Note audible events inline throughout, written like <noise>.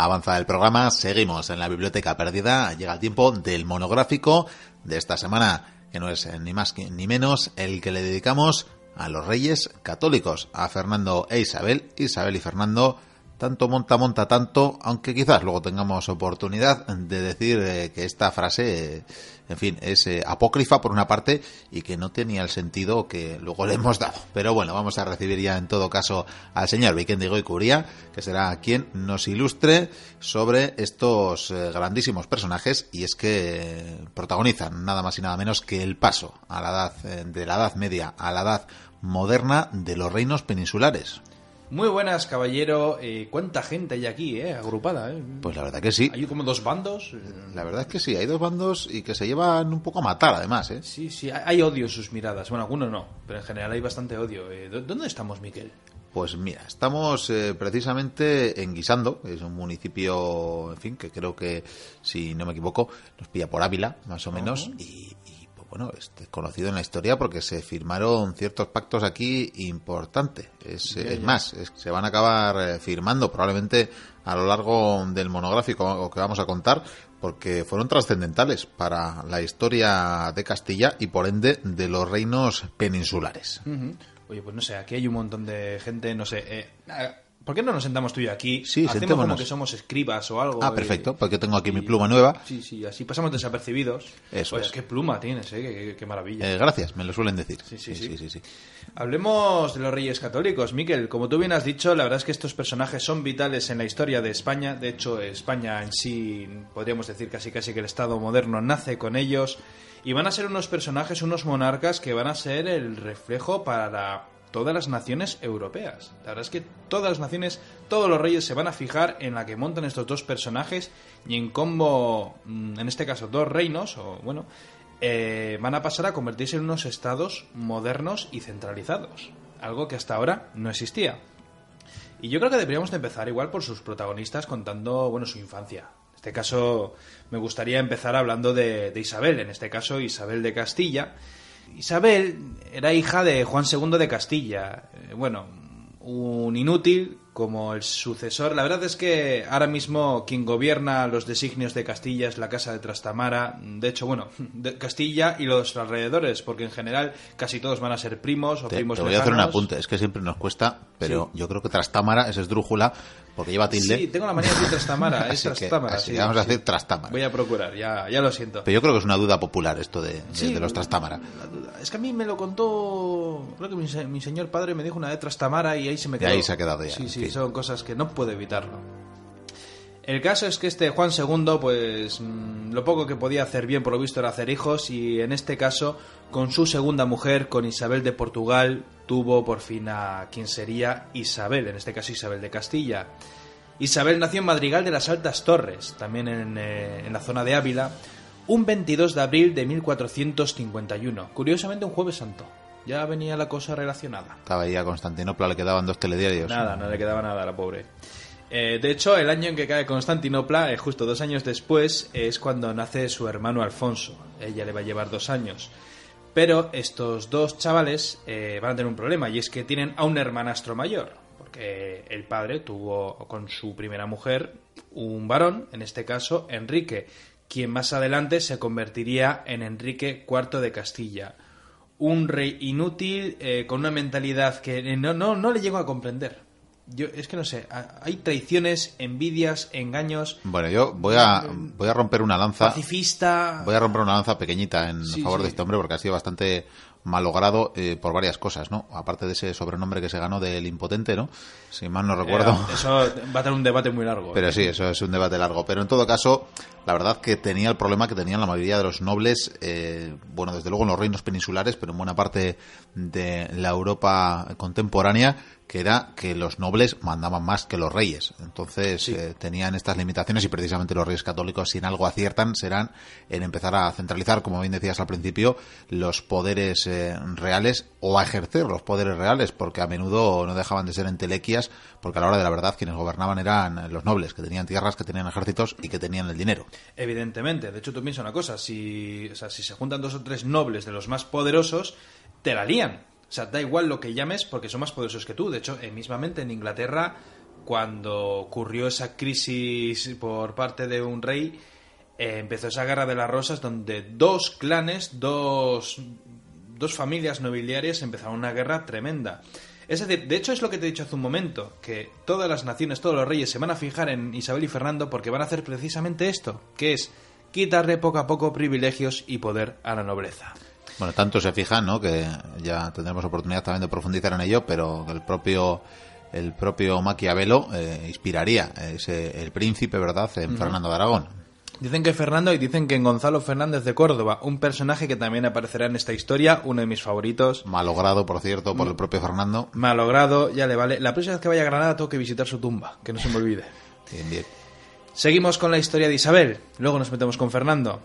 Avanza el programa, seguimos en la biblioteca perdida, llega el tiempo del monográfico de esta semana, que no es ni más ni menos el que le dedicamos a los reyes católicos, a Fernando e Isabel, Isabel y Fernando, tanto monta, monta tanto, aunque quizás luego tengamos oportunidad de decir eh, que esta frase, eh, en fin, es eh, apócrifa por una parte y que no tenía el sentido que luego le hemos dado. Pero bueno, vamos a recibir ya en todo caso al señor Vikendigo y Curía, que será quien nos ilustre sobre estos grandísimos personajes y es que protagonizan nada más y nada menos que el paso a la edad de la Edad Media a la Edad moderna de los reinos peninsulares. Muy buenas, caballero. Eh, ¿Cuánta gente hay aquí, eh? Agrupada, eh. Pues la verdad que sí. Hay como dos bandos. La verdad es que sí, hay dos bandos y que se llevan un poco a matar, además, eh. Sí, sí, hay odio en sus miradas. Bueno, algunos no, pero en general hay bastante odio. Eh, ¿Dónde estamos, Miquel? Pues mira, estamos eh, precisamente en Guisando, es un municipio, en fin, que creo que, si no me equivoco, nos pilla por Ávila, más o menos, y, bueno, es conocido en la historia porque se firmaron ciertos pactos aquí importantes. Es, más, se van a acabar eh, firmando probablemente a lo largo del monográfico que vamos a contar porque fueron trascendentales para la historia de Castilla y por ende de los reinos peninsulares. Oye, pues no sé, aquí hay un montón de gente, no sé, eh, ¿Por qué no nos sentamos tú y aquí? Sí, Hacemos como que somos escribas o algo. Ah, perfecto, porque tengo aquí mi pluma nueva. Sí, sí, así pasamos desapercibidos. Eso es. qué pluma tienes, ¿eh? Qué, maravilla. Eh, gracias, me lo suelen decir. Sí sí sí, sí sí Hablemos de los reyes católicos, Miquel. Como tú bien has dicho, la verdad es que estos personajes son vitales en la historia de España. De hecho, España en sí, podríamos decir casi casi que el Estado moderno nace con ellos. Y van a ser unos personajes, unos monarcas que van a ser el reflejo para la todas las naciones europeas. La verdad es que todas las naciones, todos los reyes se van a fijar en la que montan estos dos personajes y en cómo, mm, en este caso, dos reinos, o bueno, eh, van a pasar a convertirse en unos estados modernos y centralizados. Algo que hasta ahora no existía. Y yo creo que deberíamos de empezar igual por sus protagonistas contando, bueno, su infancia. En este caso, me gustaría empezar hablando de Isabel, en este caso Isabel de Castilla, Isabel era hija de Juan II de Castilla. Eh, bueno, un inútil como el sucesor. La verdad es que ahora mismo quien gobierna los designios de Castilla es la Casa de Trastamara. De hecho, bueno, <laughs> de Castilla y los alrededores, porque en general casi todos van a ser primos o primos Te voy a hacer un apunte, es que siempre nos cuesta, pero yo creo que Trastámara es esdrújula porque lleva tilde. Sí, tengo la manía de decir Trastamara, es <laughs> Trastámara. así vamos a decir Trastámara. Voy a procurar, ya, ya lo siento. Pero yo creo que es una duda popular esto de, de, los Trastámara. Es que a mí me lo contó, creo que mi, señor padre me dijo una de Trastamara y ahí se me quedó. Y ahí se ha quedado ya. Sí, sí, son cosas que no puedo evitarlo. El caso es que este Juan II, pues mm, lo poco que podía hacer bien por lo visto era hacer hijos y en este caso con su segunda mujer, con Isabel de Portugal, tuvo por fin a quien sería Isabel, en este caso Isabel de Castilla. Isabel nació en Madrigal de las Altas Torres, también en, eh, en la zona de Ávila, un 22 de abril de 1451, curiosamente un jueves santo. Ya venía la cosa relacionada. Estaba ahí a Constantinopla, le quedaban dos telediarios. Nada, no le quedaba nada a la pobre. Eh, de hecho, el año en que cae Constantinopla, eh, justo dos años después, es cuando nace su hermano Alfonso. Ella le va a llevar dos años. Pero estos dos chavales eh, van a tener un problema, y es que tienen a un hermanastro mayor. Porque el padre tuvo con su primera mujer un varón, en este caso Enrique, quien más adelante se convertiría en Enrique IV de Castilla un rey inútil eh, con una mentalidad que no, no, no le llego a comprender. Yo, es que no sé, hay traiciones, envidias, engaños. Bueno, yo voy a, voy a romper una lanza. Pacifista. Voy a romper una lanza pequeñita en favor de este hombre porque ha sido bastante malogrado eh, por varias cosas, ¿no? Aparte de ese sobrenombre que se ganó del impotente, ¿no? Si mal no recuerdo. eso va a tener un debate muy largo. Pero sí, eso es un debate largo. Pero en todo caso, la verdad que tenía el problema que tenían la mayoría de los nobles, eh, bueno, desde luego en los reinos peninsulares, pero en buena parte de la Europa contemporánea, que era que los nobles mandaban más que los reyes. Entonces eh, tenían estas limitaciones y precisamente los reyes católicos, si en algo aciertan, serán en empezar a centralizar, como bien decías al principio, los poderes eh, reales o a ejercer los poderes reales, porque a menudo no dejaban de ser entelequias, porque a la hora de la verdad quienes gobernaban eran los nobles, que tenían tierras, que tenían ejércitos y que tenían el dinero. Evidentemente, de hecho tú piensas una cosa, si, si se juntan dos o tres nobles de los más poderosos, te la lían o sea, da igual lo que llames porque son más poderosos que tú. De hecho, eh, mismamente en Inglaterra, cuando ocurrió esa crisis por parte de un rey, eh, empezó esa guerra de las rosas donde dos clanes, dos, dos familias nobiliarias empezaron una guerra tremenda. Es decir, de hecho es lo que te he dicho hace un momento, que todas las naciones, todos los reyes se van a fijar en Isabel y Fernando porque van a hacer precisamente esto, que es quitarle poco a poco privilegios y poder a la nobleza. Bueno, tanto se fijan, ¿no? Que ya tendremos oportunidad también de profundizar en ello, pero el propio el propio Maquiavelo eh, inspiraría ese, el príncipe, ¿verdad?, en Fernando de Aragón. Dicen que Fernando y dicen que en Gonzalo Fernández de Córdoba, un personaje que también aparecerá en esta historia, uno de mis favoritos. Malogrado, por cierto, por el propio Fernando. Malogrado, ya le vale. La próxima vez que vaya a Granada tengo que visitar su tumba, que no se me olvide. Bien, bien. Seguimos con la historia de Isabel, luego nos metemos con Fernando.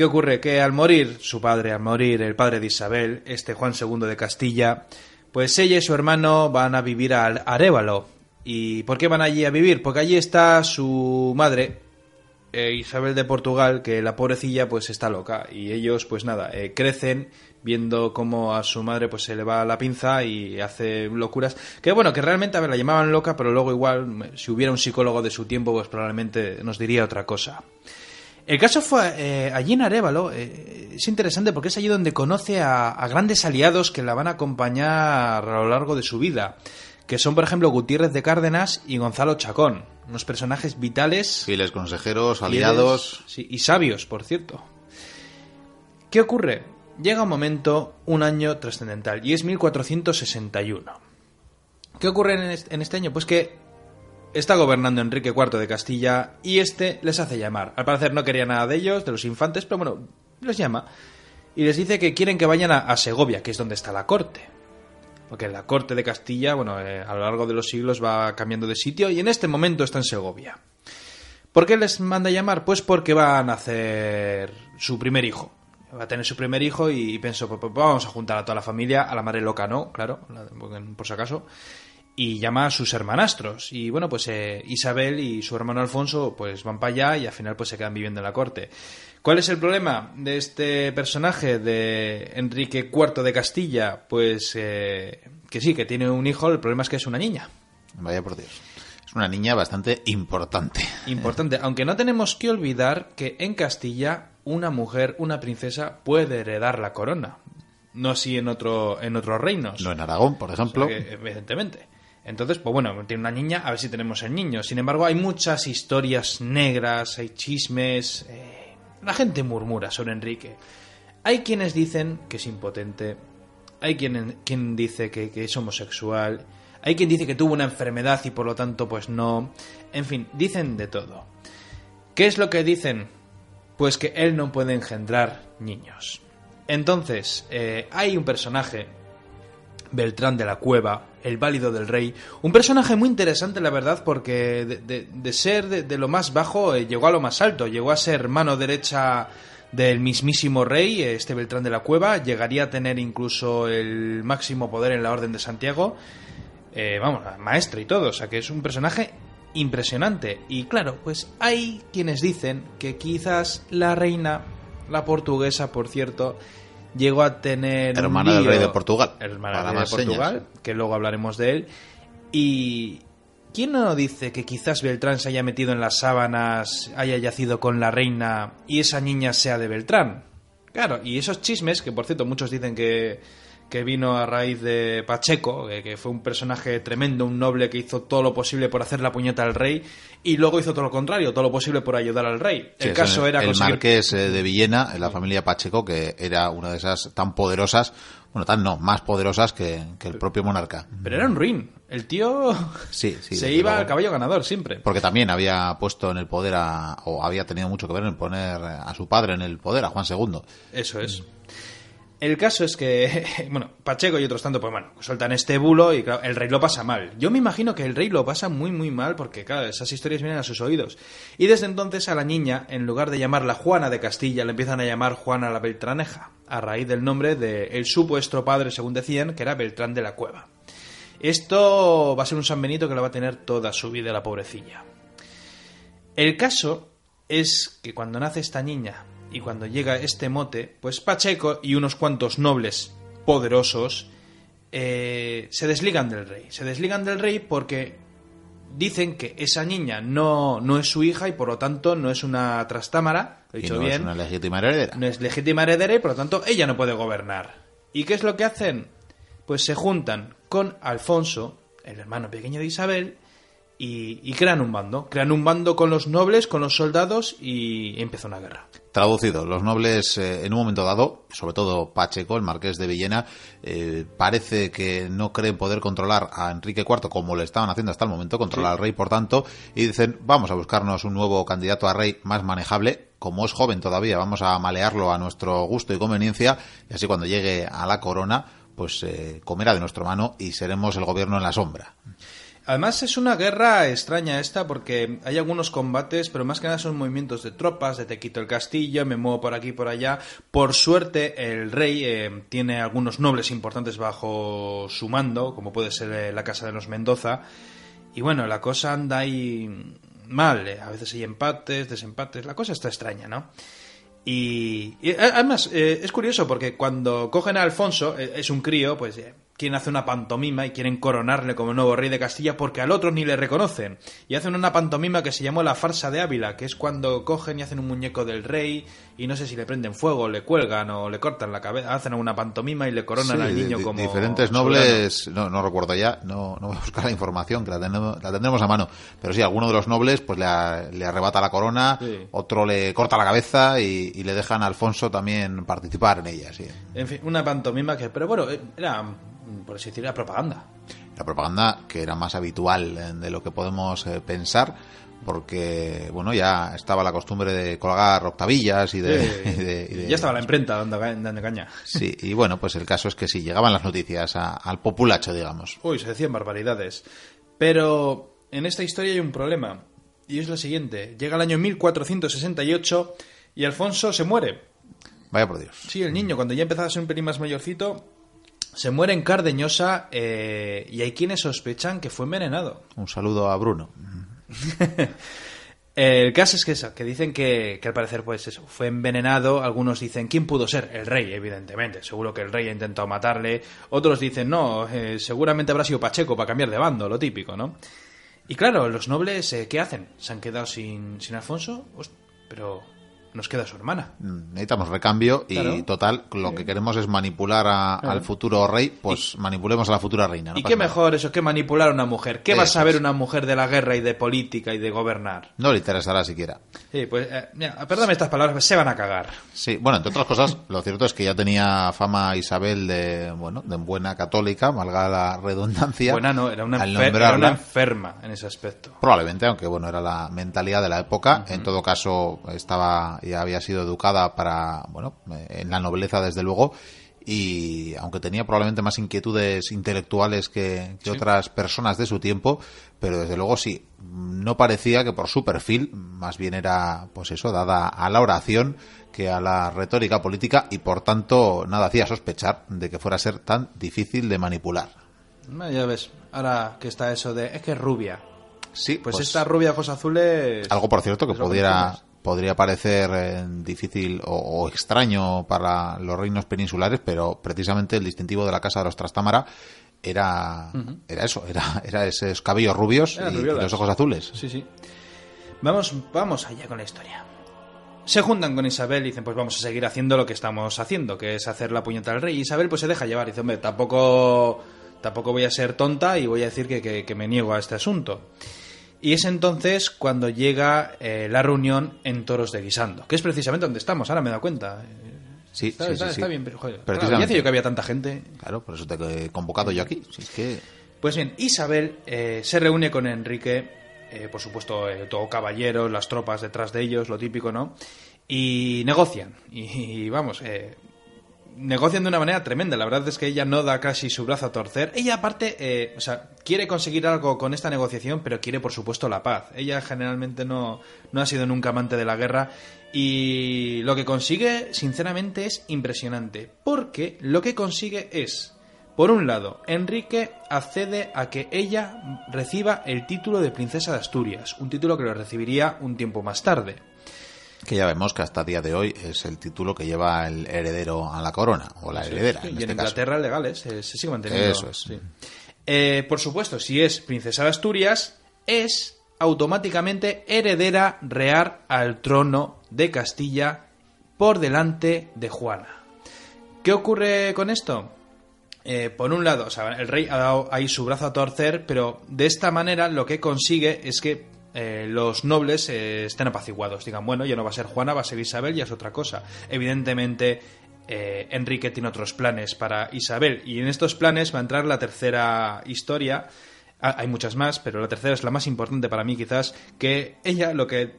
¿Qué ocurre? Que al morir su padre, al morir el padre de Isabel, este Juan II de Castilla, pues ella y su hermano van a vivir al Arévalo. ¿Y por qué van allí a vivir? Porque allí está su madre, eh, Isabel de Portugal, que la pobrecilla pues está loca y ellos pues nada, eh, crecen viendo cómo a su madre pues se le va la pinza y hace locuras. Que bueno, que realmente a la llamaban loca, pero luego igual si hubiera un psicólogo de su tiempo pues probablemente nos diría otra cosa. El caso fue eh, allí en Arevalo, es interesante porque es allí donde conoce a, a grandes aliados que la van a acompañar a lo largo de su vida que son, por ejemplo, Gutiérrez de Cárdenas y Gonzalo Chacón, unos personajes vitales. Fieles consejeros, aliados. sí, y sabios, por cierto. ¿Qué ocurre? Llega un momento, un año trascendental, y es 1461. ¿Qué ocurre en este año? Pues que está gobernando Enrique IV de Castilla y este les hace llamar. Al parecer no quería nada de ellos, de los infantes, pero bueno, les llama y les dice que quieren que vayan a, Segovia, que es donde está la corte porque la corte de Castilla, bueno, eh, a lo largo de los siglos va cambiando de sitio y en este momento está en Segovia. ¿Por qué les manda llamar? Pues porque va a nacer su primer hijo. Va a tener su primer hijo y pensó, pues, pues, vamos a juntar a toda la familia, a la madre loca no, claro, por si acaso, y llama a sus hermanastros. Y bueno, pues eh, Isabel y su hermano Alfonso pues van para allá y al final pues se quedan viviendo en la corte. ¿Cuál es el problema de este personaje de Enrique IV de Castilla? Pues eh, que sí, que tiene un hijo, el problema es que es una niña. Vaya por Dios. Es una niña bastante importante. Importante, <laughs> aunque no tenemos que olvidar que en Castilla una mujer, una princesa, puede heredar la corona. No así en, otro, en otros reinos. No en Aragón, por ejemplo. evidentemente. Entonces, pues bueno, tiene una niña, a ver si tenemos el niño. Sin embargo, hay muchas historias negras, hay chismes. Eh, la gente murmura sobre Enrique. Hay quienes dicen que es impotente, hay quien, quien dice que, es homosexual, hay quien dice que tuvo una enfermedad y por lo tanto pues no. En fin, dicen de todo. ¿Qué es lo que dicen? Pues que él no puede engendrar niños. Entonces, eh, hay un personaje, Beltrán de la Cueva, el válido del rey. Un personaje muy interesante, la verdad, porque de, ser de, lo más bajo eh, llegó a lo más alto. Llegó a ser mano derecha del mismísimo rey, este Beltrán de la Cueva. Llegaría a tener incluso el máximo poder en la Orden de Santiago. Eh, vamos, maestro y todo. O sea que es un personaje impresionante. Y claro, pues hay quienes dicen que quizás la reina, la portuguesa, por cierto, llegó a tener. Hermana del rey de Portugal. Hermana del rey de Portugal, que luego hablaremos de él. Y. ¿Quién no dice que quizás Beltrán se haya metido en las sábanas, haya yacido con la reina y esa niña sea de Beltrán? Claro, y esos chismes, que por cierto muchos dicen que que vino a raíz de Pacheco, que, fue un personaje tremendo, un noble que hizo todo lo posible por hacer la puñeta al rey y luego hizo todo lo contrario, todo lo posible por ayudar al rey. el caso era el marqués eh, de Villena, en la familia Pacheco, que era una de esas tan poderosas, bueno, tan no, más poderosas que, el propio monarca. Pero era un ruin. El tío sí, sí, se iba al caballo ganador siempre. Porque también había puesto en el poder a, o había tenido mucho que ver en poner a su padre en el poder, a Juan II. Eso es. El caso es que, <laughs> bueno, Pacheco y otros tanto, pues bueno, sueltan este bulo y claro, el rey lo pasa mal. Yo me imagino que el rey lo pasa muy, muy mal porque, claro, esas historias vienen a sus oídos. Y desde entonces a la niña, en lugar de llamarla Juana de Castilla, le empiezan a llamar Juana la Beltraneja, a raíz del nombre de el supuesto padre, según decían, que era Beltrán de la Cueva. Esto va a ser un San Benito que lo va a tener toda su vida la pobrecilla. El caso es que cuando nace esta niña, y cuando llega este mote, pues Pacheco y unos cuantos nobles poderosos eh, se desligan del rey. Se desligan del rey porque dicen que esa niña no, no es su hija y por lo tanto no es una trastámara, lo he Y dicho no bien, es una legítima heredera. no es legítima heredera y por lo tanto ella no puede gobernar. ¿Y qué es lo que hacen? Pues se juntan con Alfonso, el hermano pequeño de Isabel, y, y crean un bando. Crean un bando con los nobles, con los soldados y empieza una guerra. Traducido, los nobles eh, en un momento dado, sobre todo Pacheco, el marqués de Villena, eh, parece que no creen poder controlar a Enrique IV como le estaban haciendo hasta el momento, controlar al rey por tanto, y dicen vamos a buscarnos un nuevo candidato a rey más manejable, como es joven todavía, vamos a malearlo a nuestro gusto y conveniencia, y así cuando llegue a la corona, pues eh, comerá de nuestra mano y seremos el gobierno en la sombra. Además es una guerra extraña esta porque hay algunos combates, pero más que nada son movimientos de tropas, de te quito el castillo, me muevo por aquí por allá. Por suerte el rey eh, tiene algunos nobles importantes bajo su mando, como puede ser eh, la casa de los Mendoza. Y bueno, la cosa anda ahí mal, eh, a veces hay empates, desempates, la cosa está extraña, ¿no? Y, y, además es curioso porque cuando cogen a Alfonso, es un crío, pues quieren hacer una pantomima y quieren coronarle como nuevo rey de Castilla porque al otro ni le reconocen. Y hacen una pantomima que se llamó la farsa de Ávila, que es cuando cogen y hacen un muñeco del rey y no sé si le prenden fuego, le cuelgan o le cortan la cabeza, hacen una pantomima y le coronan Sí, al niño como diferentes nobles, no, no recuerdo ya, no, no voy a buscar la información, que la tendremos, la tendremos a mano, pero sí, alguno de los nobles pues le, a- le arrebata la corona, Sí. otro le corta la cabeza y, y le dejan a Alfonso también participar en ella, sí. En fin, una pantomima que, pero bueno, eh, era, por así decirlo, era propaganda. La propaganda que era más habitual eh, de lo que podemos eh, pensar, porque bueno, ya estaba la costumbre de colgar octavillas y de... Sí, <laughs> y de- y de- ya estaba la imprenta dando, dando caña. Sí, y bueno, pues el caso es que sí, llegaban las noticias a- al populacho, digamos. Uy, se decían barbaridades. Pero en esta historia hay un problema. Y es lo siguiente. Llega el año 1468 y Alfonso se muere. Vaya por Dios. Sí, el niño, cuando ya empezaba a ser un pelín más mayorcito, se muere en Cardeñosa eh, y hay quienes sospechan que fue envenenado. Un saludo a Bruno. <laughs> El caso es que eso, que dicen que, que al parecer pues eso, fue envenenado, algunos dicen, ¿quién pudo ser? El rey, evidentemente, seguro que el rey ha intentado matarle, otros dicen, no, eh, seguramente habrá sido Pacheco para cambiar de bando, lo típico, ¿no? Y claro, los nobles, eh, ¿qué hacen? ¿Se han quedado sin, sin Alfonso? Pero nos queda su hermana. Mm, Necesitamos recambio y Claro. total, lo que queremos es manipular a- al futuro rey, pues manipulemos a la futura reina. no ¿Y qué nada. mejor eso que manipular a una mujer? ¿Qué va a saber es. una mujer de la guerra y de política y de gobernar? No le interesará siquiera. Sí, pues, eh, mira, perdóname estas palabras, pues se van a cagar. Sí, bueno, entre otras cosas, lo cierto es que ya tenía fama Isabel de, bueno, de buena católica, valga la redundancia. Buena no, era una, al enfer- era una enferma en ese aspecto. Probablemente, aunque bueno, era la mentalidad de la época. En todo caso, estaba ya había sido educada para, bueno, en la nobleza desde luego. Y aunque tenía probablemente más inquietudes intelectuales que, que otras personas de su tiempo, pero desde luego sí, no parecía que por su perfil, más bien era, pues eso, dada a la oración que a la retórica política y por tanto nada hacía sospechar de que fuera a ser tan difícil de manipular. Ah, Ya ves, ahora que está eso de, es que es rubia. Sí, Pues, esta rubia ojos azules... Algo, por cierto, que pudiera. Podría parecer eh, difícil o, o extraño para los reinos peninsulares, pero precisamente el distintivo de la casa de los Trastámara era, era eso, era, era esos cabellos rubios y, los ojos azules. Sí, sí. Vamos, vamos allá con la historia. Se juntan con Isabel y dicen, pues vamos a seguir haciendo lo que estamos haciendo, que es hacer la puñeta al rey. Y Isabel pues se deja llevar y dice, hombre, tampoco, tampoco voy a ser tonta y voy a decir que, que- que me niego a este asunto. Y es entonces cuando llega eh, la reunión en Toros de Guisando, que es precisamente donde estamos, ahora me he dado cuenta. Sí, está, sí, está- sí, está sí. bien, pero joder, claro, yo que había tanta gente. Claro, por eso te he convocado yo aquí. Si es que Pues bien, Isabel eh, se reúne con Enrique, eh, por supuesto, todo caballero, las tropas detrás de ellos, lo típico, ¿no? Y negocian. Y, y vamos, eh, negocian de una manera tremenda. La verdad es que ella no da casi su brazo a torcer. Ella, aparte, eh, o sea, quiere conseguir algo con esta negociación, pero quiere, por supuesto, la paz. Ella generalmente no, no ha sido nunca amante de la guerra. Y lo que consigue, sinceramente, es impresionante. Porque lo que consigue es por un lado, Enrique accede a que ella reciba el título de princesa de Asturias, un título que lo recibiría un tiempo más tarde. Que ya vemos que hasta día de hoy es el título que lleva el heredero a la corona, o la heredera, Sí, en y este en caso. Inglaterra legales se, se sigue manteniendo. Eso es. sí. Eh, por supuesto, si es princesa de Asturias, es automáticamente heredera real al trono de Castilla por delante de Juana. ¿Qué ocurre con esto? Eh, por un lado, o sea, el rey ha dado ahí su brazo a torcer, pero de esta manera lo que consigue es que eh, los nobles eh, estén apaciguados. Digan, bueno, ya no va a ser Juana, va a ser Isabel, ya es otra cosa. Evidentemente, eh, Enrique tiene otros planes para Isabel, y en estos planes va a entrar la tercera historia. Ah, hay muchas más, pero la tercera es la más importante para mí, quizás, que ella lo que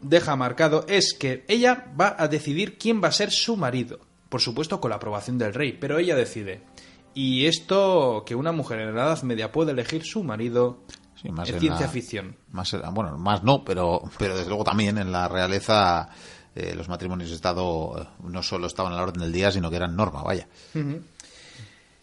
deja marcado es que ella va a decidir quién va a ser su marido. Por supuesto, con la aprobación del rey, pero ella decide. Y esto, que una mujer en la Edad Media puede elegir su marido, Sí, más es en ciencia la- ficción. Más, bueno, más no, pero, pero desde luego también en la realeza eh, los matrimonios de Estado eh, no solo estaban a la orden del día, sino que eran norma, vaya.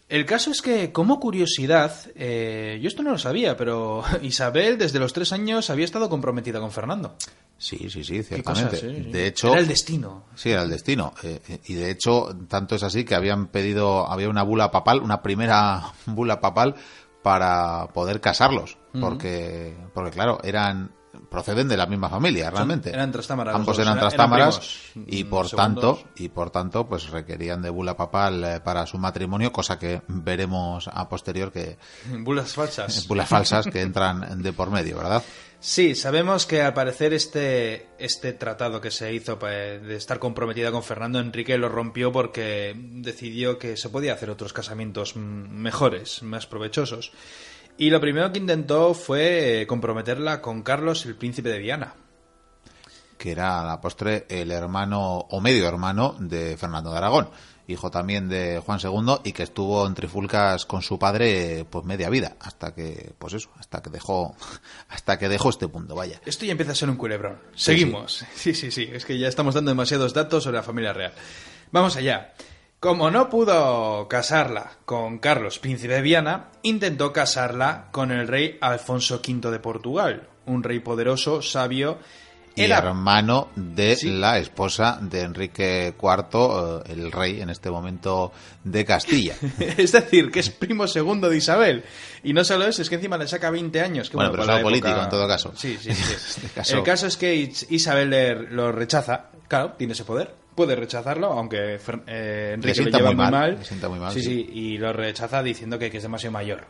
El caso es que, como curiosidad, eh, yo esto no lo sabía, pero <laughs> Isabel desde los tres años había estado comprometida con Fernando. Sí, sí, sí, ciertamente. De hecho, Era el destino. Sí, era el destino. Eh, y de hecho, tanto es así que habían pedido, había una bula papal, una primera <laughs> bula papal para poder casarlos. Porque, porque claro, eran, proceden de la misma familia, realmente. eran trastámaras Ambos eran trastámaras eran y mm, por segundos. tanto, y por tanto, pues requerían de bula papal eh, para su matrimonio, cosa que veremos a posterior que <laughs> Bulas falsas. <laughs> bulas falsas que entran de por medio, ¿verdad? Sí, sabemos que al parecer este, este tratado que se hizo pa- de estar comprometida con Fernando Enrique lo rompió porque decidió que se podía hacer otros casamientos mejores, más provechosos. Y lo primero que intentó fue eh, comprometerla con Carlos, el príncipe de Viana. que era a la postre el hermano o medio hermano de Fernando de Aragón, hijo también de Juan II y que estuvo en trifulcas con su padre pues media vida, hasta que pues eso, hasta que dejó <laughs> hasta que dejó este punto, vaya. Esto ya empieza a ser un culebrón. Seguimos. <laughs> Sí, sí, sí. Es que ya estamos dando demasiados datos sobre la familia real. Vamos allá. Como no pudo casarla con Carlos, príncipe de Viana, intentó casarla con el rey Alfonso V de Portugal, un rey poderoso, sabio. Y Era hermano de Sí. la esposa de Enrique IV, eh, el rey en este momento de Castilla. <laughs> es decir, que es primo segundo de Isabel. Y no solo eso, es que encima le saca 20 años. Que, Bueno, pero por es algo político, época- en todo caso. Sí, sí, <laughs> sí. este caso- El caso es que Is- Isabel le- lo rechaza. Claro, tiene ese poder. Puede rechazarlo, aunque eh, Enrique lo lleva muy mal, mal. le sienta muy mal, sí, sí. sí, y lo rechaza diciendo que, que es demasiado mayor.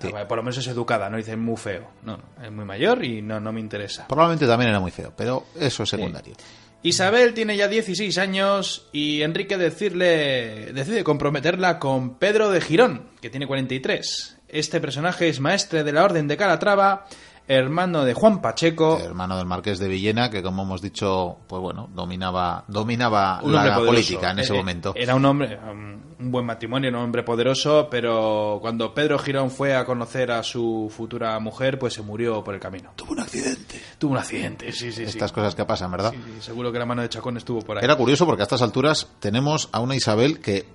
Sí. Por lo menos es educada, no dice muy feo. No, no, es muy mayor y no, no me interesa. Probablemente también era muy feo, pero eso es secundario. Isabel tiene ya 16 años y Enrique decirle, decide comprometerla con Pedro de Girón, que tiene 43. Este personaje es maestre de la Orden de Calatrava, hermano de Juan Pacheco, hermano del marqués de Villena, que como hemos dicho, pues bueno, dominaba, dominaba un la poderoso. política en ese Eh, momento. Era un hombre, um, un buen matrimonio, era un hombre poderoso, pero cuando Pedro Girón fue a conocer a su futura mujer, pues se murió por el camino. Tuvo un accidente. Tuvo un accidente, sí, sí, sí. Estas cosas que pasan, ¿verdad? Sí, sí, seguro que la mano de Chacón estuvo por ahí. Era curioso porque a estas alturas tenemos a una Isabel que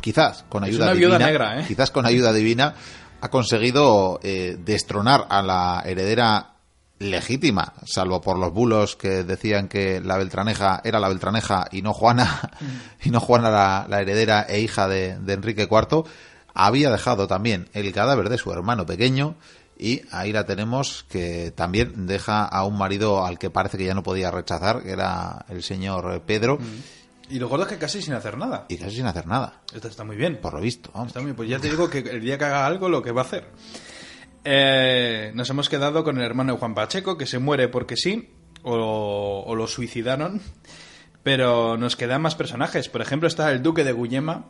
quizás con ayuda una divina, viuda negra, ¿eh? quizás con ayuda divina <laughs> ha conseguido eh, destronar a la heredera legítima, salvo por los bulos que decían que la Beltraneja era la Beltraneja y no Juana, Mm. <laughs> y no Juana la, heredera e hija de, de Enrique IV, había dejado también el cadáver de su hermano pequeño y ahí la tenemos que también deja a un marido al que parece que ya no podía rechazar, que era el señor Pedro, Y lo gordo es que casi sin hacer nada. y casi sin hacer nada, Esto está muy bien. por lo visto. vamos. Está muy bien. Pues ya te digo que el día que haga algo, lo que va a hacer. Eh, nos hemos quedado con el hermano de Juan Pacheco, que se muere porque sí, o, o lo suicidaron. Pero nos quedan más personajes. Por ejemplo, está el duque de Gullema.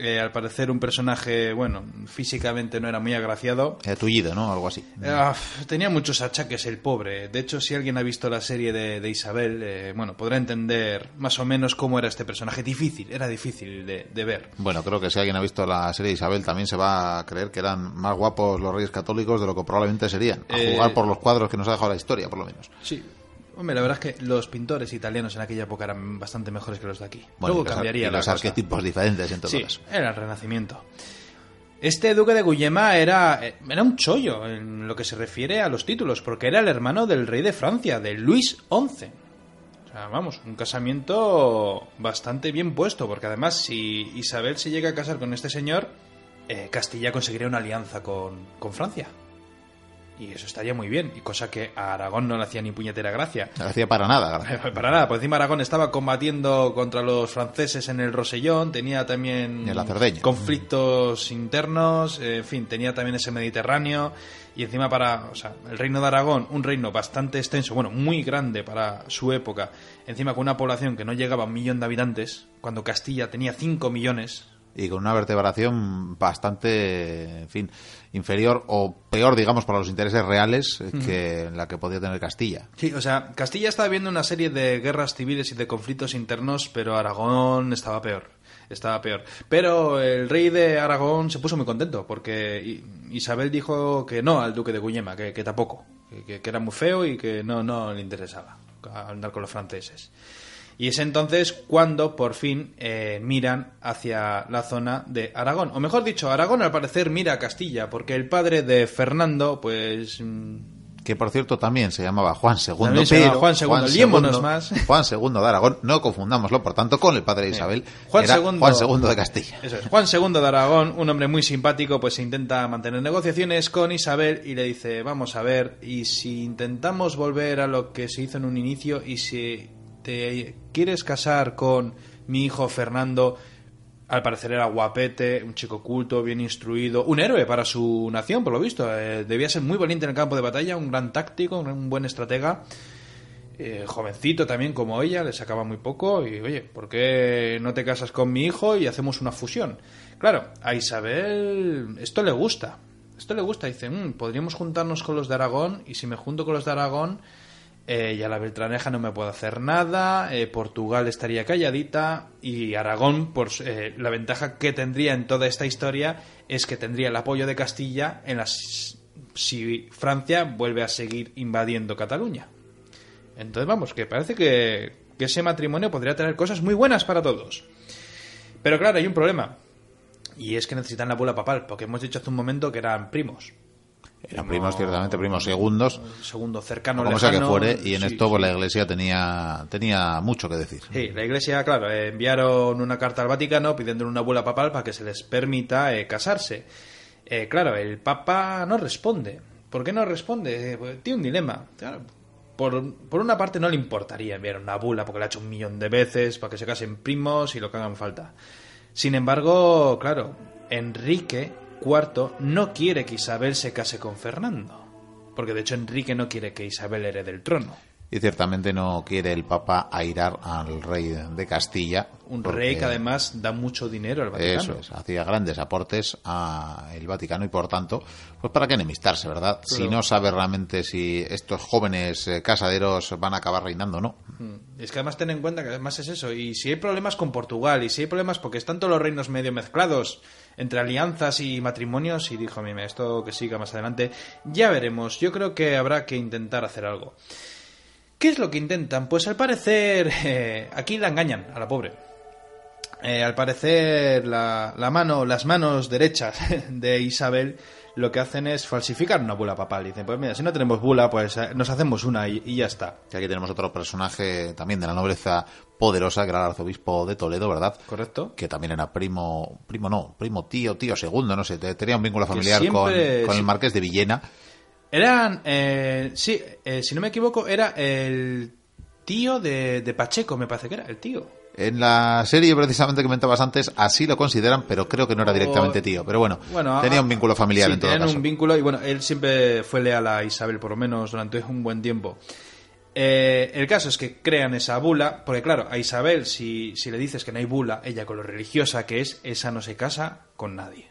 Eh, al parecer un personaje, bueno, físicamente no era muy agraciado. Era tullido, ¿no? Algo así. Ah, tenía muchos achaques el pobre. De hecho, si alguien ha visto la serie de, de Isabel, eh, bueno, podrá entender más o menos cómo era este personaje. Difícil, era difícil de, de ver. Bueno, creo que si alguien ha visto la serie de Isabel también se va a creer que eran más guapos los reyes católicos de lo que probablemente serían. A Eh, jugar por los cuadros que nos ha dejado la historia, por lo menos. Sí. Hombre, la verdad es que los pintores italianos en aquella época eran bastante mejores que los de aquí. Bueno, Luego y los, ar- cambiaría y la los cosa. arquetipos diferentes en todo Sí, caso. era el Renacimiento. Este duque de Guillema era, eh, era un chollo en lo que se refiere a los títulos, porque era el hermano del rey de Francia, de Luis XI. O sea, vamos, un casamiento bastante bien puesto, porque además si Isabel se llega a casar con este señor, eh, Castilla conseguiría una alianza con, con Francia. Y eso estaría muy bien, y cosa que a Aragón no le hacía ni puñetera gracia. No le hacía para nada gracia. <laughs> Para nada, por encima Aragón estaba combatiendo contra los franceses en el Rosellón, tenía también en la Cerdeña. conflictos internos, en fin, tenía también ese Mediterráneo, y encima para, o sea, el reino de Aragón, un reino bastante extenso, bueno, muy grande para su época, encima con una población que no llegaba a un millón de habitantes, cuando Castilla tenía 5 millones, Y con una vertebración bastante, en fin, inferior o peor, digamos, para los intereses reales eh, que la que podía tener Castilla. Sí, o sea, Castilla estaba viendo una serie de guerras civiles y de conflictos internos, pero Aragón estaba peor. Estaba peor. Pero el rey de Aragón se puso muy contento, porque Isabel dijo que no al duque de Guillema, que, que tampoco, que, que era muy feo y que no, no le interesaba andar con los franceses. Y es entonces cuando por fin eh, miran hacia la zona de Aragón. O mejor dicho, Aragón al parecer mira a Castilla, porque el padre de Fernando, pues mm, Que por cierto también se llamaba Juan II. También se llamaba pero Juan II, liémonos más. <laughs> Juan II de Aragón, no confundámoslo, por tanto, con el padre de Isabel. Juan era II Juan II de Castilla. Eso es. Juan II de Aragón, un hombre muy simpático, pues intenta mantener negociaciones con Isabel y le dice, vamos a ver, y si intentamos volver a lo que se hizo en un inicio y si quieres casar con mi hijo Fernando, al parecer era guapete, un chico culto, bien instruido, un héroe para su nación, por lo visto. Eh, debía ser muy valiente en el campo de batalla, un gran táctico, un, buen estratega. Eh, jovencito también como ella, le sacaba muy poco y oye, ¿por qué no te casas con mi hijo y hacemos una fusión? Claro, a Isabel esto le gusta, esto le gusta, dice, "Mm, podríamos juntarnos con los de Aragón y si me junto con los de Aragón eh, ya la Beltraneja no me puede hacer nada, eh, Portugal estaría calladita y Aragón, por eh, la ventaja que tendría en toda esta historia es que tendría el apoyo de Castilla en las si Francia vuelve a seguir invadiendo Cataluña. Entonces, vamos, que parece que, que ese matrimonio podría tener cosas muy buenas para todos. Pero claro, hay un problema. Y es que necesitan la bula papal, porque hemos dicho hace un momento que eran primos. Eran primos, ciertamente, primos segundos, Segundo cercano, como sea que lejano. fuere, y en Sí, esto pues, la iglesia tenía, tenía mucho que decir. Sí, la iglesia, claro, eh, enviaron una carta al Vaticano pidiéndole una bula papal para que se les permita eh, casarse. Eh, claro, el Papa no responde. ¿Por qué no responde? Pues, tiene un dilema. Claro, por, por una parte no le importaría enviar una bula porque la ha hecho un millón de veces para que se casen primos y lo que hagan falta. Sin embargo, claro, Enrique IV no quiere que Isabel se case con Fernando. Porque de hecho Enrique no quiere que Isabel herede el trono. Y ciertamente no quiere el Papa airar al rey de Castilla. Un porque rey que además da mucho dinero al Vaticano. Eso es, hacía grandes aportes al Vaticano y por tanto, pues para qué enemistarse, ¿verdad? Si no sabe realmente si estos jóvenes eh, casaderos van a acabar reinando o no. Mm. Es que además ten en cuenta que además es eso. Y si hay problemas con Portugal, y si hay problemas porque están todos los reinos medio mezclados entre alianzas y matrimonios, y dijo, mime, esto que siga más adelante, ya veremos. Yo creo que habrá que intentar hacer algo. ¿Qué es lo que intentan? Pues al parecer, <laughs> eh, aquí la engañan a la pobre. Eh, al parecer, la, la mano, las manos derechas <laughs> de Isabel lo que hacen es falsificar una bula papal. Dicen, pues mira, si no tenemos bula, pues eh, nos hacemos una y, y ya está. Que aquí tenemos otro personaje también de la nobleza poderosa, que era el arzobispo de Toledo, ¿verdad? ¿Correcto? Que también era primo, primo no, primo tío, tío segundo, no sé, te- tenía un vínculo familiar siempre- con, con sí. el marqués de Villena. Eran, eh, sí, eh, si no me equivoco, era el tío de, de Pacheco, me parece que era, el tío. En la serie precisamente que comentabas antes, así lo consideran, pero creo que no era directamente tío. Pero bueno, Bueno, tenía a- un vínculo familiar sí, en todo caso. un vínculo y bueno, él siempre fue leal a Isabel, por lo menos durante un buen tiempo. Eh, el caso es que crean esa bula, porque claro, a Isabel, si, si le dices que no hay bula, ella con lo religiosa que es, esa no se casa con nadie.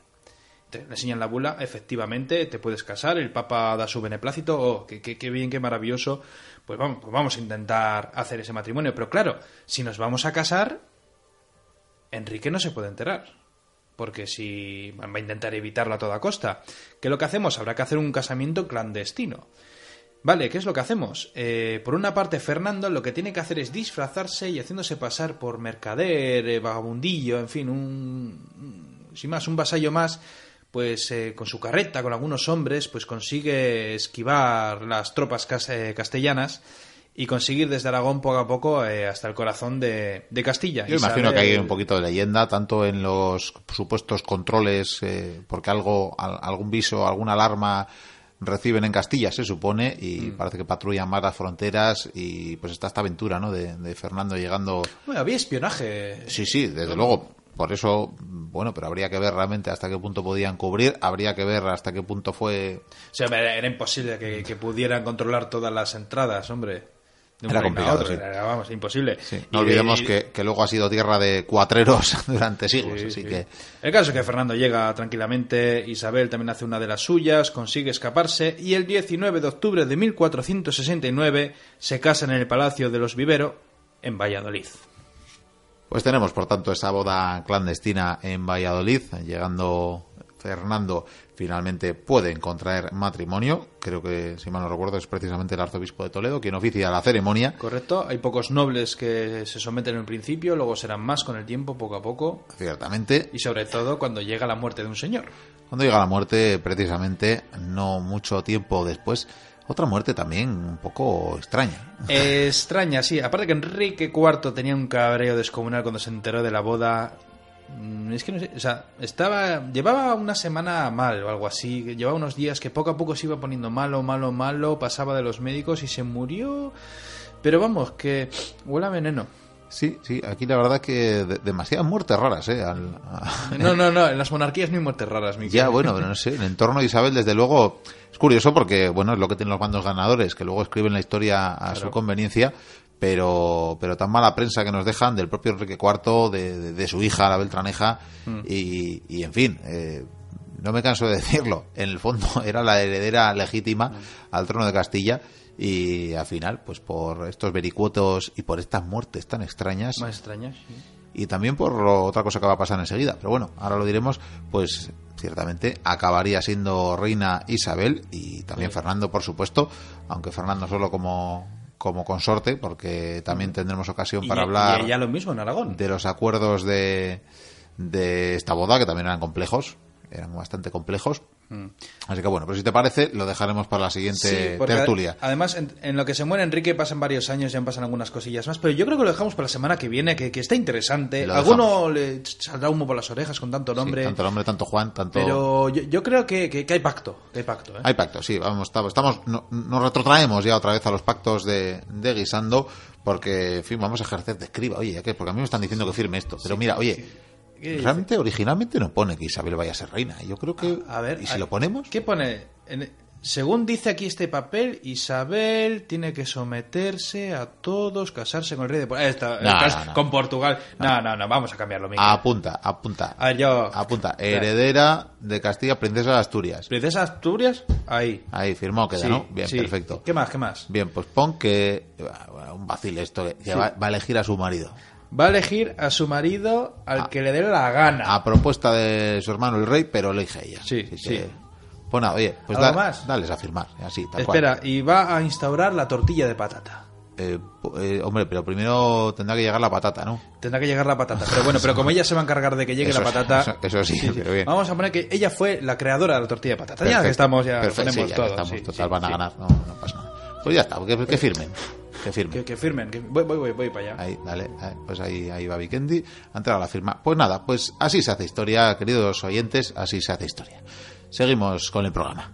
Te le enseñan la bula, efectivamente, te puedes casar, el Papa da su beneplácito, oh, qué, qué- qué bien, qué maravilloso, pues vamos, pues vamos a intentar hacer ese matrimonio. Pero claro, si nos vamos a casar, Enrique no se puede enterar. Porque si va a intentar evitarlo a toda costa. ¿Qué es lo que hacemos? Habrá que hacer un casamiento clandestino. Vale, ¿qué es lo que hacemos? Eh, por una parte, Fernando lo que tiene que hacer es disfrazarse y haciéndose pasar por mercader, eh, vagabundillo, en fin, un, sin más, un vasallo más, pues eh, con su carreta, con algunos hombres, pues consigue esquivar las tropas eh, castellanas y conseguir desde Aragón poco a poco eh, hasta el corazón de, de Castilla. Yo imagino que hay un poquito de leyenda, tanto en los supuestos controles, eh, porque algo, al- algún viso, alguna alarma reciben en Castilla, se supone, y parece que patrullan más las fronteras y pues está esta aventura, ¿no? De, de Fernando llegando... Bueno, había espionaje. Sí, sí, desde luego. Por eso, bueno, pero habría que ver realmente hasta qué punto podían cubrir, habría que ver hasta qué punto fue... Era imposible que, que pudieran controlar todas las entradas, hombre. Era complicado, sí. era, vamos, imposible. Sí, no de- olvidemos que, que luego ha sido tierra de cuatreros <laughs> durante siglos, Sí, así sí. que... El caso es que Fernando llega tranquilamente, Isabel también hace una de las suyas, consigue escaparse y el 19 de octubre de 1469 se casan en el Palacio de los Vivero en Valladolid. Pues tenemos, por tanto, esa boda clandestina en Valladolid, llegando Fernando finalmente puede contraer matrimonio, creo que, si mal no recuerdo, es precisamente el arzobispo de Toledo quien oficia la ceremonia, ¿Correcto? Hay pocos nobles que se someten en un principio, luego serán más con el tiempo, poco a poco, ciertamente, y sobre todo cuando llega la muerte de un señor. Cuando llega la muerte, precisamente, no mucho tiempo después, otra muerte también un poco extraña. Extraña, sí. Aparte que Enrique IV tenía un cabreo descomunal cuando se enteró de la boda. Mm, Es que no sé, o sea, estaba, llevaba una semana mal o algo así, llevaba unos días que poco a poco se iba poniendo malo, malo, malo, pasaba de los médicos y se murió. Pero vamos, que huele a veneno. Sí, sí, aquí la verdad que de- demasiadas muertes raras, ¿eh? Al- a- <laughs> No, no, no, en las monarquías no hay muertes raras, Miquel. Ya, bueno, pero no sé, en el entorno de Isabel, desde luego, es curioso porque, bueno, es lo que tienen los bandos ganadores, que luego escriben la historia a su conveniencia, pero, pero tan mala prensa que nos dejan del propio Enrique IV, de, de- de su hija, la Beltraneja, y, y, en fin, eh, no me canso de decirlo, en el fondo <laughs> era la heredera legítima al trono de Castilla, y al final, pues por estos vericuetos y por estas muertes tan extrañas, Más extrañas, sí. y también por lo- otra cosa que va a pasar enseguida. Pero bueno, ahora lo diremos, pues ciertamente acabaría siendo reina Isabel y también Fernando, por supuesto, aunque Fernando solo como, como consorte, porque también tendremos ocasión para y, hablar y ella lo mismo en Aragón. de los acuerdos de, de esta boda, que también eran complejos, eran bastante complejos. Así que bueno, pues si te parece, lo dejaremos para la siguiente Sí, tertulia. ade- Además, en, en lo que se muere Enrique pasan varios años, ya pasan algunas cosillas más, pero yo creo que lo dejamos para la semana que viene, que, que está interesante. Lo Alguno le saldrá humo por las orejas con tanto Sí, nombre, tanto el hombre, tanto Juan, tanto... pero yo, yo creo que, que- que hay pacto, que hay pacto. ¿eh? Hay pactos, sí, vamos, estamos, estamos- no- nos retrotraemos ya otra vez a los pactos de, de Guisando, porque, en fin, vamos a ejercer de escriba, oye, que, porque a mí me están diciendo que firme esto, pero mira, oye, Realmente originalmente no pone que Isabel vaya a ser reina, yo creo que, A ver, ¿y si a- lo ponemos? ¿Qué pone? En- según dice aquí este papel, Isabel tiene que someterse a todos, casarse con el rey de Por- Esta- No, no, no. con Portugal. No, no, no, vamos a cambiarlo, Miguel. Apunta, apunta, A ver, yo. apunta, heredera de Castilla, princesa de Asturias. Princesa Asturias, ahí. Ahí, firmó, queda, Sí, ¿no? Bien, sí. perfecto. ¿Qué más? ¿Qué más? Bien, pues pon que, bueno, un vacile esto, que que va, va a elegir a su marido. Va a elegir a su marido al Ah. que le dé la gana. A propuesta de su hermano el rey, pero elige ella. Sí, sí. que, Pues nada, oye, pues ¿Algo da- más? dales a firmar, así, tal cual. Espera, y va a instaurar la tortilla de patata. Eh, eh, hombre, pero primero tendrá que llegar la patata, ¿no? Tendrá que llegar la patata. Pero bueno, pero como ella se va a encargar de que llegue Eso la patata. eso- eso sí, pero bien. Vamos a poner que ella fue la creadora de la tortilla de patata. Ya que estamos, ya perfecto, sí, ponemos ya todo. estamos, sí, total, sí, van a sí. ganar, no, no pasa nada. Pues ya está, que, que firmen, que firmen. Que, que firmen, que voy, voy, voy, voy para allá. Ahí, dale, pues ahí, ahí va Vikendi, ha entrado la firma. Pues nada, pues así se hace historia, queridos oyentes, así se hace historia. Seguimos con el programa.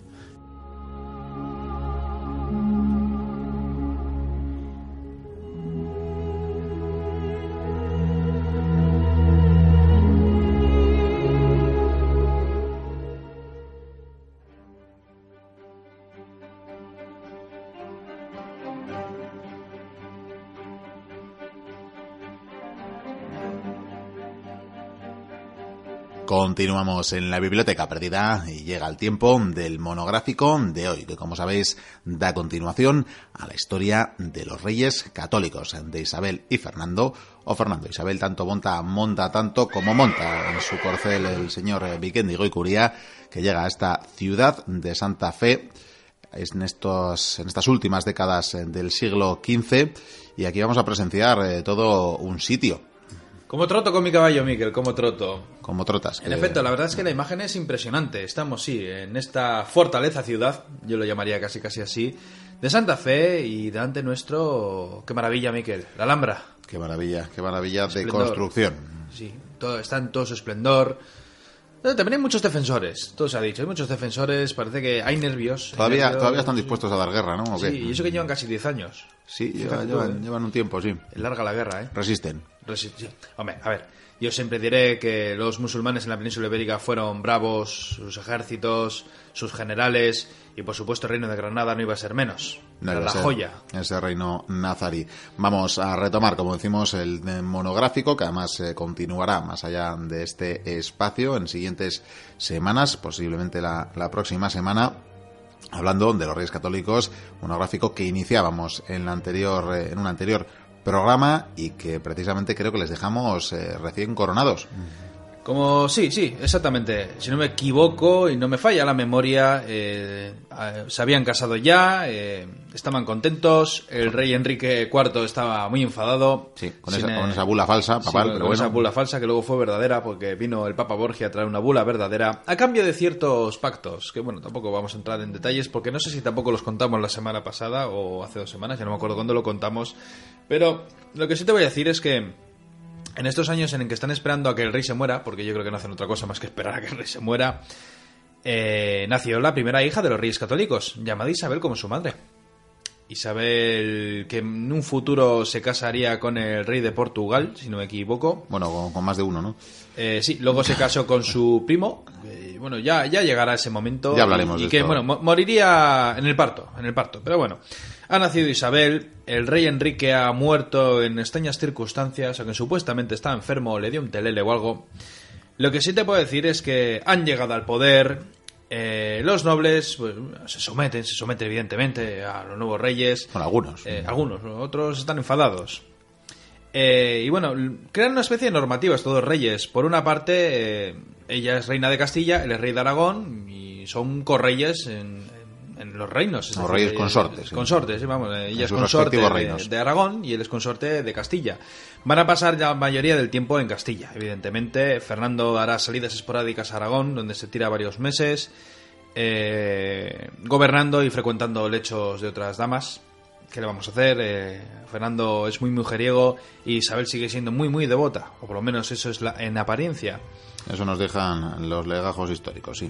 Continuamos en la biblioteca perdida y llega el tiempo del monográfico de hoy, que como sabéis da continuación a la historia de los reyes católicos, de Isabel y Fernando, o Fernando. Isabel tanto monta, monta tanto como monta en su corcel el señor eh, Vikendi Goicuría, que llega a esta ciudad de Santa Fe, en, estos, en estas últimas décadas del siglo XV, y aquí vamos a presenciar eh, todo un sitio, Como troto con mi caballo, Miquel, como troto. como trotas. En efecto, la verdad es que la imagen es impresionante. Estamos, sí, en esta fortaleza ciudad, yo lo llamaría casi casi así, de Santa Fe y delante nuestro, qué maravilla, Miquel, la Alhambra. Qué maravilla, qué maravilla de Esplendor. construcción. Sí, todo, está en todo su esplendor. También hay muchos defensores, todo se ha dicho, hay muchos defensores, parece que hay nervios. hay Todavía, nervios, todavía están dispuestos a dar guerra, ¿no? ¿O qué? Sí, y eso que llevan casi 10 años. Sí, llevan, ¿eh? llevan un tiempo, sí. Larga la guerra, ¿eh? Resisten. Resi- sí. Hombre, a ver, yo siempre diré que los musulmanes en la península ibérica fueron bravos, sus ejércitos, sus generales, y por supuesto el reino de Granada no iba a ser menos. No Era la ser joya. Ese reino nazarí. Vamos a retomar, como decimos, el monográfico, que además eh, continuará más allá de este espacio en siguientes semanas, posiblemente la, la próxima semana. Hablando de los Reyes Católicos, monográfico que iniciábamos en, la anterior, eh, en un anterior programa y que precisamente creo que les dejamos eh, recién coronados. Como, sí, sí, exactamente. Si no me equivoco y no me falla la memoria, eh, se habían casado ya, eh, estaban contentos, el rey Enrique IV estaba muy enfadado. Sí, con, Sin, esa, con esa bula falsa, Sí, papal, con pero bueno. esa bula falsa que luego fue verdadera porque vino el Papa Borgia a traer una bula verdadera a cambio de ciertos pactos, que bueno, tampoco vamos a entrar en detalles porque no sé si tampoco los contamos la semana pasada o hace dos semanas, ya no me acuerdo cuándo lo contamos, pero lo que sí te voy a decir es que en estos años en que están esperando a que el rey se muera, porque yo creo que no hacen otra cosa más que esperar a que el rey se muera, eh, nació la primera hija de los reyes católicos, llamada Isabel como su madre. Isabel, que en un futuro se casaría con el rey de Portugal, si no me equivoco. Bueno, con, con más de uno, ¿no? Eh, sí, luego se casó con su primo. eh, bueno, ya, ya llegará ese momento. Ya hablaremos y, de y que, esto. bueno, mo- moriría en el parto, en el parto. Pero bueno, ha nacido Isabel. El rey Enrique ha muerto en extrañas circunstancias, aunque supuestamente estaba enfermo, le dio un telele o algo. Lo que sí te puedo decir es que han llegado al poder. eh, los nobles pues, se someten, se someten evidentemente a los nuevos reyes. Con algunos. Eh, algunos, otros están enfadados. Eh, y bueno, crean una especie de normativas todos reyes. Por una parte, eh, ella es reina de Castilla, él es rey de Aragón y son correyes en, en- los reinos. O decir, reyes consortes, sí. Consortes, vamos. eh, Ella es consorte de Aragón y él es consorte de Castilla. Van a pasar la mayoría del tiempo en Castilla, evidentemente. Fernando hará salidas esporádicas a Aragón, donde se tira varios meses, eh, gobernando y frecuentando lechos de otras damas. ¿Qué le vamos a hacer? Eh, Fernando es muy mujeriego y Isabel sigue siendo muy, muy devota, o por lo menos eso es la, en apariencia. Eso nos dejan los legajos históricos, sí.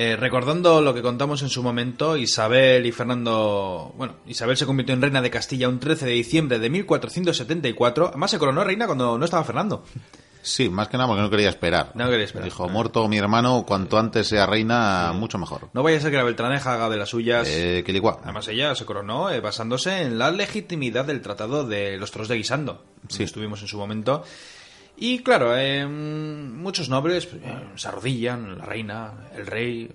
Eh, recordando lo que contamos en su momento, Isabel y Fernando. Bueno, Isabel se convirtió en reina de Castilla un 13 de diciembre de 1474. Además, se coronó reina cuando no estaba Fernando. Sí, más que nada porque no quería esperar. No quería esperar. Dijo, muerto mi hermano, cuanto antes sea reina, mucho mejor. No vaya a ser que la Beltraneja haga de las suyas. Eh, quilicua. Además, ella se coronó eh, basándose en la legitimidad del tratado de los Toros de Guisando. Sí. Sí. Estuvimos en su momento. Y claro, eh, muchos nobles eh, se arrodillan, la reina, el rey.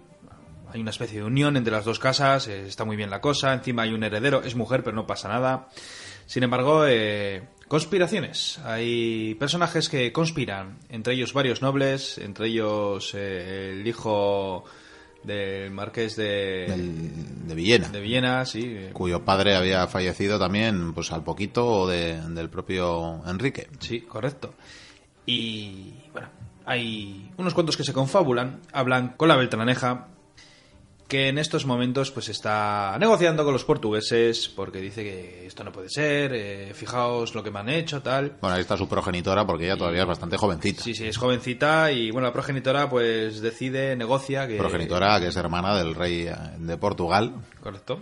Hay una especie de unión entre las dos casas, eh, está muy bien la cosa. Encima hay un heredero, es mujer, pero no pasa nada. Sin embargo, eh, conspiraciones. Hay personajes que conspiran, entre ellos varios nobles, entre ellos eh, el hijo del marqués de, Del- de Villena. de sí. cuyo padre había fallecido también pues al poquito de- del propio Enrique. Sí, correcto. Y bueno, hay unos cuantos que se confabulan, hablan con la Beltraneja, que en estos momentos pues está negociando con los portugueses porque dice que esto no puede ser, eh, fijaos lo que me han hecho, tal. Bueno, ahí está su progenitora porque ella todavía es bastante jovencita. Sí, sí, es jovencita y bueno, la progenitora pues decide, negocia que... Progenitora que es hermana del rey eh, de Portugal. Correcto.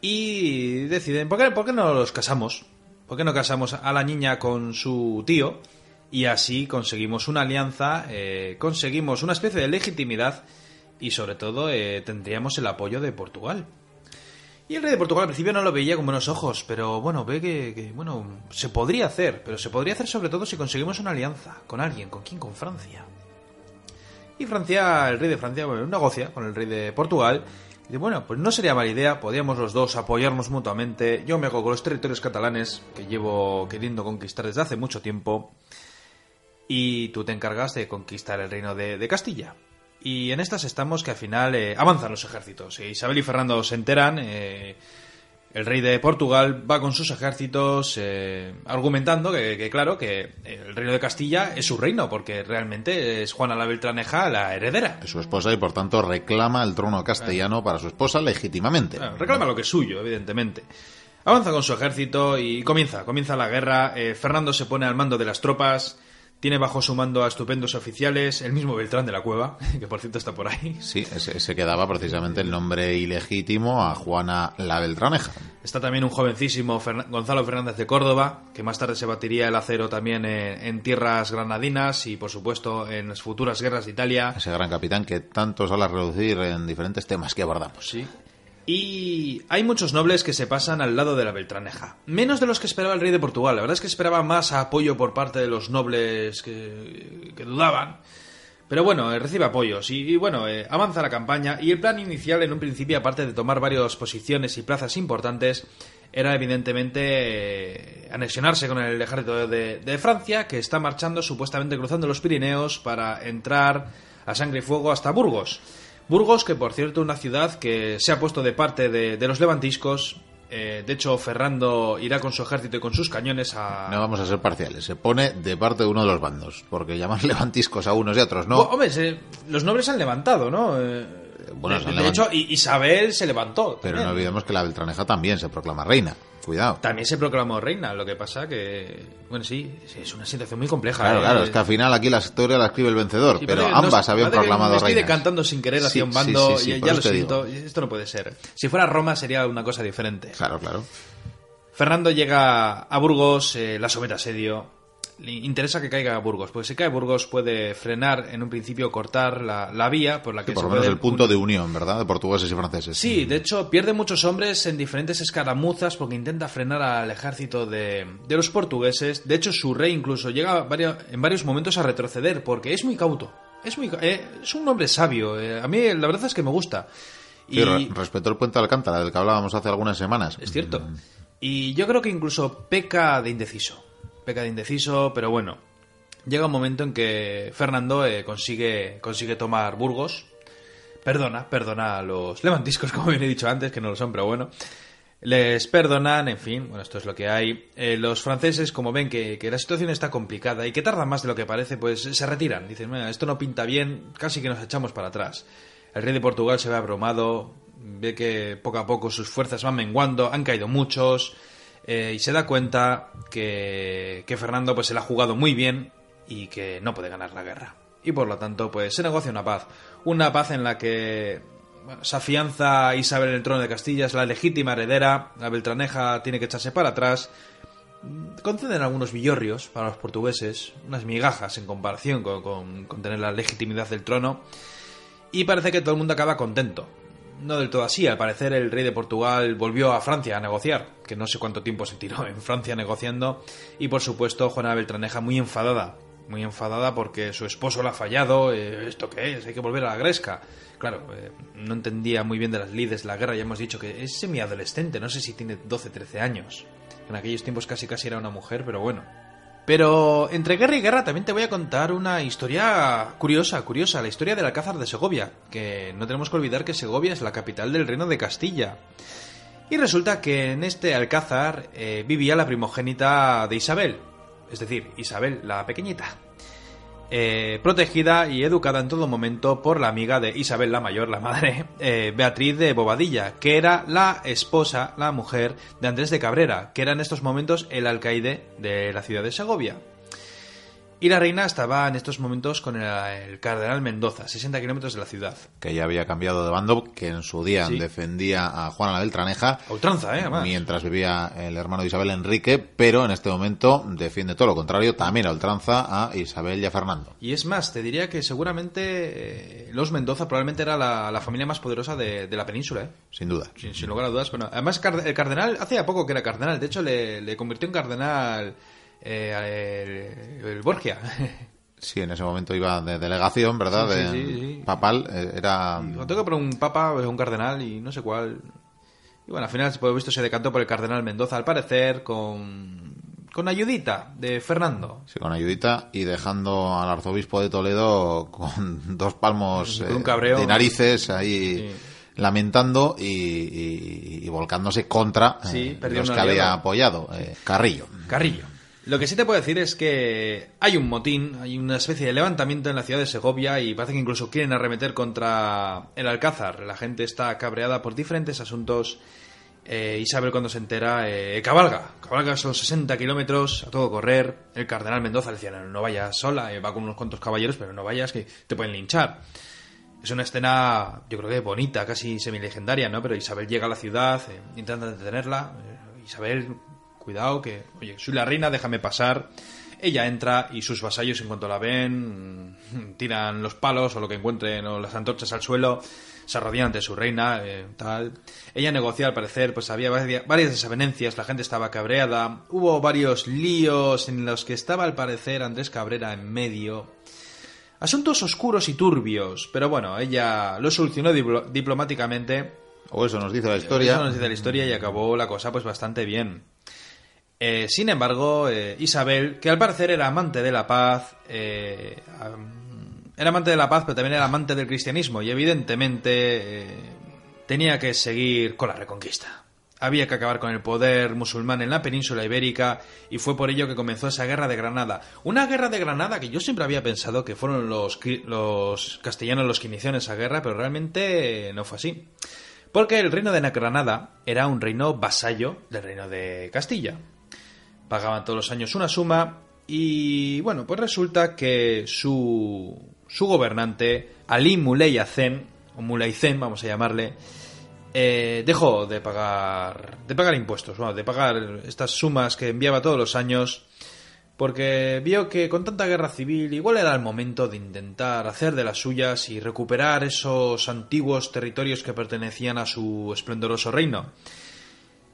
Y deciden, ¿por qué, por qué no los casamos? ¿Por qué no casamos a la niña con su tío? Y así conseguimos una alianza, eh, conseguimos una especie de legitimidad y sobre todo eh, tendríamos el apoyo de Portugal. Y el rey de Portugal al principio no lo veía con buenos ojos, pero bueno, ve que, bueno, se podría hacer, pero se podría hacer sobre todo si conseguimos una alianza con alguien, ¿con quién? Con Francia. Y Francia, el rey de Francia, bueno, negocia con el rey de Portugal. Y bueno, pues no sería mala idea, podríamos los dos apoyarnos mutuamente. Yo me hago con los territorios catalanes que llevo queriendo conquistar desde hace mucho tiempo. Y tú te encargas de conquistar el reino de, de Castilla. Y en estas estamos que al final eh, avanzan los ejércitos. E Isabel y Fernando se enteran. eh, el rey de Portugal va con sus ejércitos eh, argumentando que, que, claro, que el reino de Castilla es su reino, porque realmente es Juana la Beltraneja la heredera. Es su esposa y por tanto reclama el trono castellano para su esposa legítimamente. Claro, reclama lo que es suyo, evidentemente. Avanza con su ejército y comienza, comienza la guerra. eh, Fernando se pone al mando de las tropas. Tiene bajo su mando a estupendos oficiales, el mismo Beltrán de la Cueva, <laughs> que por cierto está por ahí. Sí, ese, ese que daba precisamente el nombre ilegítimo a Juana la Beltraneja. Está también un jovencísimo Fernan- Gonzalo Fernández de Córdoba, que más tarde se batiría el acero también en, en tierras granadinas y, por supuesto, en las futuras guerras de Italia. Ese gran capitán que tanto sale a reducir en diferentes temas que abordamos. Sí. Y hay muchos nobles que se pasan al lado de la Beltraneja. Menos de los que esperaba el rey de Portugal. La verdad es que esperaba más apoyo por parte de los nobles que, que dudaban. Pero bueno, eh, recibe apoyos y, bueno, eh, avanza la campaña y el plan inicial en un principio, aparte de tomar varias posiciones y plazas importantes, era evidentemente eh, anexionarse con el ejército de, de Francia, que está marchando supuestamente cruzando los Pirineos para entrar a sangre y fuego hasta Burgos. Burgos, que por cierto, una ciudad que se ha puesto de parte de, de los levantiscos. Eh, de hecho, Ferrando irá con su ejército y con sus cañones a. No vamos a ser parciales. Se pone de parte de uno de los bandos. Porque llamar <laughs> levantiscos a unos y a otros no. Bueno, hombre, se- los nobles se han levantado, ¿no? Eh, Bueno, de, se han de hecho, Isabel se levantó. Pero también. no olvidemos que la Beltraneja también se proclama reina. Cuidado. También se proclamó reina, lo que pasa que. Bueno, sí, es una situación muy compleja. Claro, ¿eh? claro, es que al final aquí la historia la escribe el vencedor, Sí, pero ambas habían proclamado Me estoy decantando sin querer hacia Sí, un bando sí, y ya lo siento. digo. Esto no puede ser. Si fuera Roma sería una cosa diferente. Claro, claro. Fernando llega a Burgos, eh, la somete a asedio. Le interesa que caiga Burgos, porque si cae Burgos puede frenar, en un principio cortar la, la vía por la que Sí, por se lo menos puede el punto de unión, ¿verdad? De portugueses y franceses. Sí, de hecho pierde muchos hombres en diferentes escaramuzas porque intenta frenar al ejército de, de los portugueses. De hecho, su rey incluso llega en varios momentos a retroceder porque es muy cauto. Es, muy, eh, es un hombre sabio. eh, a mí la verdad es que me gusta. Sí, re- respetó el puente de Alcántara, del que hablábamos hace algunas semanas. Es cierto. Y yo creo que incluso peca de indeciso. Peca de indeciso, pero bueno. Llega un momento en que Fernando eh, consigue, consigue tomar Burgos. Perdona, perdona a los levantiscos, <laughs> como bien he dicho antes, que no lo son, pero bueno. Les perdonan, en fin, bueno, esto es lo que hay. Eh, los franceses, como ven que, que la situación está complicada y que tarda más de lo que parece, pues se retiran. Dicen, "Mira, esto no pinta bien, casi que nos echamos para atrás. El rey de Portugal se ve abrumado, ve que poco a poco sus fuerzas van menguando, han caído muchos, eh, y se da cuenta que, que Fernando pues se la ha jugado muy bien y que no puede ganar la guerra. Y por lo tanto, pues se negocia una paz. Una paz en la que se afianza Isabel en el trono de Castilla, es la legítima heredera, la Beltraneja tiene que echarse para atrás, conceden algunos villorrios para los portugueses, unas migajas en comparación con- con tener la legitimidad del trono, y parece que todo el mundo acaba contento. No del todo así, al parecer el rey de Portugal volvió a Francia a negociar, que no sé cuánto tiempo se tiró en Francia negociando, y por supuesto Juana Beltraneja muy enfadada, muy enfadada porque su esposo la ha fallado, eh, ¿esto qué es? Hay que volver a la gresca. Claro, eh, no entendía muy bien de las lides de la guerra, ya hemos dicho que es semiadolescente, no sé si tiene 12, 13 años. En aquellos tiempos casi casi era una mujer, pero bueno. Pero entre guerra y guerra también te voy a contar una historia curiosa, curiosa, la historia del Alcázar de Segovia, que no tenemos que olvidar que Segovia es la capital del reino de Castilla. Y resulta que en este Alcázar eh, vivía la primogénita de Isabel, es decir, Isabel la pequeñita, eh, protegida y educada en todo momento por la amiga de Isabel la Mayor, la madre, <laughs> eh, Beatriz de Bobadilla, que era la esposa, la mujer de Andrés de Cabrera, que era en estos momentos el alcaide de la ciudad de Segovia. Y la reina estaba en estos momentos con el, el cardenal Mendoza, 60 kilómetros de la ciudad. Que ya había cambiado de bando, que en su día Sí. defendía a Juana la Beltraneja. Ultranza, ¿eh? Además. Mientras vivía el hermano de Isabel Enrique, pero en este momento defiende todo lo contrario, también a ultranza a Isabel y a Fernando. Y es más, te diría que seguramente eh, los Mendoza probablemente era la, la familia más poderosa de, de la península, ¿eh? Sin duda. Sin, sin lugar a dudas. Bueno, además, el cardenal, hacía poco que era cardenal. De hecho, le, le convirtió en cardenal eh, el, el Borgia. <laughs> Sí, en ese momento iba de delegación, ¿verdad? Sí, sí, de sí, papal. eh, Era. Cuando tengo que poner un papa, un cardenal y no sé cuál. Y bueno, al final, por lo visto, se decantó por el cardenal Mendoza, al parecer, con, con ayudita de Fernando. Sí, con ayudita y dejando al arzobispo de Toledo con <laughs> dos palmos Con un eh, cabreo. de narices ahí Sí. lamentando y, y- y volcándose contra eh, Sí, perdió los que había apoyado. eh, Carrillo. Carrillo. Lo que sí te puedo decir es que hay un motín, hay una especie de levantamiento en la ciudad de Segovia y parece que incluso quieren arremeter contra el Alcázar. La gente está cabreada por diferentes asuntos eh, Isabel cuando se entera eh, cabalga, cabalga esos 60 kilómetros a todo correr. El cardenal Mendoza le decía, no, vayas sola, eh, va con unos cuantos caballeros, pero no vayas que te pueden linchar. Es una escena, yo creo que bonita, casi semi-legendaria, ¿no? Pero Isabel llega a la ciudad, eh, intenta detenerla. Isabel, cuidado, que, oye, soy la reina, déjame pasar. Ella entra y sus vasallos, en cuanto la ven, mm, tiran los palos o lo que encuentren o las antorchas al suelo, se arrodillan ante su reina, eh, tal. Ella negocia, al parecer, pues había varias desavenencias, la gente estaba cabreada, hubo varios líos en los que estaba, al parecer, Andrés Cabrera en medio. Asuntos oscuros y turbios, pero bueno, ella lo solucionó diplo- diplomáticamente. O eso nos dice la Eso historia. nos dice la historia y acabó la cosa pues bastante bien. Eh, sin embargo, eh, Isabel, que al parecer era amante de la paz, eh, era amante de la paz, pero también era amante del cristianismo y evidentemente tenía que seguir con la reconquista. Había que acabar con el poder musulmán en la península ibérica y fue por ello que comenzó esa guerra de Granada. Una guerra de Granada que yo siempre había pensado que fueron los, los castellanos los que iniciaron esa guerra, pero realmente no fue así. Porque el reino de Granada era un reino vasallo del reino de Castilla. Pagaban todos los años una suma y bueno, pues resulta que su, su gobernante, Ali Muley Hacen, o Muley vamos a llamarle, eh, dejó de pagar, de pagar impuestos, bueno, de pagar estas sumas que enviaba todos los años porque vio que con tanta guerra civil igual era el momento de intentar hacer de las suyas y recuperar esos antiguos territorios que pertenecían a su esplendoroso reino.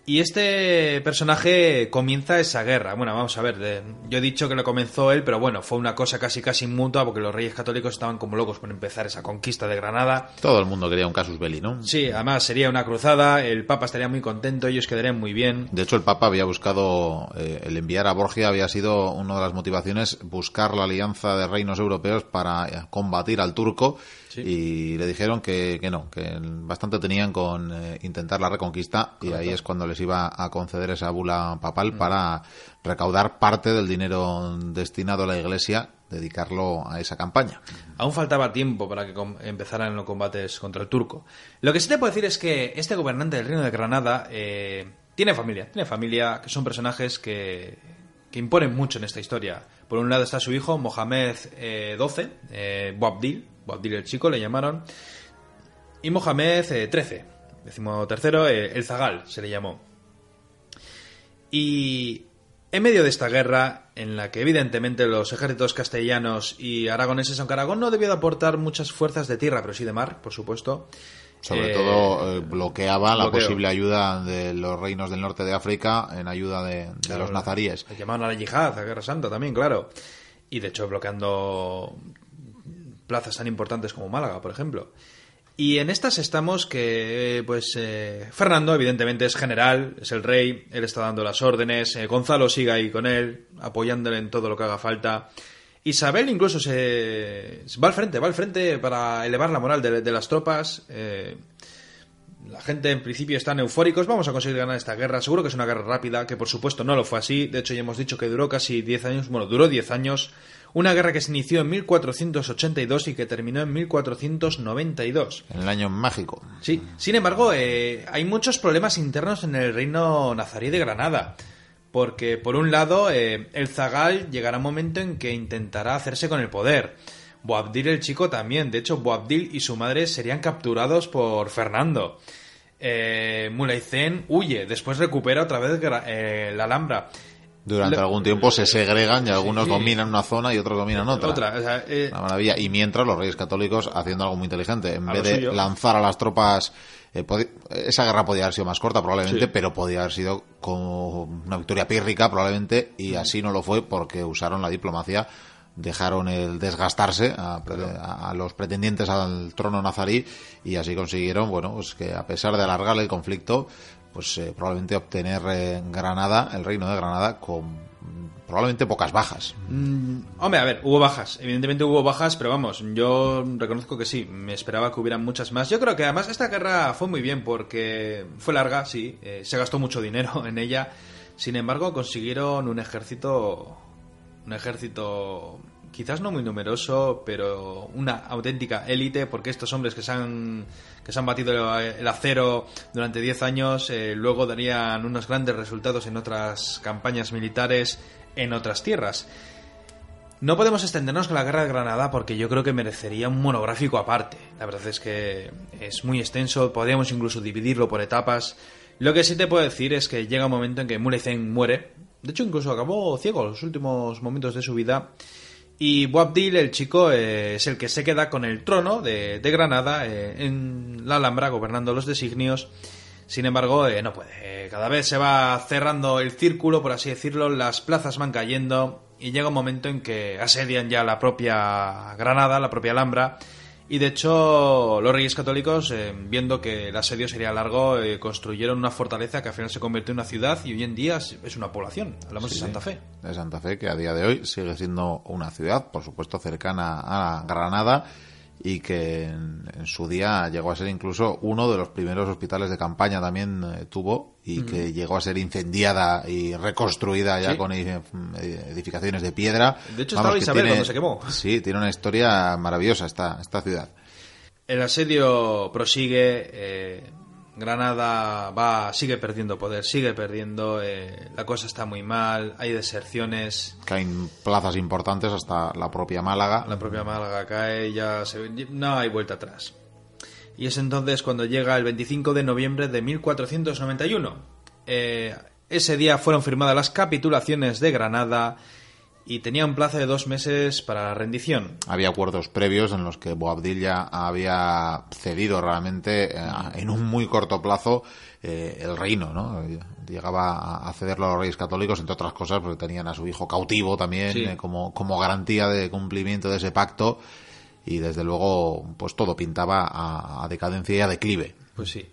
Y este personaje comienza esa guerra. Bueno, vamos a ver, de- yo he dicho que lo comenzó él, pero bueno, fue una cosa casi casi mutua porque los reyes católicos estaban como locos por empezar esa conquista de Granada. Todo el mundo quería un casus belli, ¿no? Sí, además sería una cruzada, el Papa estaría muy contento, ellos quedarían muy bien. De hecho, el Papa había buscado, eh, el enviar a Borgia había sido una de las motivaciones buscar la alianza de reinos europeos para eh, combatir al turco Sí. y le dijeron que, que no, que bastante tenían con eh, intentar la reconquista y ahí es cuando les iba a conceder esa bula papal para recaudar parte del dinero destinado a la iglesia, dedicarlo a esa campaña. Aún faltaba tiempo para que empezaran los combates contra el turco. Lo que sí te puedo decir es que este gobernante del Reino de Granada eh, tiene familia, tiene familia, que son personajes que, que imponen mucho en esta historia. Por un lado está su hijo, Mohamed eh, XII, eh, Boabdil, Boabdil el chico le llamaron, y Mohamed eh, XIII, tercero, eh, el Zagal se le llamó. Y en medio de esta guerra, en la que evidentemente los ejércitos castellanos y aragoneses, aunque Aragón no debió de aportar muchas fuerzas de tierra, pero sí de mar, por supuesto. Sobre eh, todo eh, bloqueaba la posible ayuda de los reinos del norte de África en ayuda de, de los nazaríes. Le llamaron a la yihad, a Guerra Santa también, claro. Y de hecho bloqueando plazas tan importantes como Málaga, por ejemplo. Y en estas estamos que, pues, eh, Fernando, evidentemente, es general, es el rey, él está dando las órdenes, eh, Gonzalo sigue ahí con él, apoyándole en todo lo que haga falta. Isabel incluso se, se va al frente, va al frente para elevar la moral de, de las tropas. eh, la gente en principio están eufóricos, vamos a conseguir ganar esta guerra, seguro que es una guerra rápida, que por supuesto no lo fue así, de hecho ya hemos dicho que duró casi 10 años, bueno, duró 10 años, una guerra que se inició en 1482 y que terminó en 1492. En el año mágico. Sí, sin embargo, eh, hay muchos problemas internos en el reino nazarí de Granada. Porque, por un lado, eh, el zagal llegará un momento en que intentará hacerse con el poder. Boabdil el chico también. De hecho, Boabdil y su madre serían capturados por Fernando. Eh, huye, después recupera otra vez eh, la Alhambra. Durante Le- algún tiempo se segregan y algunos sí. dominan una zona y otros dominan otra. Otra, o sea, eh, Una maravilla. Y mientras los reyes católicos haciendo algo muy inteligente, en A vez de suyo. lanzar a las tropas, eh, esa guerra podía haber sido más corta probablemente, Sí. pero podía haber sido como una victoria pírrica probablemente, y así no lo fue porque usaron la diplomacia, dejaron el desgastarse a, a- los pretendientes al trono nazarí y así consiguieron, bueno, pues que a pesar de alargar el conflicto, pues eh, probablemente obtener eh, Granada, el reino de Granada, con probablemente pocas bajas. Mm, hombre, a ver, hubo bajas. Evidentemente hubo bajas, pero vamos, yo reconozco que sí. Me esperaba que hubieran muchas más. Yo creo que además esta guerra fue muy bien porque fue larga, sí. eh, se gastó mucho dinero <laughs> en ella. Sin embargo, consiguieron un ejército. Un ejército quizás no muy numeroso, pero una auténtica élite, porque estos hombres que se han, que se han batido el acero durante 10 años, eh, luego darían unos grandes resultados en otras campañas militares en otras tierras. No podemos extendernos con la guerra de Granada porque yo creo que merecería un monográfico aparte. La verdad es que es muy extenso, podríamos incluso dividirlo por etapas. Lo que sí te puedo decir es que llega un momento en que Mulezen muere. De hecho, incluso acabó ciego los últimos momentos de su vida. Y Boabdil, el chico, eh, es el que se queda con el trono de, Granada eh, en la Alhambra, gobernando los designios. Sin embargo, eh, no puede. Cada vez se va cerrando el círculo, por así decirlo, las plazas van cayendo y llega un momento en que asedian ya la propia Granada, la propia Alhambra, y de hecho los reyes católicos, eh, viendo que el asedio sería largo, eh, construyeron una fortaleza que al final se convirtió en una ciudad y hoy en día es una población. Hablamos de Santa Fe. De Santa Fe, que a día de hoy sigue siendo una ciudad, por supuesto cercana a Granada y que en, su día llegó a ser incluso uno de los primeros hospitales de campaña también eh, tuvo y que llegó a ser incendiada y reconstruida ya con edificaciones de piedra. De hecho, estaba Isabel cuando se quemó. Sí, tiene una historia maravillosa esta, esta ciudad. El asedio prosigue, eh, Granada va, sigue perdiendo poder, sigue perdiendo, eh, la cosa está muy mal, hay deserciones. Caen plazas importantes hasta la propia Málaga. La propia Málaga cae, ya se, no hay vuelta atrás. Y es entonces cuando llega el 25 de noviembre de 1491. Eh, ese día fueron firmadas las capitulaciones de Granada y tenía un plazo de dos meses para la rendición. Había acuerdos previos en los que Boabdil ya había cedido realmente eh, en un muy corto plazo eh, el reino, ¿no? Llegaba a cederlo a los reyes católicos, entre otras cosas, porque tenían a su hijo cautivo también eh, como, como garantía de cumplimiento de ese pacto y desde luego pues todo pintaba a, a decadencia y a declive. Pues sí.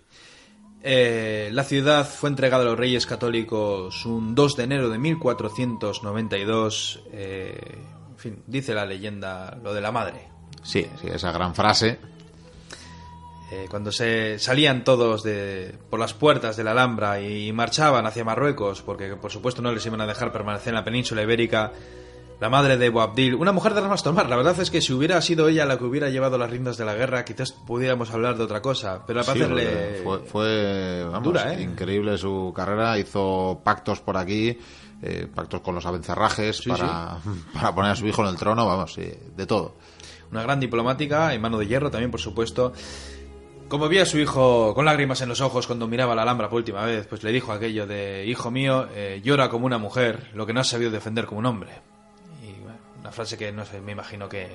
Eh, la ciudad fue entregada a los reyes católicos un 2 de enero de 1492. Eh, en fin, dice la leyenda lo de la madre. Sí, sí esa gran frase. Eh, cuando se salían todos de, por las puertas de la Alhambra y marchaban hacia Marruecos, porque por supuesto no les iban a dejar permanecer en la península ibérica, la madre de Boabdil, una mujer de armas tomar. La verdad es que si hubiera sido ella la que hubiera llevado las riendas de la guerra, quizás pudiéramos hablar de otra cosa. Pero al parecer fue, fue vamos, ¿eh? increíble su carrera. Hizo pactos por aquí, eh, pactos con los abencerrajes para, <laughs> para poner a su hijo en el trono, vamos, de todo. Una gran diplomática, en mano de hierro también, por supuesto. Como vi a su hijo con lágrimas en los ojos cuando miraba la Alhambra por última vez, pues le dijo aquello de, hijo mío, eh, llora como una mujer, lo que no has sabido defender como un hombre. Una frase que no sé, me imagino que,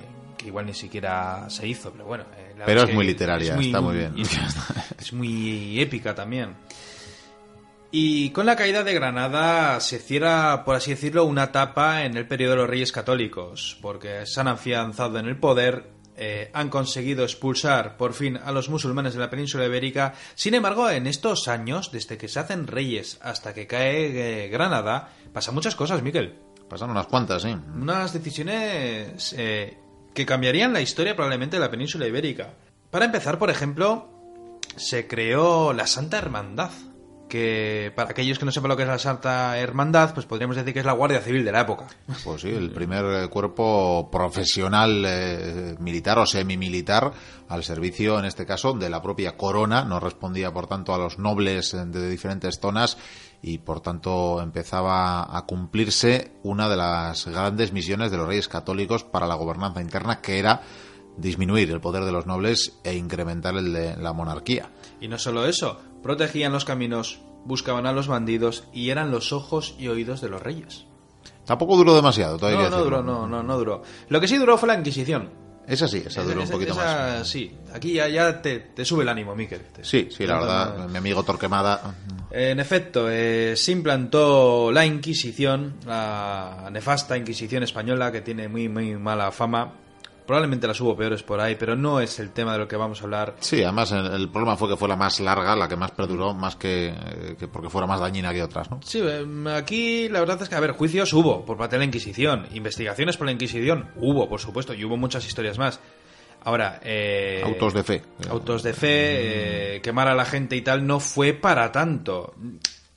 igual ni siquiera se hizo, pero bueno. Eh, pero es, muy literaria, está muy bien. es muy épica también. Y con la caída de Granada se cierra, por así decirlo, una etapa en el periodo de los reyes católicos, porque se han afianzado en el poder, eh, han conseguido expulsar por fin a los musulmanes de la península ibérica. Sin embargo, en estos años, desde que se hacen reyes hasta que cae eh, Granada, pasan muchas cosas, Miquel. Pasaron unas cuantas, sí. Unas decisiones eh, que cambiarían la historia probablemente de la península ibérica. Para empezar, por ejemplo, se creó la Santa Hermandad, que para aquellos que no sepan lo que es la Santa Hermandad, pues podríamos decir que es la Guardia Civil de la época. Pues sí, el primer eh, cuerpo profesional eh, militar o semimilitar al servicio, en este caso, de la propia corona. No respondía, por tanto, a los nobles de diferentes zonas y por tanto empezaba a cumplirse una de las grandes misiones de los reyes católicos para la gobernanza interna que era disminuir el poder de los nobles e incrementar el de la monarquía. Y no solo eso, protegían los caminos, buscaban a los bandidos y eran los ojos y oídos de los reyes. Tampoco duró demasiado, todavía. No, no duró, no, no, no duró. Lo que sí duró fue la Inquisición. Esa sí, esa duró un poquito más. Sí, aquí ya, ya te, sube el ánimo, Miquel. sí, sí, la verdad, mi amigo Torquemada. En efecto, eh, se implantó la Inquisición, la nefasta Inquisición española que tiene muy, muy mala fama. Probablemente las hubo peores por ahí, pero no es el tema de lo que vamos a hablar. Sí, además el, problema fue que fue la más larga, la que más perduró, más que, que, porque fuera más dañina que otras, ¿no? Sí, em, aquí la verdad es que, a ver, juicios hubo por parte de la Inquisición, investigaciones por la Inquisición hubo, por supuesto, y hubo muchas historias más. Ahora, eh, autos de fe. Autos de fe, eh, quemar a la gente y tal, no fue para tanto.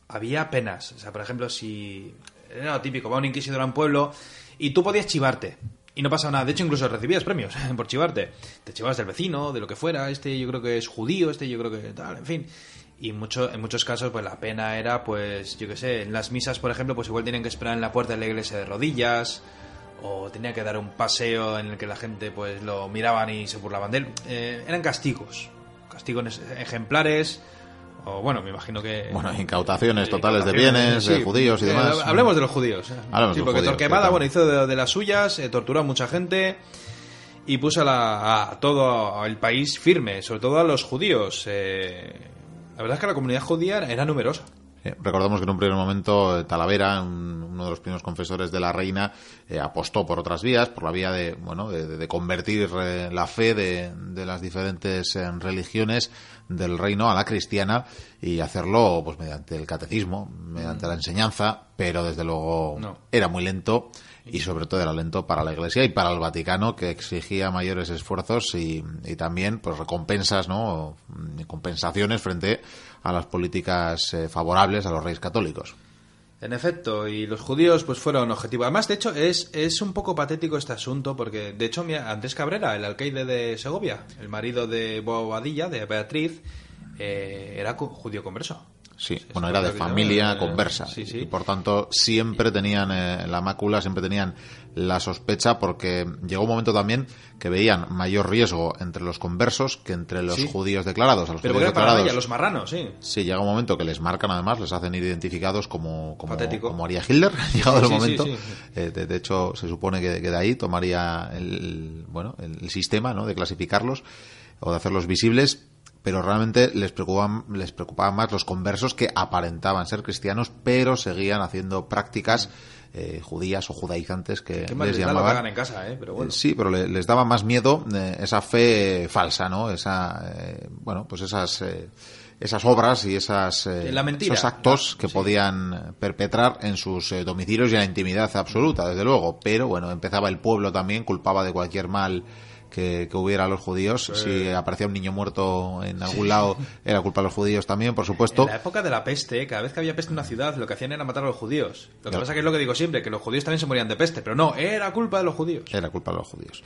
Había penas. O sea, por ejemplo, si era lo típico, va un inquisidor a un pueblo y tú podías chivarte y no pasaba nada. De hecho, incluso recibías premios <laughs> por chivarte. Te chivabas del vecino, de lo que fuera. Este yo creo que es judío, este yo creo que tal, en fin. Y mucho, en muchos casos, pues la pena era, pues, yo qué sé, en las misas, por ejemplo, pues igual tienen que esperar en la puerta de la iglesia de rodillas. O tenía que dar un paseo en el que la gente, pues, lo miraban y se burlaban de él. Eh, eran castigos. Castigos ejemplares o bueno, me imagino que... Bueno, incautaciones totales de bienes, de judíos y demás. Eh, hablemos de los judíos. Eh. Sí, porque Torquemada, bueno, hizo de, las suyas, eh, torturó a mucha gente y puso a, todo el país firme, sobre todo a los judíos. la verdad es que la comunidad judía era numerosa. Recordamos que en un primer momento Talavera, uno de los primeros confesores de la reina, apostó por otras vías, por la vía de, bueno, de, convertir la fe de, de las diferentes religiones del reino a la cristiana y hacerlo pues mediante el catecismo, mediante la enseñanza, pero desde luego era muy lento y sobre todo era lento para la Iglesia y para el Vaticano que exigía mayores esfuerzos y, también pues recompensas, ¿no? compensaciones frente a las políticas eh, favorables a los reyes católicos. En efecto, y los judíos pues fueron objetivo. Además, de hecho, es, es un poco patético este asunto porque, de hecho, Andrés Cabrera, el alcaide de Segovia, el marido de Bobadilla, de Beatriz, eh, era judío converso. Sí, bueno, era de familia conversa. Y por tanto, siempre tenían eh, la mácula, siempre tenían la sospecha, porque llegó un momento también que veían mayor riesgo entre los conversos que entre los judíos declarados. A los Pero judíos declarados, los marranos, sí. Sí, llega un momento que les marcan además, les hacen ir identificados como, como, como haría Hitler, <laughs> llegado el momento. Eh, de, hecho, se supone que, de ahí tomaría el, bueno, el, sistema ¿no? de clasificarlos o de hacerlos visibles pero realmente les preocupaban, les preocupaban más los conversos que aparentaban ser cristianos, pero seguían haciendo prácticas eh, judías o judaizantes que les llamaban. en casa, ¿eh? pero bueno. Eh, sí, pero les daba más miedo esa fe falsa, ¿no? Esa, bueno, pues esas esas obras y esas, esos actos que podían perpetrar en sus domicilios y en la intimidad absoluta, desde luego. Pero bueno, empezaba el pueblo también, culpaba de cualquier mal que, hubiera los judíos. Si aparecía un niño muerto en algún lado, era culpa de los judíos también, por supuesto. En la época de la peste, cada vez que había peste en una ciudad, lo que hacían era matar a los judíos. Lo que pasa que es lo que digo siempre, que los judíos también se morían de peste, pero no, era culpa de los judíos. Era culpa de los judíos.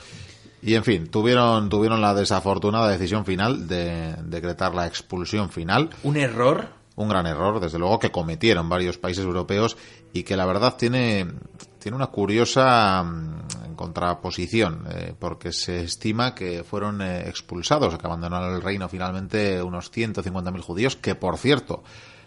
Y en fin, tuvieron, tuvieron la desafortunada decisión final de decretar la expulsión final. Un error un gran error, desde luego, que cometieron varios países europeos y que la verdad tiene, tiene una curiosa mm, contraposición, eh, porque se estima que fueron eh, expulsados, que abandonaron el reino finalmente unos 150.000 judíos, que por cierto,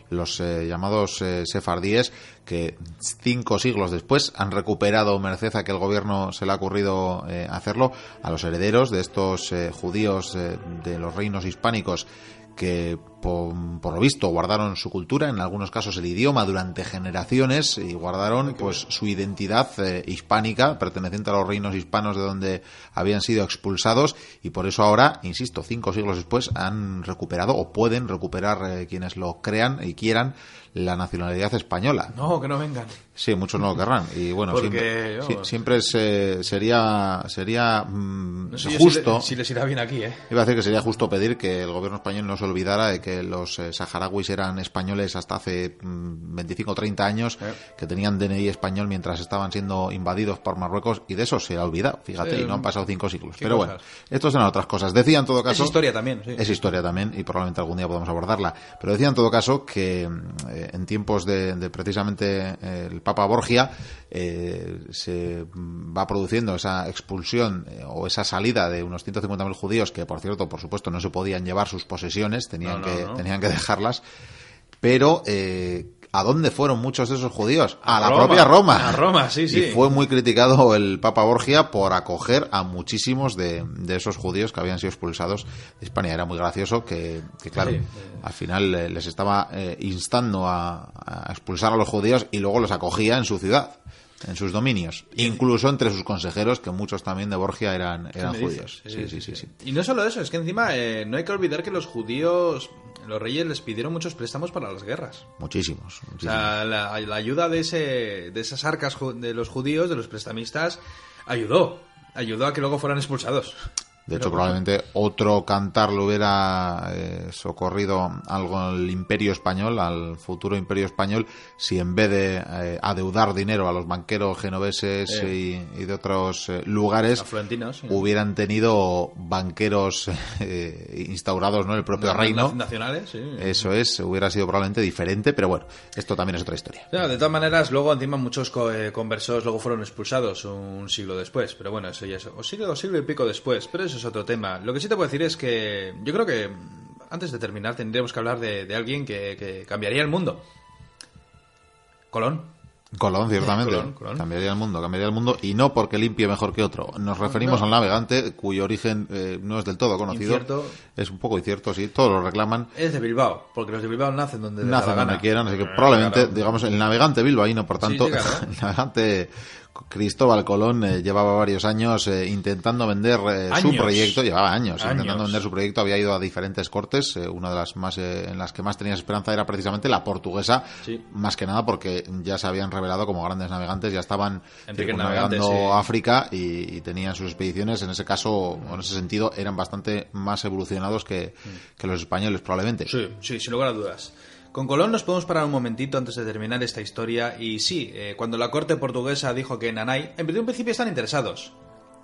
los eh, llamados sefardíes, que cinco siglos después han recuperado, merced a que el gobierno se le ha ocurrido hacerlo, a los herederos de estos judíos de los reinos hispánicos que por, lo visto guardaron su cultura, en algunos casos el idioma durante generaciones y guardaron pues su identidad eh, hispánica perteneciente a los reinos hispanos de donde habían sido expulsados y por eso ahora, insisto, cinco siglos después han recuperado o pueden recuperar eh, quienes lo crean y quieran la nacionalidad española. No, que no vengan. Sí, muchos no lo querrán. Y bueno, siempre, siempre sería, sería mm, justo. Si, les irá bien aquí, ¿eh? Iba a decir que sería justo pedir que el gobierno español no se olvidara de que los eh, saharauis eran españoles hasta hace 25 o 30 años, eh. que tenían DNI español mientras estaban siendo invadidos por Marruecos, y de eso se ha olvidado, fíjate, y no han pasado cinco siglos. Pero bueno, estos eran otras cosas. Decía en todo caso. Es historia también, Es historia también, y probablemente algún día podamos abordarla. Pero decía en todo caso que eh, en tiempos de, de precisamente el Papa Borgia, eh, se va produciendo esa expulsión eh, o esa salida de unos 150.000 judíos que, por cierto, por supuesto, no se podían llevar sus posesiones, tenían, que, tenían que dejarlas, pero eh, ¿A dónde fueron muchos de esos judíos? A, la propia Roma. A Roma, sí, sí. Y fue muy criticado el Papa Borgia por acoger a muchísimos de, esos judíos que habían sido expulsados de España. Era muy gracioso que, claro, al final eh, les estaba eh, instando a, expulsar a los judíos y luego los acogía en su ciudad en sus dominios, incluso entre sus consejeros, que muchos también de Borgia eran, eran judíos. Sí, sí, sí, Y no solo eso, es que encima eh, no hay que olvidar que los judíos los reyes les pidieron muchos préstamos para las guerras. Muchísimos. O sea, la, ayuda de, ese, de esas arcas de los judíos, de los prestamistas, ayudó. Ayudó a que luego fueran expulsados. De hecho, probablemente otro cantar lo hubiera eh, socorrido algo al imperio español, al futuro imperio español, si en vez de eh, adeudar dinero a los banqueros genoveses y, y de otros eh, lugares, sí. hubieran tenido banqueros <laughs> eh, instaurados ¿no? en el propio reino. Nacionales, sí. Eso es, hubiera sido probablemente diferente, pero bueno, esto también es otra historia. Claro, de todas maneras, luego encima muchos co- eh, conversos luego fueron expulsados un siglo después, pero bueno, eso ya es, o siglo, o siglo y pico después, pero eso es otro tema. Lo que sí te puedo decir es que yo creo que antes de terminar tendríamos que hablar de, de alguien que, que cambiaría el mundo. Colón. Colón, ciertamente. Colón, Colón. Cambiaría el mundo, cambiaría el mundo y no porque limpie mejor que otro. Nos referimos no. al navegante cuyo origen eh, no es del todo conocido. Incierto. Es un poco incierto, sí, todos lo reclaman. Es de Bilbao, porque los de Bilbao nacen donde Nacen donde quieran, así que Eh, probablemente, claro. digamos, el navegante bilbaíno, por tanto, sí, claro. <laughs> el navegante Cristóbal Colón eh, llevaba varios años eh, intentando vender eh, su proyecto, llevaba años, Años. intentando vender su proyecto, había ido a diferentes cortes, una de las más eh, en las que más tenías esperanza era precisamente la portuguesa, Sí. más que nada porque ya se habían revelado como grandes navegantes, ya estaban navegando sí. África y, y tenían sus expediciones, en ese caso, o en ese sentido, eran bastante más evolucionados que, que los españoles, probablemente. Sí, sí, sin lugar a dudas. Con Colón nos podemos parar un momentito antes de terminar esta historia. Y sí, eh, cuando la corte portuguesa dijo que Nanay, en un principio están interesados.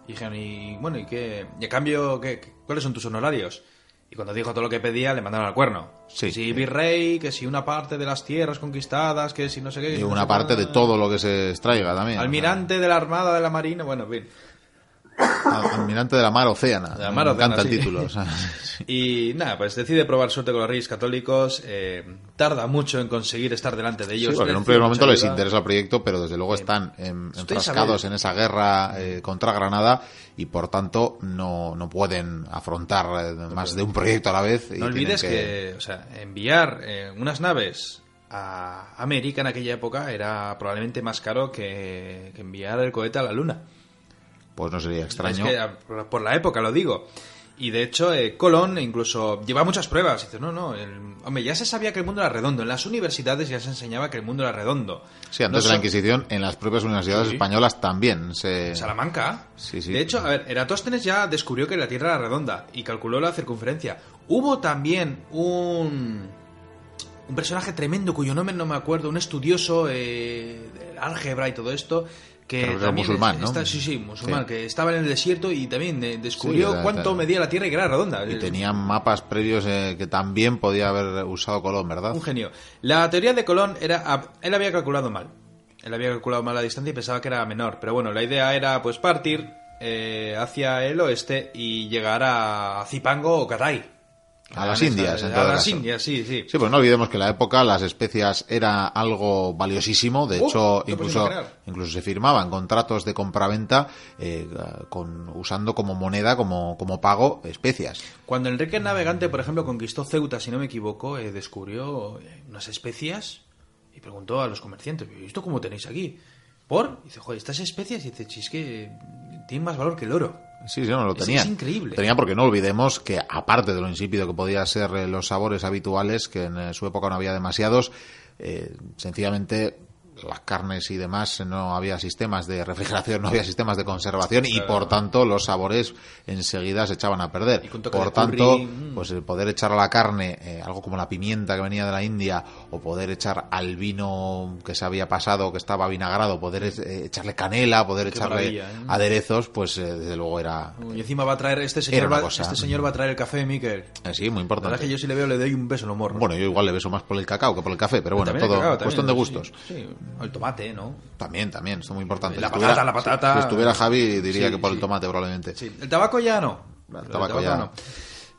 Y dijeron, y bueno, ¿y qué? ¿Y a cambio qué, qué- cuáles son tus honorarios? Y cuando dijo todo lo que pedía, le mandaron al cuerno. Sí. Que si virrey, que si una parte de las tierras conquistadas, que si no sé qué. Y no una parte de todo lo que se extraiga también. Almirante de la Armada de la Marina, bueno, en fin. Al- Almirante de la Mar Océana. De la Mar Me Océana, encanta el título. o sea, <laughs> Y nada, pues decide probar suerte con los reyes católicos. eh, tarda mucho en conseguir estar delante de Sí, ellos. porque en un primer momento les interesa el proyecto, pero desde luego están Estoy enfrascados en esa guerra eh, contra Granada y por tanto no, no pueden afrontar eh, más de un proyecto a la vez. y No olvides que, o sea, enviar eh, unas naves a América en aquella época era probablemente más caro que, que enviar el cohete a la Luna. Pues no sería extraño. Es que, a- por- la época lo digo. Y de hecho, eh, Colón incluso lleva muchas pruebas. Dice, no, no, el- hombre, ya se sabía que el mundo era redondo. En las universidades ya se enseñaba que el mundo era redondo. Sí, antes No de la Inquisición, en las propias universidades Sí. españolas también se... Salamanca. Sí, sí. De hecho, a ver, Eratóstenes ya descubrió que la Tierra era redonda y calculó la circunferencia. Hubo también un un personaje tremendo cuyo nombre no me acuerdo, un estudioso eh, álgebra y todo esto que era musulmán, es- ¿no? está- sí, sí, musulmán, Sí. que estaba en el desierto y también eh, descubrió Sí, cuánto medía la Tierra y que era redonda. Y tenían mapas previos eh, que también podía haber usado Colón, ¿verdad? Un genio. La teoría de Colón era. ah, Él había calculado mal. Él había calculado mal la distancia y pensaba que era menor. Pero bueno, la idea era pues partir eh, hacia el oeste y llegar a Zipango o Catay. A las Indias, en A las caso. Indias, sí, sí. Sí, pues no olvidemos que en la época las especias era algo valiosísimo. De Uf, hecho, incluso, incluso se firmaban contratos de compraventa eh, con, usando como moneda, como, como pago, especias. Cuando Enrique el Navegante, por ejemplo, conquistó Ceuta, si no me equivoco, eh, descubrió eh, unas especias y preguntó a los comerciantes, ¿y esto cómo tenéis aquí? ¿Por? Y dice, joder, estas especias, y dice, "Si es que eh, tienen más valor que el oro. Sí, sí, no, lo Es- tenían. es increíble. Lo tenían porque no olvidemos que, aparte de lo insípido que podía ser eh, los sabores habituales, que en eh, su época no había demasiados, eh, sencillamente las carnes y demás no había sistemas de refrigeración, <laughs> no había sistemas de conservación y por tanto los sabores enseguida se echaban a perder. Por tanto, curry, mm. pues el poder echar a la carne eh, algo como la pimienta que venía de la India o poder echar al vino que se había pasado, que estaba vinagrado, poder eh, echarle canela, poder Qué echarle ¿eh? aderezos, pues eh, desde luego era, Y encima va a traer, este señor, va, este señor va a traer el café, Miquel. Sí, muy La verdad es importante. que yo si le veo le doy un beso en los morros. Bueno, yo igual le beso más por el cacao que por el café, pero bueno, También el todo cacao, también, cuestión de gustos. Sí, el tomate, ¿no? También, también, es muy importante. La Si patata, la patata. Si, si estuviera Javi, diría Sí, que por el tomate probablemente. Sí, el tabaco ya no. El tabaco ya-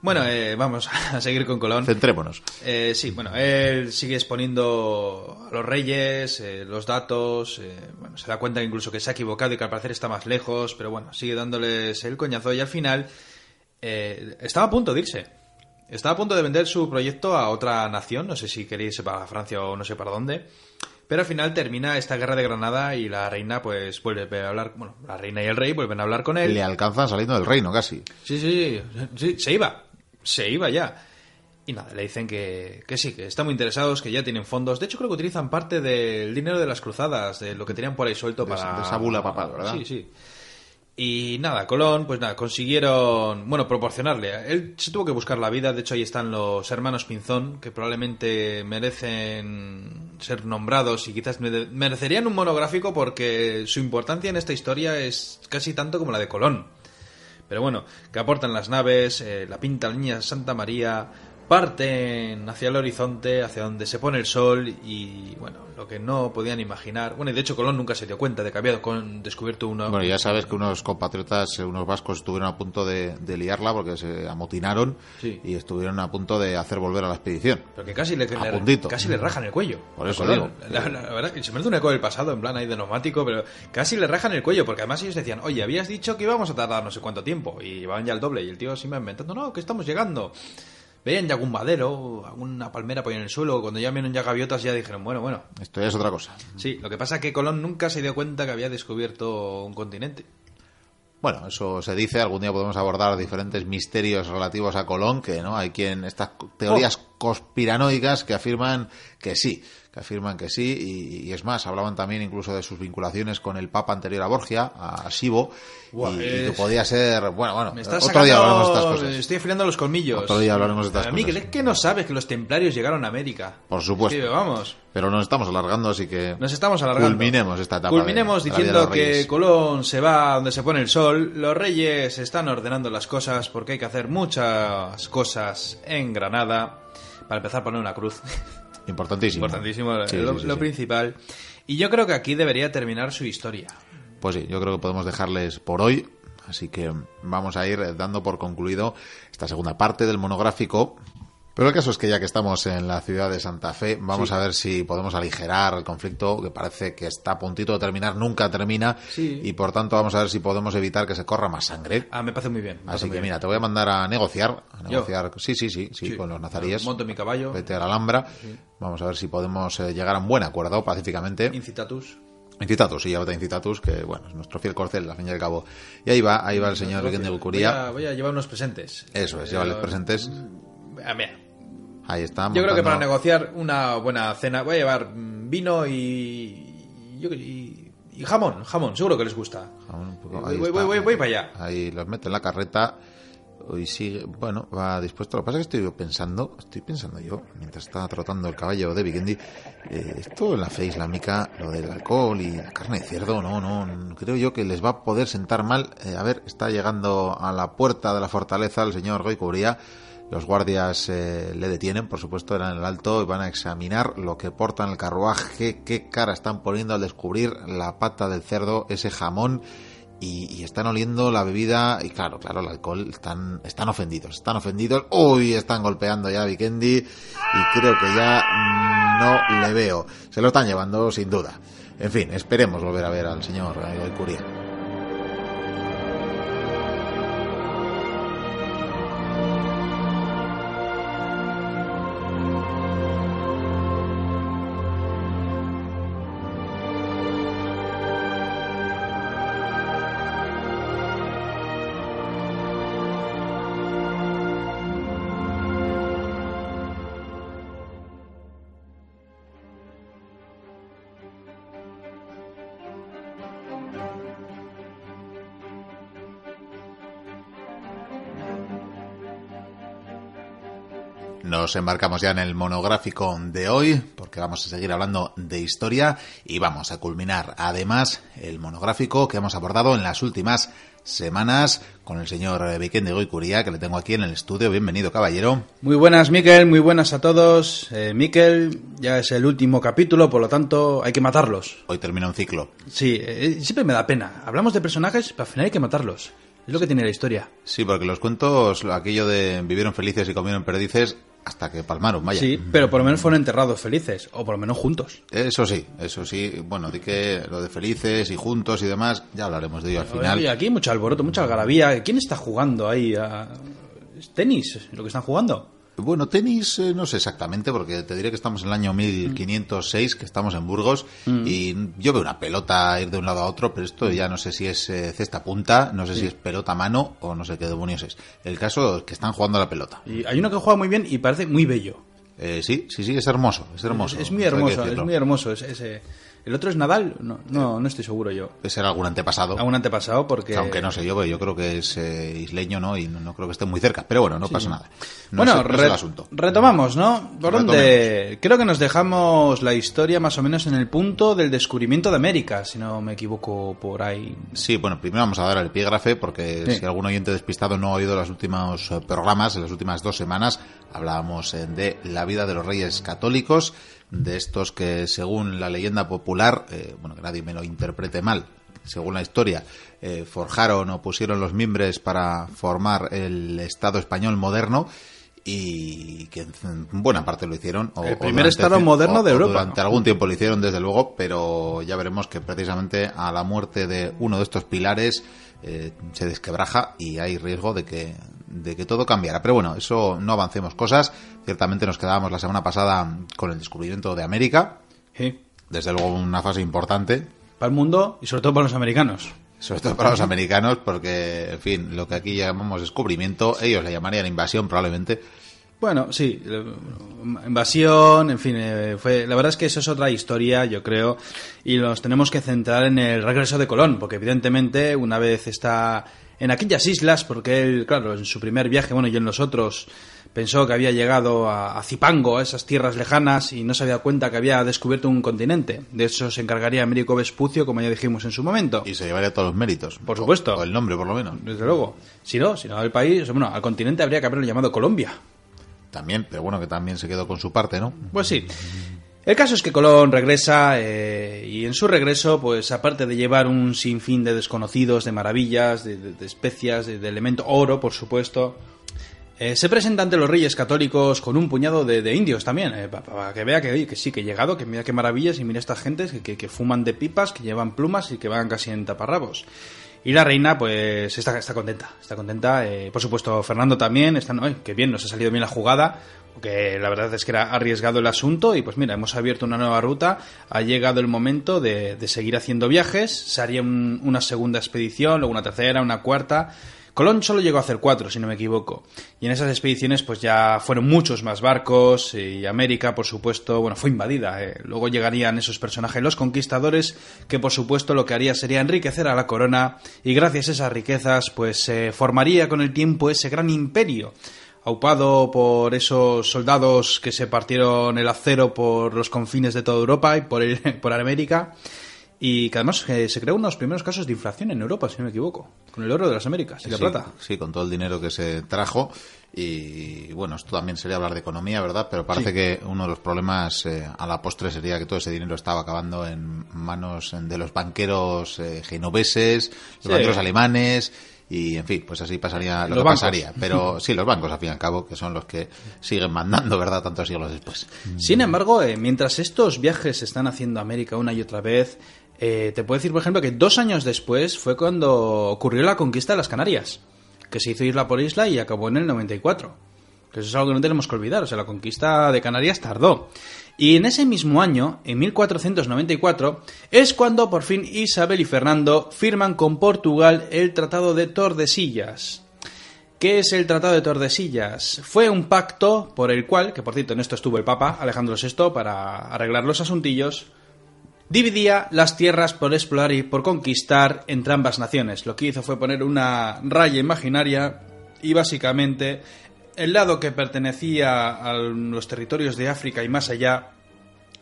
Bueno, eh, vamos <laughs> a seguir con Colón. Centrémonos. Eh, sí, bueno, él sigue exponiendo a los reyes eh, los datos, eh, bueno, se da cuenta incluso que se ha equivocado y que al parecer está más lejos, pero bueno, sigue dándoles el coñazo y al final eh, estaba a punto de irse. Estaba a punto de vender su proyecto a otra nación, no sé si quería irse para Francia o no sé para dónde, pero al final termina esta guerra de Granada y la reina pues vuelve a hablar, bueno, la reina y el rey vuelven a hablar con él. Le alcanzan saliendo del reino casi. Sí, sí, sí, se iba. Se iba ya. Y nada, le dicen que, que sí, que están muy interesados, que ya tienen fondos. De hecho, creo que utilizan parte del dinero de las cruzadas, de lo que tenían por ahí suelto De para... de esa bula papal, ¿verdad? Sí, sí. Y nada, Colón, pues nada, consiguieron, bueno, proporcionarle. Él se tuvo que buscar la vida, de hecho ahí están los hermanos Pinzón, que probablemente merecen ser nombrados y quizás mere- merecerían un monográfico porque su importancia en esta historia es casi tanto como la de Colón. Pero bueno, que aportan las naves, eh, la pinta la niña Santa María, parten hacia el horizonte, hacia donde se pone el sol y bueno, lo que no podían imaginar. Bueno, y de hecho Colón nunca se dio cuenta de que había con- descubierto uno. Bueno, ya sabes que unos compatriotas, eh, unos vascos, estuvieron a punto de, de liarla porque se amotinaron Sí. y estuvieron a punto de hacer volver a la expedición. Pero que casi le, casi le rajan el cuello. Por eso Colón. digo. La, la- la verdad que se me hace un eco del pasado, en plan ahí de neumático, pero casi le rajan el cuello, porque además ellos decían, oye, habías dicho que íbamos a tardar no sé cuánto tiempo, y llevaban ya el doble, y el tío se iba inventando, no, que estamos llegando. Veían ya algún madero, alguna palmera por en el suelo, cuando ya vieron ya gaviotas ya dijeron, bueno, bueno. Esto ya es otra cosa. Sí, lo que pasa es que Colón nunca se dio cuenta que había descubierto un continente. Bueno, eso se dice. Algún día podemos abordar diferentes misterios relativos a Colón, que no hay quien estas teorías conspiranoicas que afirman que sí, que afirman que sí. Y, y es más, hablaban también incluso de sus vinculaciones con el Papa anterior a Borgia, a Sibo, Buah, y, y que es- podía ser, bueno, bueno. Me Otro día hablaremos de estas sacando... cosas. Estoy afilando los colmillos. Otro día hablaremos de estas Miguel, cosas. es que no sabes que los templarios llegaron a América. Por supuesto. Sí, vamos. Pero nos estamos alargando, así que Nos estamos alargando. culminemos esta etapa. Culminemos de de diciendo Reyes. que Colón se va donde se pone el sol. Los reyes están ordenando las cosas porque hay que hacer muchas cosas en Granada. Para empezar, poner una cruz. <laughs> Importantísimo. Importantísimo, Sí, lo, sí, sí, lo sí. principal. Y yo creo que aquí debería terminar su historia. Pues sí, yo creo que podemos dejarles por hoy. Así que vamos a ir dando por concluido esta segunda parte del monográfico. Pero el caso es que ya que estamos en la ciudad de Santa Fe, vamos Sí. a ver si podemos aligerar el conflicto, que parece que está a puntito de terminar, nunca termina. Sí. Y por tanto vamos a ver si podemos evitar que se corra más sangre. Ah, me parece muy bien. Así que bien. mira, te voy a mandar a negociar. A negociar. Sí, sí, sí, sí, con los nazaríes. Monto mi caballo. Vete a la Alhambra. Vamos a ver si podemos eh, llegar a un buen acuerdo pacíficamente. Incitatus. Incitatus, sí, llévate a Incitatus, que bueno, es nuestro fiel corcel, al fin y al cabo. Y ahí va, ahí va el señor Vicente Voy Bucuría. a, voy a llevar unos presentes. Eso es, Eh, presentes. ah, mira, Ahí está. Yo creo que para negociar una buena cena voy a llevar mm, vino y, y, y jamón, jamón, seguro que les gusta. Jamón Voy, ahí voy, voy, voy para allá. Ahí los mete en la carreta. Y sigue, bueno, va dispuesto. Lo que pasa es que estoy pensando, estoy pensando yo, mientras está trotando el caballo de Vikendi, eh, esto en la fe islámica, lo del alcohol y la carne de cerdo, no, no, creo yo que les va a poder sentar mal. Eh, a ver, está llegando a la puerta de la fortaleza el señor Goicuría. Los guardias eh, le detienen, por supuesto, eran el alto y van a examinar lo que porta en el carruaje, qué cara están poniendo al descubrir la pata del cerdo, ese jamón y, están oliendo la bebida y claro, claro, el alcohol, están, están ofendidos, están ofendidos, uy, están golpeando ya a Vikendi y creo que ya no le veo, se lo están llevando sin duda. En fin, esperemos volver a ver al señor eh, Curia. Nos embarcamos ya en el monográfico de hoy, porque vamos a seguir hablando de historia y vamos a culminar además el monográfico que hemos abordado en las últimas semanas con el señor Vicente Goicuría, que le tengo aquí en el estudio. Bienvenido, caballero. Muy buenas, Miquel, muy buenas a todos. Eh, Miquel, ya es el último capítulo, por lo tanto hay que matarlos. Hoy termina un ciclo. Sí, eh, siempre me da pena. Hablamos de personajes, pero al final hay que matarlos. Es lo que tiene la historia. Sí, porque los cuentos, aquello de vivieron felices y comieron perdices, hasta que palmaron, vaya. Sí, pero por lo menos fueron enterrados felices, o por lo menos juntos. Eso sí, eso sí. Bueno, di que lo de felices y juntos y demás, ya hablaremos de ello al final. Aquí hay mucho alboroto, mucha algarabía. ¿Quién está jugando ahí? a- ¿Es tenis lo que están jugando? Bueno, tenis eh, no sé exactamente, porque te diré que estamos en el año 1506, que estamos en Burgos, y yo veo una pelota ir de un lado a otro, pero esto ya no sé si es eh, cesta punta, no sé si es pelota a mano o no sé qué demonios es. El caso es que están jugando a la pelota. Y hay uno que juega muy bien y parece muy bello. Eh, sí, sí, sí, es hermoso, es hermoso. Es, muy hermoso, es muy hermoso. es- ese- ¿El otro es Nadal? No, no, no estoy seguro yo. Puede ser algún antepasado. Algún antepasado porque... Aunque no sé yo, porque yo creo que es eh, isleño, ¿no? Y no, no creo que esté muy cerca. Pero bueno, no pasa nada. No bueno, es, no es re- el asunto. retomamos, ¿no? ¿Por Retomemos. dónde? Creo que nos dejamos la historia más o menos en el punto del descubrimiento de América, si no me equivoco por ahí. Sí, bueno, primero vamos a dar el epígrafe porque Sí. si algún oyente despistado no ha oído los últimos eh, programas, en las últimas dos semanas hablábamos eh, de la vida de los reyes católicos, de estos que según la leyenda popular, eh, bueno, que nadie me lo interprete mal, según la historia, eh, forjaron o pusieron los mimbres para formar el Estado español moderno y que en buena parte lo hicieron. o- El o primer durante- Estado moderno o- de Europa, Durante ¿no? algún tiempo lo hicieron, desde luego, pero ya veremos que precisamente a la muerte de uno de estos pilares eh, se desquebraja y hay riesgo de que, de que todo cambiara. Pero bueno, eso no avancemos cosas. Ciertamente nos quedábamos la semana pasada con el descubrimiento de América. Sí. Desde luego una fase importante, Para el mundo y sobre todo para los americanos. sobre todo para los americanos, porque, en fin, lo que aquí llamamos descubrimiento, ellos le llamarían invasión probablemente. Bueno, sí, invasión, en fin, eh, fue, la verdad es que eso es otra historia, yo creo, y nos tenemos que centrar en el regreso de Colón, porque evidentemente una vez está en aquellas islas, porque él, claro, en su primer viaje, bueno, y en los otros, pensó que había llegado a, a Zipango, a esas tierras lejanas, y no se había cuenta que había descubierto un continente. De eso se encargaría Américo Vespucio, como ya dijimos en su momento. Y se llevaría todos los méritos. Por supuesto. O, o el nombre, por lo menos. Desde luego. Si no, si no, al país, bueno, al continente habría que haberlo llamado Colombia. También, pero bueno, que también se quedó con su parte, ¿no? Pues sí. El caso es que Colón regresa eh, y en su regreso, pues aparte de llevar un sinfín de desconocidos, de maravillas, de, especias, de, de elemento oro, por supuesto, eh, se presenta ante los reyes católicos con un puñado de, indios también, para que vea que, sí, que he llegado, que mira qué maravillas y mira estas gentes que- que fuman de pipas, que llevan plumas y que van casi en taparrabos. Y la reina, pues, está, está contenta. Está contenta. eh, por supuesto, Fernando también. Están, "Ay, qué bien, nos ha salido bien la jugada. Porque la verdad es que era arriesgado el asunto. Y pues mira, hemos abierto una nueva ruta. Ha llegado el momento de, de seguir haciendo viajes. Se haría un- una segunda expedición, luego una tercera, una cuarta. Colón solo llegó a hacer cuatro, si no me equivoco. Y en esas expediciones, pues ya fueron muchos más barcos. Y América, por supuesto, bueno, fue invadida. eh. Luego llegarían esos personajes, los conquistadores, que por supuesto lo que haría sería enriquecer a la corona. Y gracias a esas riquezas, pues se formaría con el tiempo ese gran imperio. Aupado por esos soldados que se partieron el acero por los confines de toda Europa y por, el- <laughs> por América. Y que además eh, se creó unos primeros casos de inflación en Europa, si no me equivoco, con el oro de las Américas y la sí, plata. Sí, con todo el dinero que se trajo. Y bueno, esto también sería hablar de economía, ¿verdad? Pero parece Sí. que uno de los problemas eh, a la postre sería que todo ese dinero estaba acabando en manos de los banqueros eh, genoveses, los Sí. banqueros alemanes. Y en fin, pues así pasaría lo Los que bancos. pasaría. Pero <laughs> sí, los bancos, al fin y al cabo, que son los que siguen mandando, ¿verdad? Tantos siglos después. Sin embargo, eh, mientras estos viajes se están haciendo a América una y otra vez, eh, te puedo decir, por ejemplo, que dos años después fue cuando ocurrió la conquista de las Canarias, que se hizo isla por isla y acabó en el 94. Que eso es algo que no tenemos que olvidar, o sea, la conquista de Canarias tardó. Y en ese mismo año, en 1494, es cuando por fin Isabel y Fernando firman con Portugal el Tratado de Tordesillas. ¿Qué es el Tratado de Tordesillas? Fue un pacto por el cual, que por cierto en esto estuvo el Papa Alejandro VI para arreglar los asuntillos, dividía las tierras por explorar y por conquistar entre ambas naciones. Lo que hizo fue poner una raya imaginaria y básicamente el lado que pertenecía a los territorios de África y más allá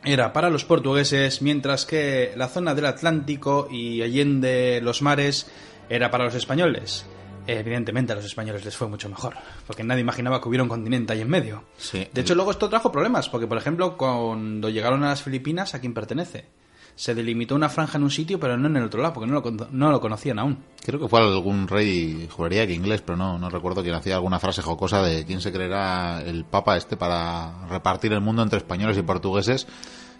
era para los portugueses, mientras que la zona del Atlántico y allende los mares era para los españoles. Evidentemente a los españoles les fue mucho mejor, porque nadie imaginaba que hubiera un continente ahí en medio. Sí. De hecho, luego esto trajo problemas, porque por ejemplo, cuando llegaron a las Filipinas, ¿a quién pertenece? Se delimitó una franja en un sitio, pero no en el otro lado, porque no lo, no lo conocían aún. Creo que fue algún rey, juraría que inglés, pero no, no recuerdo quién hacía alguna frase jocosa de quién se creerá el papa este para repartir el mundo entre españoles y portugueses,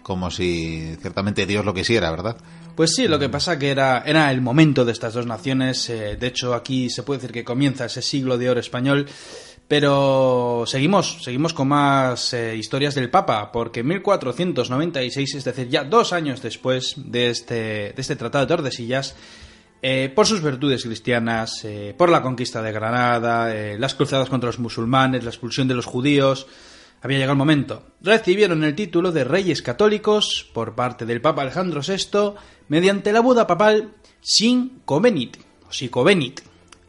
como si ciertamente Dios lo quisiera, ¿verdad? Pues sí, lo que pasa que era, era el momento de estas dos naciones. eh, de hecho, aquí se puede decir que comienza ese siglo de oro español. Pero seguimos, seguimos con más eh, historias del Papa, porque en 1496, es decir, ya dos años después de este, de este Tratado de Tordesillas, eh, por sus virtudes cristianas, eh, por la conquista de Granada, las cruzadas contra los musulmanes, la expulsión de los judíos, había llegado el momento. Recibieron el título de Reyes Católicos por parte del Papa Alejandro VI mediante la Buda papal Sin Covenit, o Sicovenit,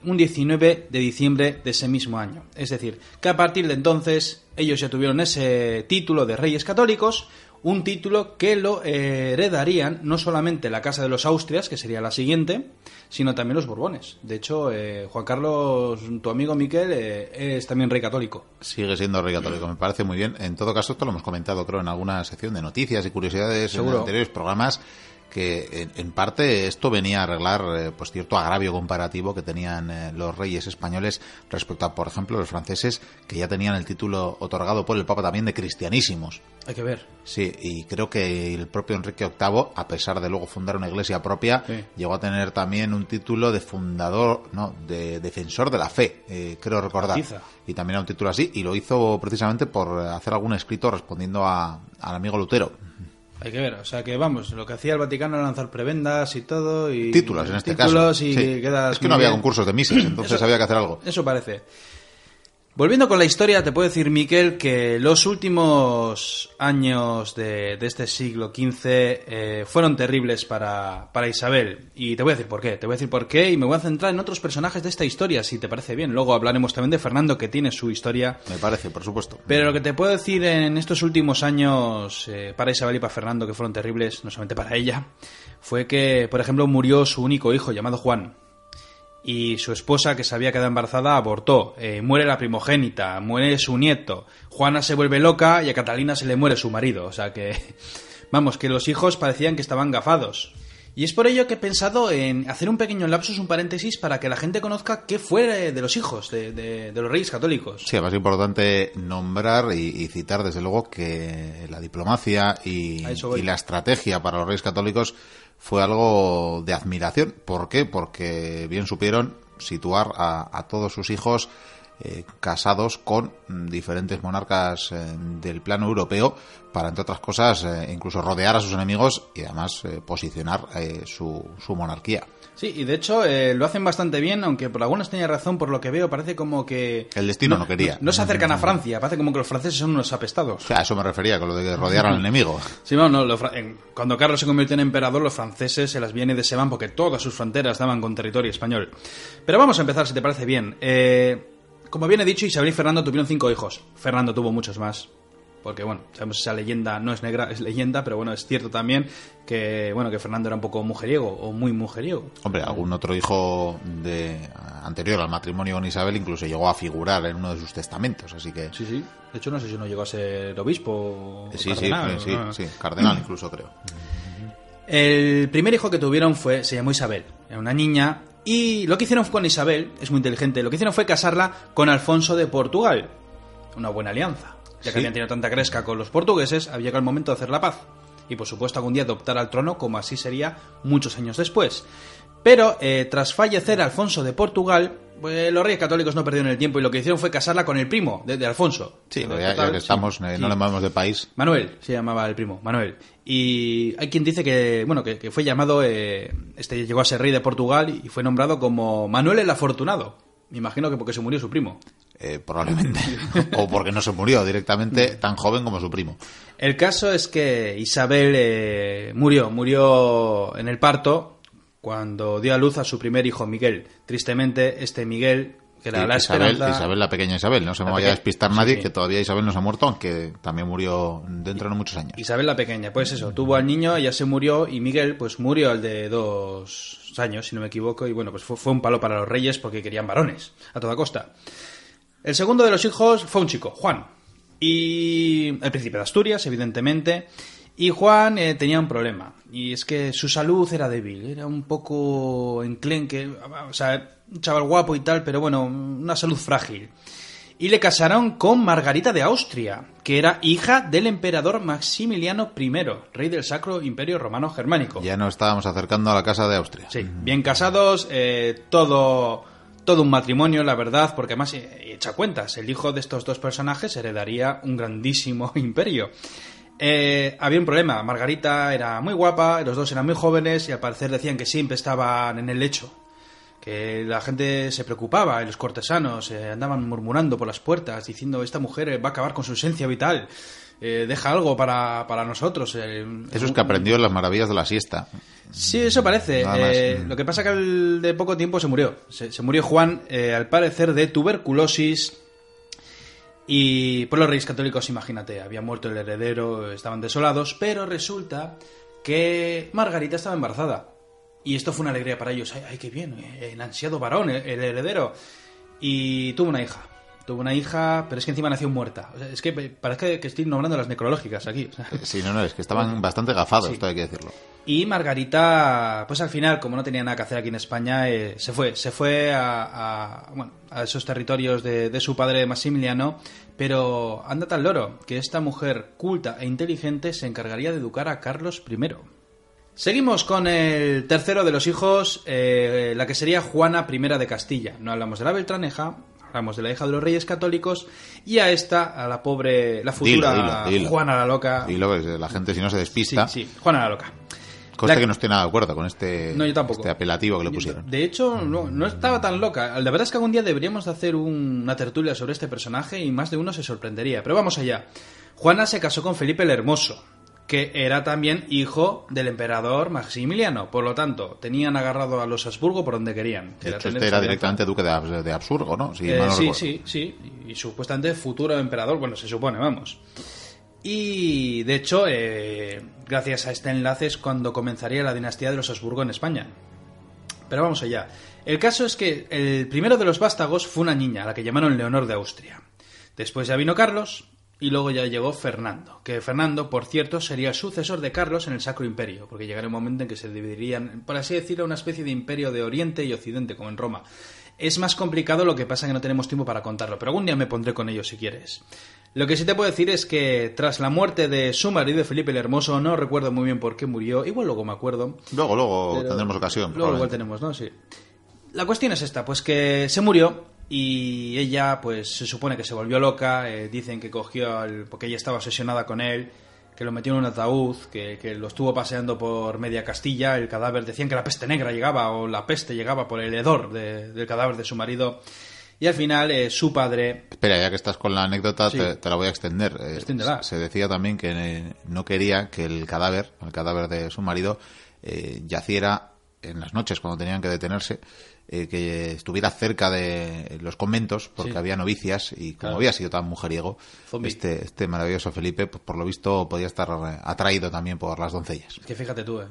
un 19 de diciembre de ese mismo año. Es decir, que a partir de entonces ellos ya tuvieron ese título de Reyes Católicos, un título que lo heredarían no solamente la Casa de los Austrias, que sería la siguiente, sino también los Borbones. De hecho, eh, Juan Carlos, tu amigo Miquel, eh, es también rey católico. Sigue siendo rey católico, me parece muy bien. En todo caso, esto lo hemos comentado, creo, en alguna sección de noticias y curiosidades en anteriores programas que en, parte esto venía a arreglar eh, pues cierto agravio comparativo que tenían eh, los reyes españoles respecto a, por ejemplo, los franceses que ya tenían el título otorgado por el Papa también de cristianísimos. Hay que ver. Sí, y creo que el propio Enrique VIII, a pesar de luego fundar una iglesia propia, llegó a tener también un título de fundador, no, de defensor de la fe, eh, creo recordar. Y también era un título así, y lo hizo precisamente por hacer algún escrito respondiendo a, al amigo Lutero. Hay que ver, o sea que vamos, lo que hacía el Vaticano era lanzar prebendas y todo. y Títulos en este caso. Y quedas es que no había concursos de misas, entonces había que hacer algo. Eso parece. Volviendo con la historia, te puedo decir, Miquel, que los últimos años de, este siglo XV eh, fueron terribles para, para, Isabel. Y te voy a decir por qué. Te voy a decir por qué y me voy a centrar en otros personajes de esta historia, si te parece bien. Luego hablaremos también de Fernando, que tiene su historia. Me parece, por supuesto. Pero lo que te puedo decir en estos últimos años eh, para Isabel y para Fernando, que fueron terribles, no solamente para ella, fue que, por ejemplo, murió su único hijo, llamado Juan y su esposa, que se había quedado embarazada, abortó. Eh, muere la primogénita, muere su nieto. Juana se vuelve loca y a Catalina se le muere su marido. O sea que, <laughs> vamos, que los hijos parecían que estaban gafados. Y es por ello que he pensado en hacer un pequeño lapsus, un paréntesis, para que la gente conozca qué fue de los hijos de, los reyes católicos. Sí, además es importante nombrar y, citar, desde luego, que la diplomacia y, y la estrategia para los reyes católicos fue algo de admiración. ¿Por qué? Porque bien supieron situar a, todos sus hijos eh, casados con diferentes monarcas eh, del plano europeo para, entre otras cosas, eh, incluso rodear a sus enemigos y además posicionar su, su monarquía. Sí, y de hecho lo hacen bastante bien, aunque por algunas tenía razón, por lo que veo, parece como que... El destino no, quería. No, se acercan a <laughs> Francia, parece como que los franceses son unos apestados. O sea, a eso me refería, con lo de que rodearon al enemigo. <laughs> Sí, bueno, no, cuando Carlos se convirtió en emperador, los franceses se las viene de Seban porque todas sus fronteras daban con territorio español. Pero vamos a empezar, si te parece bien. Eh, como bien he dicho, Isabel y Fernando tuvieron cinco hijos. Fernando tuvo muchos más porque bueno, sabemos esa leyenda no es negra, es leyenda, pero bueno, es cierto también que bueno, que Fernando era un poco mujeriego o muy mujeriego. Hombre, algún otro hijo de anterior al matrimonio con Isabel incluso llegó a figurar en uno de sus testamentos, así que Sí, sí. De hecho no sé si no llegó a ser obispo sí, cardenal. Sí, sí, sí, cardenal incluso creo. El primer hijo que tuvieron fue se llamó Isabel, era una niña y lo que hicieron con Isabel, es muy inteligente, lo que hicieron fue casarla con Alfonso de Portugal. Una buena alianza ya que habían tenido tanta cresca con los portugueses, había llegado el momento de hacer la paz. Y por supuesto algún día adoptar al trono, como así sería muchos años después. Pero eh, tras fallecer Alfonso de Portugal, pues, los reyes católicos no perdieron el tiempo y lo que hicieron fue casarla con el primo de, Alfonso. Sí, ya, que estamos, eh, no le llamamos de país. Manuel se llamaba el primo, Manuel. Y hay quien dice que, bueno, que, fue llamado, eh, este llegó a ser rey de Portugal y fue nombrado como Manuel el Afortunado. Me imagino que porque se murió su primo. Eh, probablemente. <laughs> o porque no se murió directamente tan joven como su primo. El caso es que Isabel eh, murió, murió en el parto cuando dio a luz a su primer hijo Miguel. Tristemente, este Miguel que era la Isabel, Isabel, la pequeña Isabel, no se me vaya a despistar nadie, que todavía Isabel no se ha muerto, aunque también murió dentro de muchos años. Isabel la pequeña, pues eso, tuvo al niño, ya se murió, y Miguel, pues murió al de dos años, si no me equivoco, y bueno, pues fue un palo para los reyes porque querían varones, a toda costa. El segundo de los hijos fue un chico, Juan. Y el príncipe de Asturias, evidentemente. Y Juan eh, tenía un problema. Y es que su salud era débil. Era un poco enclenque. O sea, un chaval guapo y tal, pero bueno, una salud frágil. Y le casaron con Margarita de Austria, que era hija del emperador Maximiliano I, rey del Sacro Imperio Romano Germánico. Ya nos estábamos acercando a la casa de Austria. Sí, bien casados, eh, todo todo un matrimonio, la verdad, porque además, eh, echa cuentas, el hijo de estos dos personajes heredaría un grandísimo <laughs> imperio. Eh, había un problema, Margarita era muy guapa, los dos eran muy jóvenes y al parecer decían que siempre estaban en el lecho, que la gente se preocupaba, y los cortesanos eh, andaban murmurando por las puertas, diciendo, esta mujer eh, va a acabar con su esencia vital, eh, deja algo para, para nosotros. Eso es que aprendió en las maravillas de la siesta. Sí, eso parece. Eh, lo que pasa que al de poco tiempo se murió. Se, se murió Juan, eh, al parecer, de tuberculosis. Y por los reyes católicos, imagínate, había muerto el heredero, estaban desolados, pero resulta que Margarita estaba embarazada. Y esto fue una alegría para ellos. ¡Ay, qué bien! eh, El ansiado varón, el heredero. Y tuvo una hija. Tuvo una hija, pero es que encima nació muerta. O sea, es que parece que estoy nombrando las necrológicas aquí. o sea. Sí, no, no, es que estaban bastante gafados, Sí. esto hay que decirlo. Y Margarita, pues al final, como no tenía nada que hacer aquí en España, eh, se fue. Se fue a, a, bueno, a esos territorios de, de su padre Maximiliano. Pero anda tal loro que esta mujer culta e inteligente se encargaría de educar a Carlos I. Seguimos con el tercero de los hijos, eh, la que sería Juana I de Castilla. No hablamos de la Beltraneja, hablamos de la hija de los reyes católicos. Y a esta, a la pobre, la futura Dilo, dilo, dilo. Juana la Loca. Y luego la gente, si no se Sí, despista, sí, Juana la Loca. cosa La- que no estoy nada de acuerdo con este, No, yo tampoco. este apelativo que le pusieron. De hecho, no, no estaba tan loca. La verdad es que algún día deberíamos de hacer un- una tertulia sobre este personaje y más de uno se sorprendería. Pero vamos allá. Juana se casó con Felipe el Hermoso, que era también hijo del emperador Maximiliano. Por lo tanto, tenían agarrado a los Habsburgo por donde querían. que De hecho, tener este era directamente duque de, Habs- de Habsburgo, ¿no? Si Eh, no sí, sí, sí. Y, y supuestamente futuro emperador, bueno, se supone, vamos. Y de hecho, eh, gracias a este enlace es cuando comenzaría la dinastía de los Habsburgo en España. Pero vamos allá. El caso es que el primero de los vástagos fue una niña, a la que llamaron Leonor de Austria. Después ya vino Carlos y luego ya llegó Fernando. Que Fernando, por cierto, sería el sucesor de Carlos en el Sacro Imperio, porque llegaría un momento en que se dividirían, por así decirlo, una especie de imperio de Oriente y Occidente, como en Roma. Es más complicado lo que pasa que no tenemos tiempo para contarlo, pero algún día me pondré con ello si quieres. Lo que sí te puedo decir es que tras la muerte de su marido Felipe el Hermoso, no recuerdo muy bien por qué murió, igual luego me acuerdo, Luego, luego tendremos ocasión. Luego igual tenemos, ¿no? Sí. La cuestión es esta, pues que se murió y ella, pues se supone que se volvió loca, eh, dicen que cogió, al, porque ella estaba obsesionada con él, que lo metió en un ataúd, que, que lo estuvo paseando por media Castilla, el cadáver, decían que la peste negra llegaba o la peste llegaba por el hedor de- del cadáver de su marido. Y al final eh, su padre Espera, ya que estás con la anécdota, Sí. te, te la voy a extender. Eh, se decía también que eh, no quería que el cadáver, el cadáver de su marido, eh, yaciera en las noches cuando tenían que detenerse, eh, que estuviera cerca de los conventos, porque Sí. había novicias y como Claro. había sido tan mujeriego, Zombie. este, este maravilloso Felipe, pues, por lo visto, podía estar eh, atraído también por las doncellas. que fíjate tú, eh.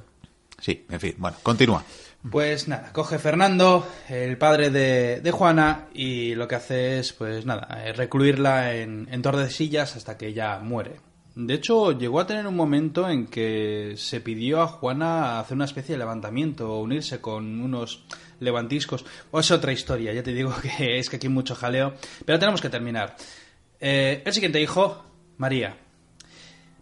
Sí, en fin, bueno, continúa. Pues nada, coge Fernando, el padre de, de Juana, y lo que hace es, pues nada, eh, recluirla en, en Tordesillas hasta que ella muere. De hecho, llegó a tener un momento en que se pidió a Juana hacer una especie de levantamiento o unirse con unos levantiscos. O es otra historia, ya te digo que <laughs> es que aquí hay mucho jaleo. Pero tenemos que terminar. Eh, el siguiente hijo, María.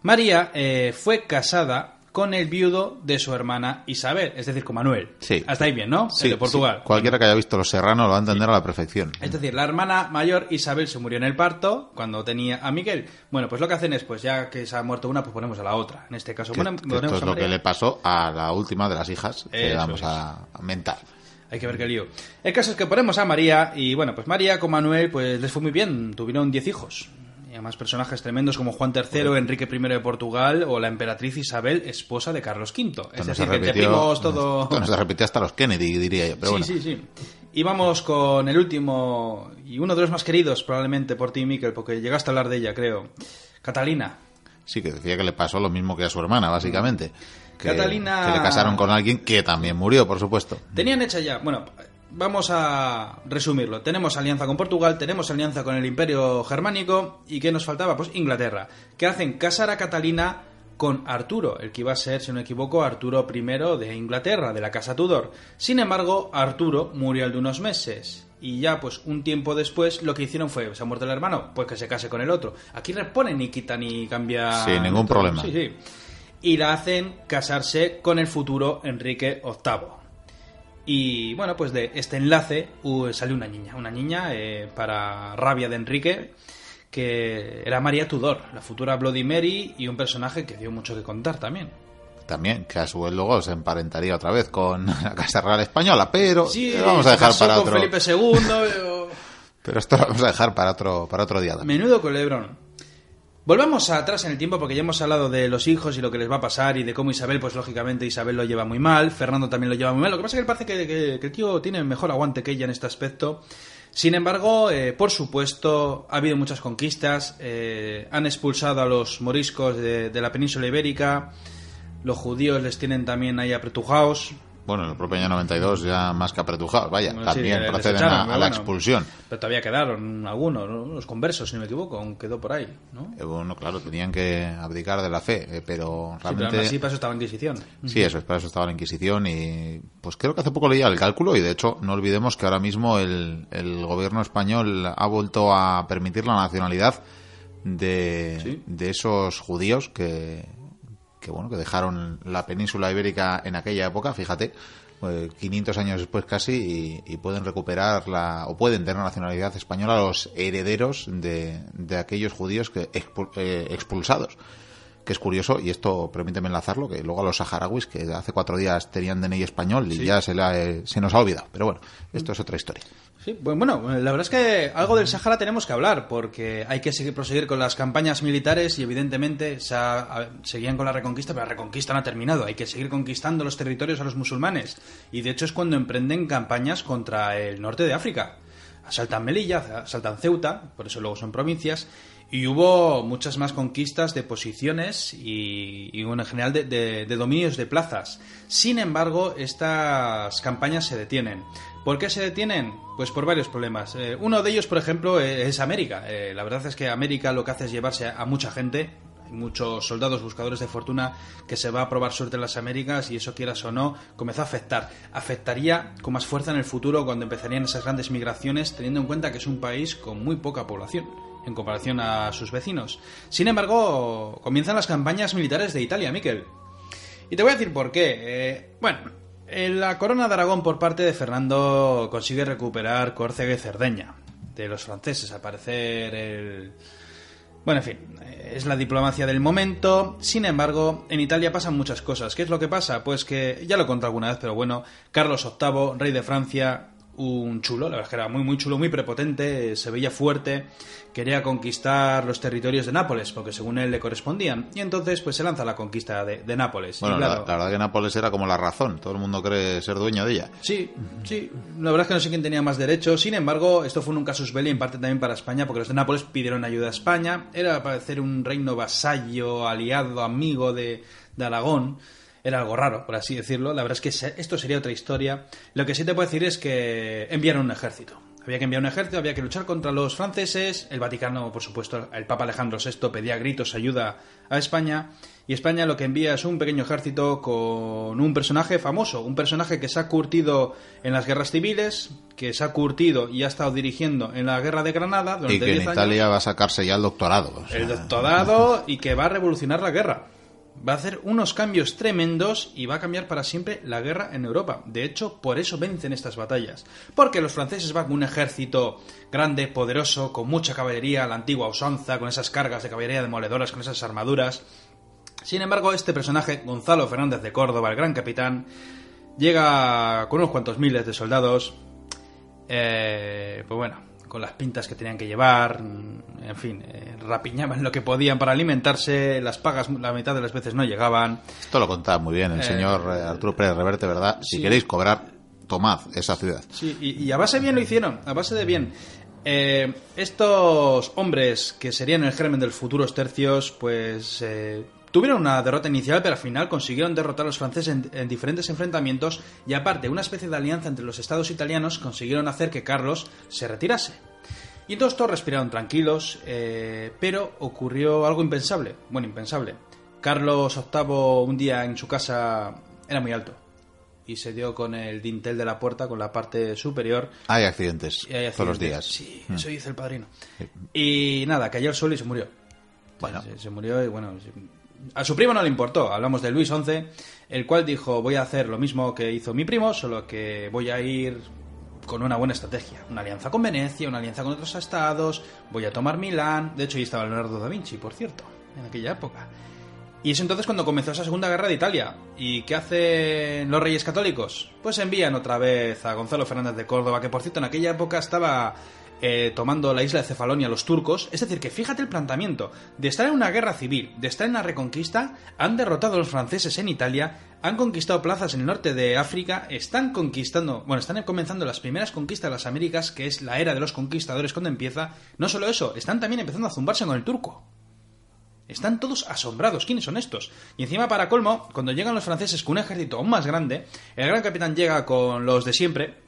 María eh, fue casada con el viudo de su hermana Isabel, es decir, con Manuel. Sí. Hasta ahí bien, ¿no? Sí, el de Portugal. sí, cualquiera que haya visto Los Serranos lo va a entender a la perfección. Es decir, la hermana mayor Isabel se murió en el parto cuando tenía a Miguel. Bueno, pues lo que hacen es, pues ya que se ha muerto una, pues ponemos a la otra. En este caso, Que- ponem- que ponemos esto es a lo que le pasó a la última de las hijas que Eso vamos es. a mentar. Hay que ver qué lío. El caso es que ponemos a María y bueno, pues María con Manuel pues les fue muy bien, tuvieron 10 hijos. Y además personajes tremendos como Juan III, Enrique I de Portugal o la emperatriz Isabel, esposa de Carlos V. Esto Es decir, que te repitió- primos todo... esto no se repitió hasta los Kennedy, diría yo. Pero sí, bueno, sí, sí. Y vamos con el último y uno de los más queridos probablemente por ti, Miquel, porque llegaste a hablar de ella, creo. Catalina. Sí que decía que le pasó lo mismo que a su hermana, básicamente. Que, Catalina- que le casaron con alguien que también murió, por supuesto. Tenían hecha ya, bueno, vamos a resumirlo. Tenemos alianza con Portugal, tenemos alianza con el Imperio Germánico y ¿qué nos faltaba? Pues Inglaterra, que hacen casar a Catalina con Arturo, el que iba a ser, si no me equivoco, Arturo I de Inglaterra, de la casa Tudor. Sin embargo, Arturo murió al de unos meses. Y ya, pues, un tiempo después, lo que hicieron fue, ¿se ha muerto el hermano? Pues que se case con el otro. Aquí repone ni quita ni cambia... Sin ningún problema. Sí, sí. Y la hacen casarse con el futuro Enrique VIII. Y bueno, pues de este enlace uh, salió una niña, una niña eh, para rabia de Enrique, que era María Tudor, la futura Bloody Mary y un personaje que dio mucho que contar también. También, que a su vez luego se emparentaría otra vez con <laughs> la Casa Real Española, pero Sí, eh, vamos a dejar casó para con otro. Felipe II. <laughs> Pero esto lo vamos a dejar para otro, para otro día también. Menudo culebrón. Volvamos atrás en el tiempo porque ya hemos hablado de los hijos y lo que les va a pasar y de cómo Isabel, pues lógicamente Isabel lo lleva muy mal, Fernando también lo lleva muy mal. Lo que pasa es que parece que, que- que el tío tiene mejor aguante que ella en este aspecto. Sin embargo, eh, por supuesto, ha habido muchas conquistas, eh, han expulsado a los moriscos de, de la península ibérica, los judíos les tienen también ahí apretujados, Bueno, en el propio año 92 ya más que apretujados, vaya, Bueno, también proceden echaron, a, la bueno. expulsión. pero todavía quedaron algunos, ¿no? los conversos, si no me equivoco, aún quedó por ahí, ¿no? Eh, Bueno, claro, tenían que abdicar de la fe, eh, pero Sí, pero realmente... así para eso estaba la Inquisición. Sí, eso es, para eso estaba la Inquisición y pues creo que hace poco leía el cálculo y de hecho no olvidemos que ahora mismo el, el gobierno español ha vuelto a permitir la nacionalidad de, Sí. de esos judíos que, que bueno que dejaron la península ibérica en aquella época, fíjate, eh, 500 años después casi y, y pueden recuperar la o pueden tener nacionalidad española los herederos de, de aquellos judíos que expu- eh, expulsados que es curioso, y esto permíteme enlazarlo, que luego a los saharauis, que hace cuatro días tenían DNI español y ya se, la- eh, se nos ha olvidado. Pero bueno, esto es otra historia. Sí, bu- bueno, la verdad es que algo del Sahara tenemos que hablar, porque hay que seguir, proseguir con las campañas militares y evidentemente se ha- seguían con la reconquista, pero la reconquista no ha terminado. Hay que seguir conquistando los territorios a los musulmanes. Y de hecho es cuando emprenden campañas contra el norte de África. Asaltan Melilla, asaltan Ceuta, por eso luego son provincias. Y hubo muchas más conquistas de posiciones y, en general de dominios de plazas. Sin embargo, estas campañas se detienen. ¿Por qué se detienen? Pues por varios problemas. Eh, uno de ellos, por ejemplo, eh, es América. Eh, la verdad es que América lo que hace es llevarse a, mucha gente. Hay muchos soldados buscadores de fortuna que se va a probar suerte en las Américas y eso quieras o no comenzó a afectar. Afectaría con más fuerza en el futuro cuando empezarían esas grandes migraciones teniendo en cuenta que es un país con muy poca población en comparación a sus vecinos. Sin embargo, comienzan las campañas militares de Italia, Miquel. Y te voy a decir por qué. Bueno, en la corona de Aragón por parte de Fernando consigue recuperar Córcega y Cerdeña de los franceses, al parecer el... Bueno, en fin, eh, es la diplomacia del momento. Sin embargo, en Italia pasan muchas cosas. ¿Qué es lo que pasa? Pues que, ya lo conté alguna vez, pero bueno, Carlos VIII, rey de Francia, un chulo, la verdad es que era muy, muy chulo, muy prepotente, se veía fuerte, quería conquistar los territorios de Nápoles, porque según él le correspondían. Y entonces, pues se lanza la conquista de, de Nápoles. Bueno, claro, la, la verdad que Nápoles era como la razón. Todo el mundo cree ser dueño de ella. Sí, sí. La verdad es que no sé quién tenía más derechos. Sin embargo, esto fue un casus belli en parte también para España, porque los de Nápoles pidieron ayuda a España. Era para hacer un reino vasallo, aliado, amigo de, de Aragón. Era algo raro, por así decirlo. La verdad es que esto sería otra historia. Lo que sí te puedo decir es que enviaron un ejército. Había que enviar un ejército, había que luchar contra los franceses. El Vaticano, por supuesto, el Papa Alejandro VI pedía gritos ayuda a España. Y España lo que envía es un pequeño ejército con un personaje famoso, un personaje que se ha curtido en las guerras civiles, que se ha curtido y ha estado dirigiendo en la guerra de Granada durante Y que en 10 años Italia va a sacarse ya el doctorado. o sea, el doctorado y que va a revolucionar la guerra. Va a hacer unos cambios tremendos y va a cambiar para siempre la guerra en Europa. De hecho, por eso vencen estas batallas. Porque los franceses van con un ejército grande, poderoso, con mucha caballería, la antigua usanza, con esas cargas de caballería demoledoras, con esas armaduras. Sin embargo, este personaje, Gonzalo Fernández de Córdoba, el gran capitán, llega con unos cuantos miles de soldados. Eh, pues bueno, con las pintas que tenían que llevar, mm, en fin, eh, rapiñaban lo que podían para alimentarse, las pagas la mitad de las veces no llegaban. Esto lo contaba muy bien el Eh, señor eh, Arturo Pérez Reverte, ¿verdad? Si queréis cobrar, tomad esa ciudad. Sí, y, y a base de bien lo hicieron, a base de bien. Eh, estos hombres que serían el germen de los futuros tercios, pues tuvieron una derrota inicial, pero al final consiguieron derrotar a los franceses en, en diferentes enfrentamientos y aparte una especie de alianza entre los estados italianos consiguieron hacer que Carlos se retirase. Y entonces todos respiraron tranquilos, eh, pero ocurrió algo impensable, bueno, impensable. Carlos VIII un día en su casa era muy alto y se dio con el dintel de la puerta, con la parte superior, Hay accidentes hay todos los accidentes. días. Sí, eso dice el padrino. Y nada, cayó al suelo y se murió. Bueno. Se, se murió y bueno... A su primo no le importó. Hablamos de Luis XI, el cual dijo, voy a hacer lo mismo que hizo mi primo, solo que voy a ir con una buena estrategia. Una alianza con Venecia, una alianza con otros estados, voy a tomar Milán. De hecho, ahí estaba Leonardo da Vinci, por cierto, en aquella época. Y es entonces cuando comenzó esa Segunda Guerra de Italia. ¿Y qué hacen los reyes católicos? Pues envían otra vez a Gonzalo Fernández de Córdoba, que por cierto en aquella época estaba eh, tomando la isla de Cefalonia los turcos. Es decir, que fíjate el planteamiento. De estar en una guerra civil, de estar en la reconquista, han derrotado a los franceses en Italia, han conquistado plazas en el norte de África, están conquistando, bueno, están comenzando las primeras conquistas de las Américas, que es la era de los conquistadores cuando empieza. No solo eso, están también empezando a zumbarse con el turco. Están todos asombrados. ¿Quiénes son estos? Y encima, para colmo, cuando llegan los franceses con un ejército aún más grande, el gran capitán llega con los de siempre,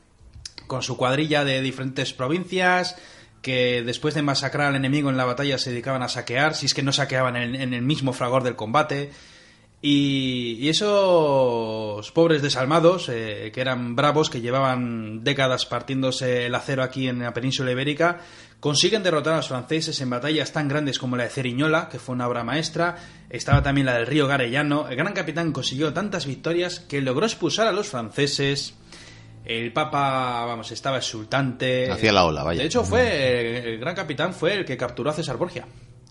con su cuadrilla de diferentes provincias, que después de masacrar al enemigo en la batalla se dedicaban a saquear, si es que no saqueaban en, el mismo fragor del combate. Y, esos pobres desalmados, eh, que eran bravos, que llevaban décadas partiéndose el acero aquí en la península ibérica, consiguen derrotar a los franceses en batallas tan grandes como la de Ceriñola, que fue una obra maestra, estaba también la del río Garellano. El gran capitán consiguió tantas victorias que logró expulsar a los franceses. El Papa, vamos, estaba exultante. Hacía la ola, vaya. De hecho, fue el gran capitán fue el que capturó a César Borgia.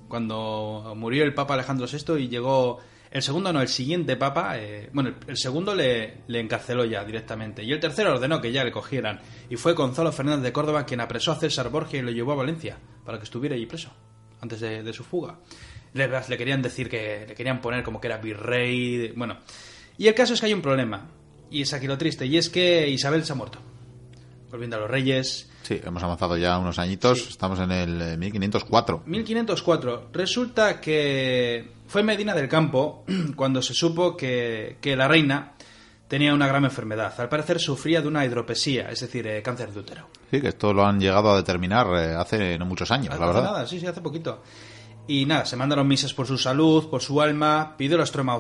Cuando murió el Papa Alejandro VI y llegó el segundo no, el siguiente papa, eh, bueno, el segundo le, le, encarceló ya directamente. Y el tercero ordenó que ya le cogieran. Y fue Gonzalo Fernández de Córdoba quien apresó a César Borgia y lo llevó a Valencia para que estuviera allí preso, antes de, su fuga. Le, le, querían decir que le querían poner como que era virrey. Bueno. Y el caso es que hay un problema. Y es aquí lo triste. Y es que Isabel se ha muerto. Volviendo a los reyes. Sí, hemos avanzado ya unos añitos. Estamos en el 1504. Eh, 1504. Resulta que fue Medina del Campo <clears throat> cuando se supo que, la reina tenía una gran enfermedad. Al parecer sufría de una hidropesía, es decir, eh, cáncer de útero. Sí, que esto lo han llegado a determinar eh, hace no muchos años, la verdad. nada, sí, sí, hace poquito. Y nada, se mandaron misas por su salud, por su alma, pidió la extrema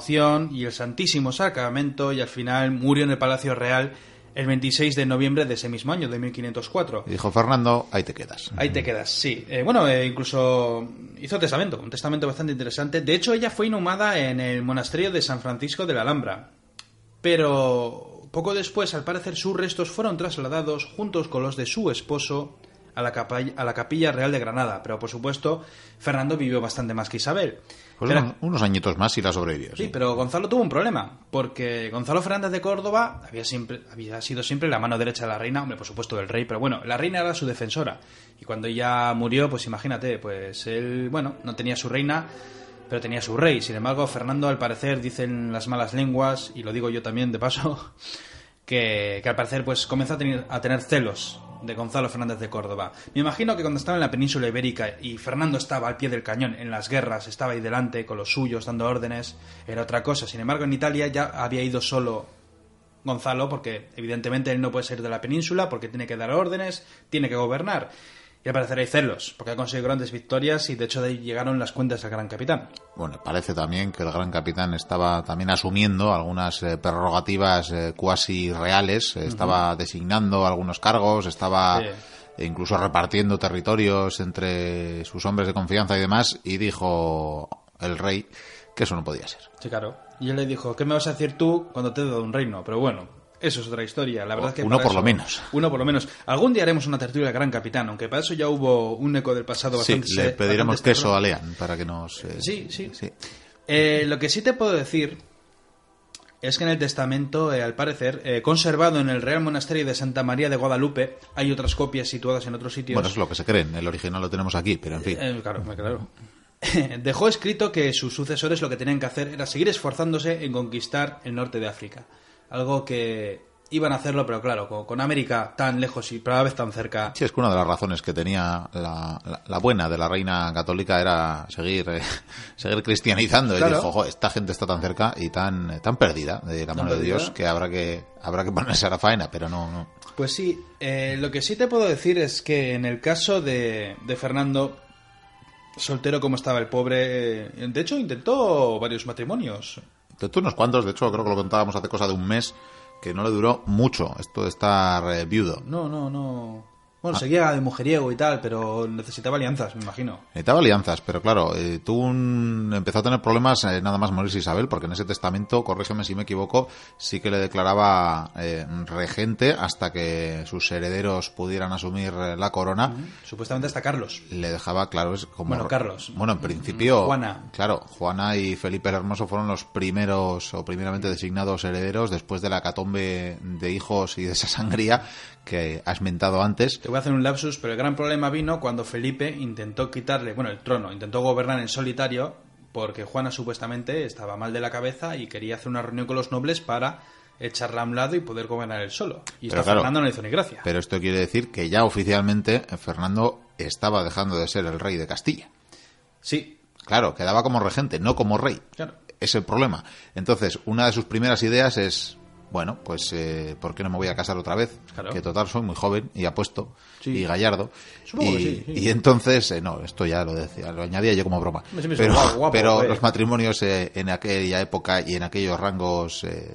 y el Santísimo Sacramento y al final murió en el Palacio Real el 26 de noviembre de ese mismo año, de 1504. Y dijo Fernando, ahí te quedas. Ahí te quedas, sí. Eh, bueno, eh, incluso hizo testamento, un testamento bastante interesante. De hecho, ella fue inhumada en el monasterio de San Francisco de la Alhambra. Pero poco después, al parecer, sus restos fueron trasladados juntos con los de su esposo a la, a la Capilla Real de Granada. Pero, por supuesto, Fernando vivió bastante más que Isabel. Pues unos añitos más y la sobrevivió. Sí. pero Gonzalo tuvo un problema, porque Gonzalo Fernández de Córdoba había, siempre, había sido siempre la mano derecha de la reina, hombre, por supuesto del rey, pero bueno, la reina era su defensora. Y cuando ella murió, pues imagínate, pues él, bueno, no tenía su reina, pero tenía su rey. Sin embargo, Fernando, al parecer, dicen las malas lenguas, y lo digo yo también de paso, <laughs> que, que al parecer, pues comenzó a tener, a tener celos de Gonzalo Fernández de Córdoba. Me imagino que cuando estaba en la península ibérica y Fernando estaba al pie del cañón en las guerras, estaba ahí delante con los suyos dando órdenes, era otra cosa. Sin embargo, en Italia ya había ido solo Gonzalo porque evidentemente él no puede ser de la península porque tiene que dar órdenes, tiene que gobernar. Y al parecer hay celos, porque ha conseguido grandes victorias y de hecho de ahí llegaron las cuentas del gran capitán. Bueno, parece también que el gran capitán estaba también asumiendo algunas eh, prerrogativas eh, cuasi reales, estaba designando algunos cargos, estaba incluso repartiendo territorios entre sus hombres de confianza y demás, y dijo el rey que eso no podía ser. Sí, claro. Y él le dijo, ¿qué me vas a decir tú cuando te he dado un reino? Pero bueno, eso es otra historia. La verdad que uno por lo menos. Uno por lo menos. Algún día haremos una tertulia Gran Capitán, aunque para eso ya hubo un eco del pasado bastante. Sí, le pediremos queso a Lean para que nos. Eh, sí, sí. Eh, lo que sí te puedo decir es que en el testamento, eh, al parecer, conservado en el Real Monasterio de Santa María de Guadalupe, hay otras copias situadas en otros sitios. Bueno, es lo que se creen. El original lo tenemos aquí, pero en fin. claro, claro. <laughs> Dejó escrito que sus sucesores lo que tenían que hacer era seguir esforzándose en conquistar el norte de África algo que iban a hacerlo, pero claro, con, América tan lejos y cada vez tan cerca. Sí, es que una de las razones que tenía la, buena de la reina católica era seguir, eh, <laughs> seguir cristianizando. Y dijo, esta gente está tan cerca y tan, tan perdida de la mano de Dios que habrá que habrá que ponerse a la faena, pero no. no. Pues sí, eh, lo que sí te puedo decir es que en el caso de, de Fernando, soltero como estaba el pobre, eh, de hecho intentó varios matrimonios. De unos cuantos, de hecho, creo que lo contábamos hace cosa de un mes, que no le duró mucho esto de estar eh, viudo. No, no, no. Bueno, seguía de mujeriego y tal, pero necesitaba alianzas, me imagino. Necesitaba alianzas, pero claro, eh, tuvo un... empezó a tener problemas eh, nada más morirse Isabel, porque en ese testamento, corrígeme si me equivoco, sí que le declaraba eh, regente hasta que sus herederos pudieran asumir eh, la corona. Supuestamente hasta Carlos. Le dejaba, claro, es como... Bueno, Carlos. Bueno, en principio... Juana. Claro, Juana y Felipe el Hermoso fueron los primeros o primeramente designados herederos después de la catombe de hijos y de esa sangría que has mentado antes. Te voy a hacer un lapsus, pero el gran problema vino cuando Felipe intentó quitarle, bueno, el trono, intentó gobernar en solitario porque Juana supuestamente estaba mal de la cabeza y quería hacer una reunión con los nobles para echarla a un lado y poder gobernar él solo. Y esta claro, Fernando no hizo ni gracia. Pero esto quiere decir que ya oficialmente Fernando estaba dejando de ser el rey de Castilla. Sí, Claro, quedaba como regente, no como rey. claro. Es el problema. Entonces, una de sus primeras ideas es, bueno, pues, eh, ¿por qué no me voy a casar otra vez? Claro. Que total soy muy joven y apuesto Sí. y gallardo. Supongo y, que sí, sí. y entonces, eh, no, esto ya lo decía, lo añadía yo como broma. Me Pero, guapo, guapo, pero los matrimonios eh, en aquella época y en aquellos rangos eh,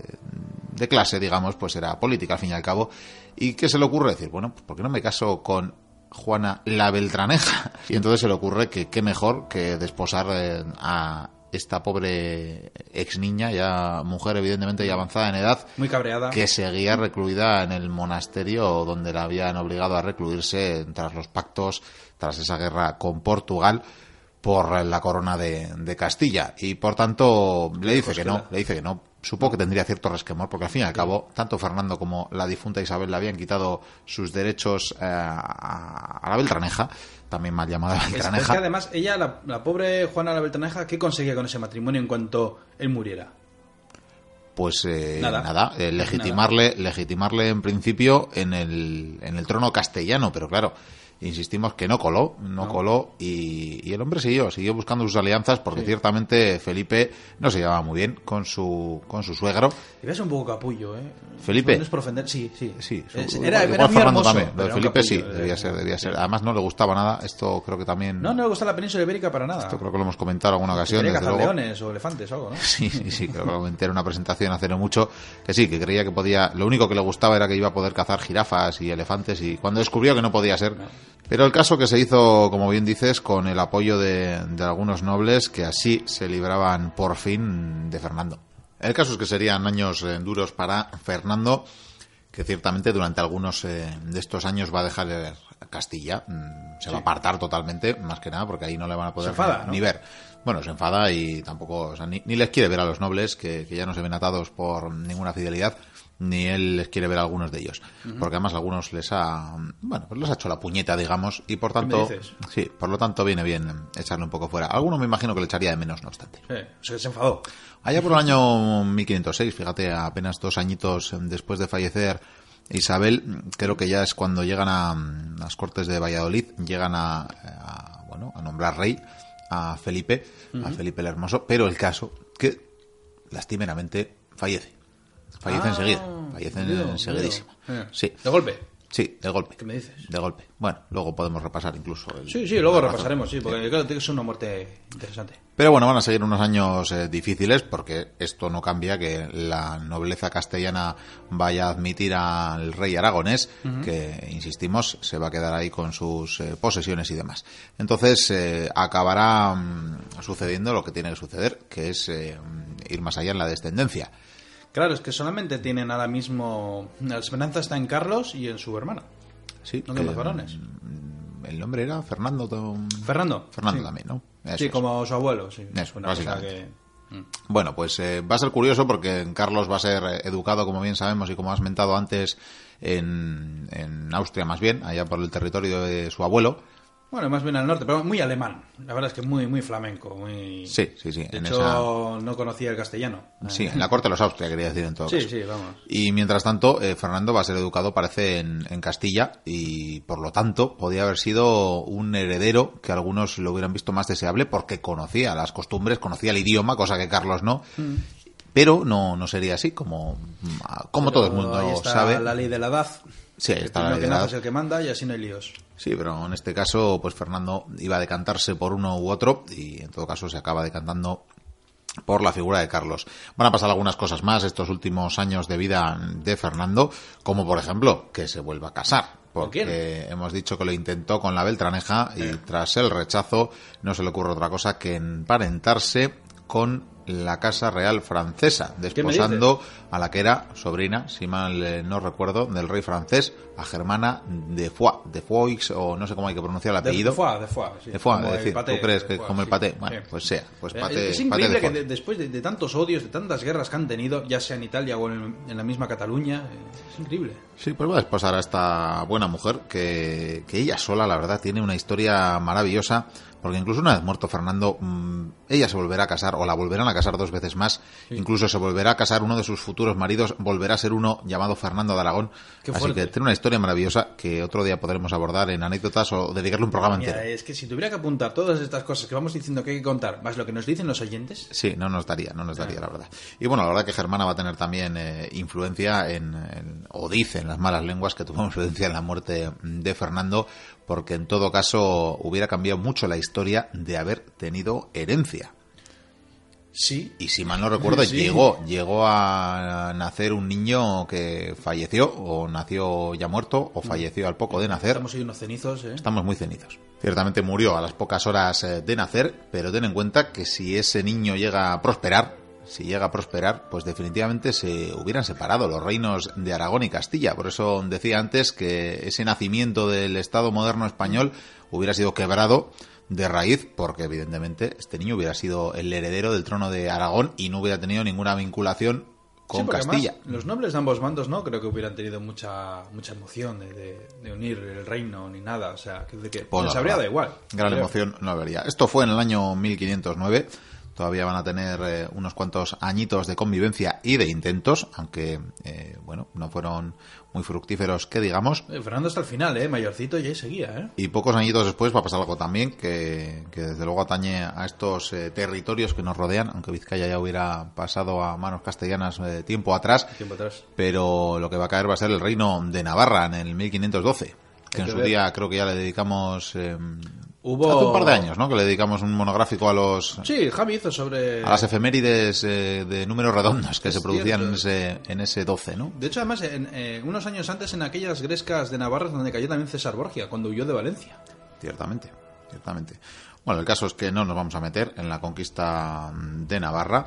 de clase, digamos, pues era política al fin y al cabo. ¿Y qué se le ocurre decir? Bueno, pues ¿por qué no me caso con Juana la Beltraneja? <laughs> Y entonces se le ocurre que qué mejor que desposar eh, a esta pobre ex niña, ya mujer evidentemente ya avanzada en edad, Muy cabreada. que seguía recluida en el monasterio donde la habían obligado a recluirse tras los pactos, tras esa guerra con Portugal por la corona de, de Castilla y por tanto le dice que no, le dice que no. Supo que tendría cierto resquemor porque al fin y al cabo tanto Fernando como la difunta Isabel le habían quitado sus derechos eh, a, a la Beltraneja, también mal llamada Es- Es, Beltraneja. que además, ella, la, la pobre Juana la Beltraneja, ¿qué conseguía con ese matrimonio en cuanto él muriera? pues eh, Nada. nada, eh, legitimarle, legitimarle en principio en el, en el trono castellano, pero claro, insistimos que no coló, no, No. coló y, y el hombre siguió, siguió buscando sus alianzas porque ciertamente Felipe no se llevaba muy bien con su, con su suegro. Y ves un poco capullo, ¿eh? ¿Felipe? No es por ofender, sí, sí. Sí, su- igual- era, igual era Fernando hermoso, también. Lo de Felipe sí, debía eh, ser, debía ser. Además no le gustaba nada, esto creo que también, No, no me gusta la península ibérica para nada. esto creo que lo hemos comentado en alguna ocasión, desde cazar luego. leones o elefantes o algo, ¿no? Sí, sí, sí, creo que lo comenté en una presentación hace no mucho, que sí, que creía que podía, lo único que le gustaba era que iba a poder cazar jirafas y elefantes y cuando descubrió que no podía ser. Pero el caso que se hizo, como bien dices, con el apoyo de, de algunos nobles que así se libraban por fin de Fernando. El caso es que serían años eh, duros para Fernando, que ciertamente durante algunos eh, de estos años va a dejar Castilla, mm, se va a apartar totalmente, más que nada, porque ahí no le van a poder enfada, ni- ver. Bueno, se enfada y tampoco, o sea, ni, ni les quiere ver a los nobles, que, que ya no se ven atados por ninguna fidelidad, ni él les quiere ver a algunos de ellos. Porque además algunos les ha, bueno, pues les ha hecho la puñeta, digamos, y por ¿Qué me tanto, dices? sí, por lo tanto viene bien echarle un poco fuera. Algunos me imagino que le echaría de menos, no obstante. Sí, se enfadó. Allá por el año 1506, fíjate, apenas dos añitos después de fallecer Isabel, creo que ya es cuando llegan a las Cortes de Valladolid, llegan a, a, bueno, a nombrar rey a Felipe, a Felipe el Hermoso, pero el caso que lastimeramente fallece. Fallece Ah, enseguida, fallece enseguidísimo. Eh, Sí, De golpe. sí, de golpe. ¿Qué me dices? De golpe. Bueno, luego podemos repasar incluso el... Sí, sí, luego repasaremos, sí, porque tiene que ser una muerte interesante. Pero bueno, van a seguir unos años eh, difíciles porque esto no cambia que la nobleza castellana vaya a admitir al rey aragonés, que, insistimos, se va a quedar ahí con sus eh, posesiones y demás. Entonces eh, acabará mm, sucediendo lo que tiene que suceder, que es eh, ir más allá en la descendencia. Claro, es que solamente tienen ahora mismo. La esperanza está en Carlos y en su hermano. Sí, No que, más varones. mm, El nombre era Fernando. Tom- Fernando. Fernando Sí. también, ¿no? Eso Sí, es. como su abuelo, sí. Eso, Una cosa que- Mm. Bueno, pues eh, va a ser curioso porque Carlos va a ser eh, educado, como bien sabemos y como has mentado antes, en, en Austria más bien, allá por el territorio de su abuelo. Bueno, más bien al norte, pero muy alemán. La verdad es que muy, muy flamenco. Muy... Sí, sí, sí. De en hecho, no conocía el castellano. Sí, en la corte de los Austria, quería decir en todo Sí, caso. sí, vamos. Y mientras tanto, eh, Fernando va a ser educado, parece, en, en Castilla y por lo tanto podía haber sido un heredero que algunos lo hubieran visto más deseable porque conocía las costumbres, conocía el idioma, cosa que Carlos no. Mm. Pero no, no sería así, como, como todo el mundo Ahí está sabe. la ley de la edad. Sí, ahí El está la ley que de la edad. es el que manda y así no hay líos. Sí, pero en este caso, pues Fernando iba a decantarse por uno u otro y en todo caso se acaba decantando por la figura de Carlos. Van a pasar algunas cosas más estos últimos años de vida de Fernando, como por ejemplo que se vuelva a casar, porque hemos dicho que lo intentó con la Beltraneja y tras el rechazo no se le ocurre otra cosa que emparentarse con la Casa Real Francesa, desposando a la que era sobrina, si mal eh, no recuerdo, del rey francés, a Germana de Foix, de Foix, o no sé cómo hay que pronunciar el apellido. De Foix, de Foix. Sí. De Foix, es decir, ¿tú crees que como el paté? Bueno, pues sea, pues paté. Es, increíble que después de, tantos odios, de tantas guerras que han tenido, ya sea en Italia o en, la misma Cataluña, eh, es increíble. Sí, pues va a desposar a esta buena mujer que, que ella sola, la verdad, tiene una historia maravillosa porque incluso una vez muerto Fernando, mm, ella se volverá a casar o la volverán a casar dos veces más. Incluso se volverá a casar uno de sus futuros maridos, volverá a ser uno llamado Fernando de Aragón. Así que tiene una historia maravillosa que otro día podremos abordar en anécdotas o dedicarle un programa entero. Es que si tuviera que apuntar todas estas cosas que vamos diciendo que hay que contar, más lo que nos dicen los oyentes. Sí, no nos daría, no nos daría, la verdad. Y bueno, la verdad que Germana va a tener también eh, influencia en, o dicen las malas lenguas que tuvo <laughs> influencia en la muerte de Fernando porque en todo caso hubiera cambiado mucho la historia de haber tenido herencia. Sí. Y si mal no recuerdo, llegó, llegó a nacer un niño que falleció, o nació ya muerto, o falleció al poco de nacer. Estamos ahí unos cenizos, ¿eh? Estamos muy cenizos. Ciertamente murió a las pocas horas eh, de nacer, pero ten en cuenta que si ese niño llega a prosperar, si llega a prosperar, pues definitivamente se hubieran separado los reinos de Aragón y Castilla. Por eso decía antes que ese nacimiento del Estado moderno español hubiera sido quebrado de raíz, porque evidentemente este niño hubiera sido el heredero del trono de Aragón y no hubiera tenido ninguna vinculación con Castilla. los nobles de ambos bandos no creo que hubieran tenido mucha mucha emoción de, unir el reino ni nada, o sea, que, que pues les habría da igual. Gran emoción no habría. Esto fue en el año 1509 todavía van a tener eh, unos cuantos añitos de convivencia y de intentos, aunque, eh, bueno, no fueron muy fructíferos, que digamos. Eh, Fernando hasta el final, ¿eh? Mayorcito ya seguía, ¿eh? Y pocos añitos después va a pasar algo también que, que desde luego atañe a estos territorios que nos rodean, aunque Vizcaya ya hubiera pasado a manos castellanas tiempo atrás. Tiempo atrás. Pero lo que va a caer va a ser el reino de Navarra en el 1512 que en su día creo que ya le dedicamos em, Hubo... Hace un par de años, ¿no? Que le dedicamos un monográfico a los... Sí, Javi hizo sobre... A las efemérides eh, de números redondos que se producían en ese, en ese 12, ¿no? De hecho, además, en, eh, unos años antes en aquellas grescas de Navarra donde cayó también César Borgia, cuando huyó de Valencia. Ciertamente, ciertamente. Bueno, el caso es que no nos vamos a meter en la conquista de Navarra.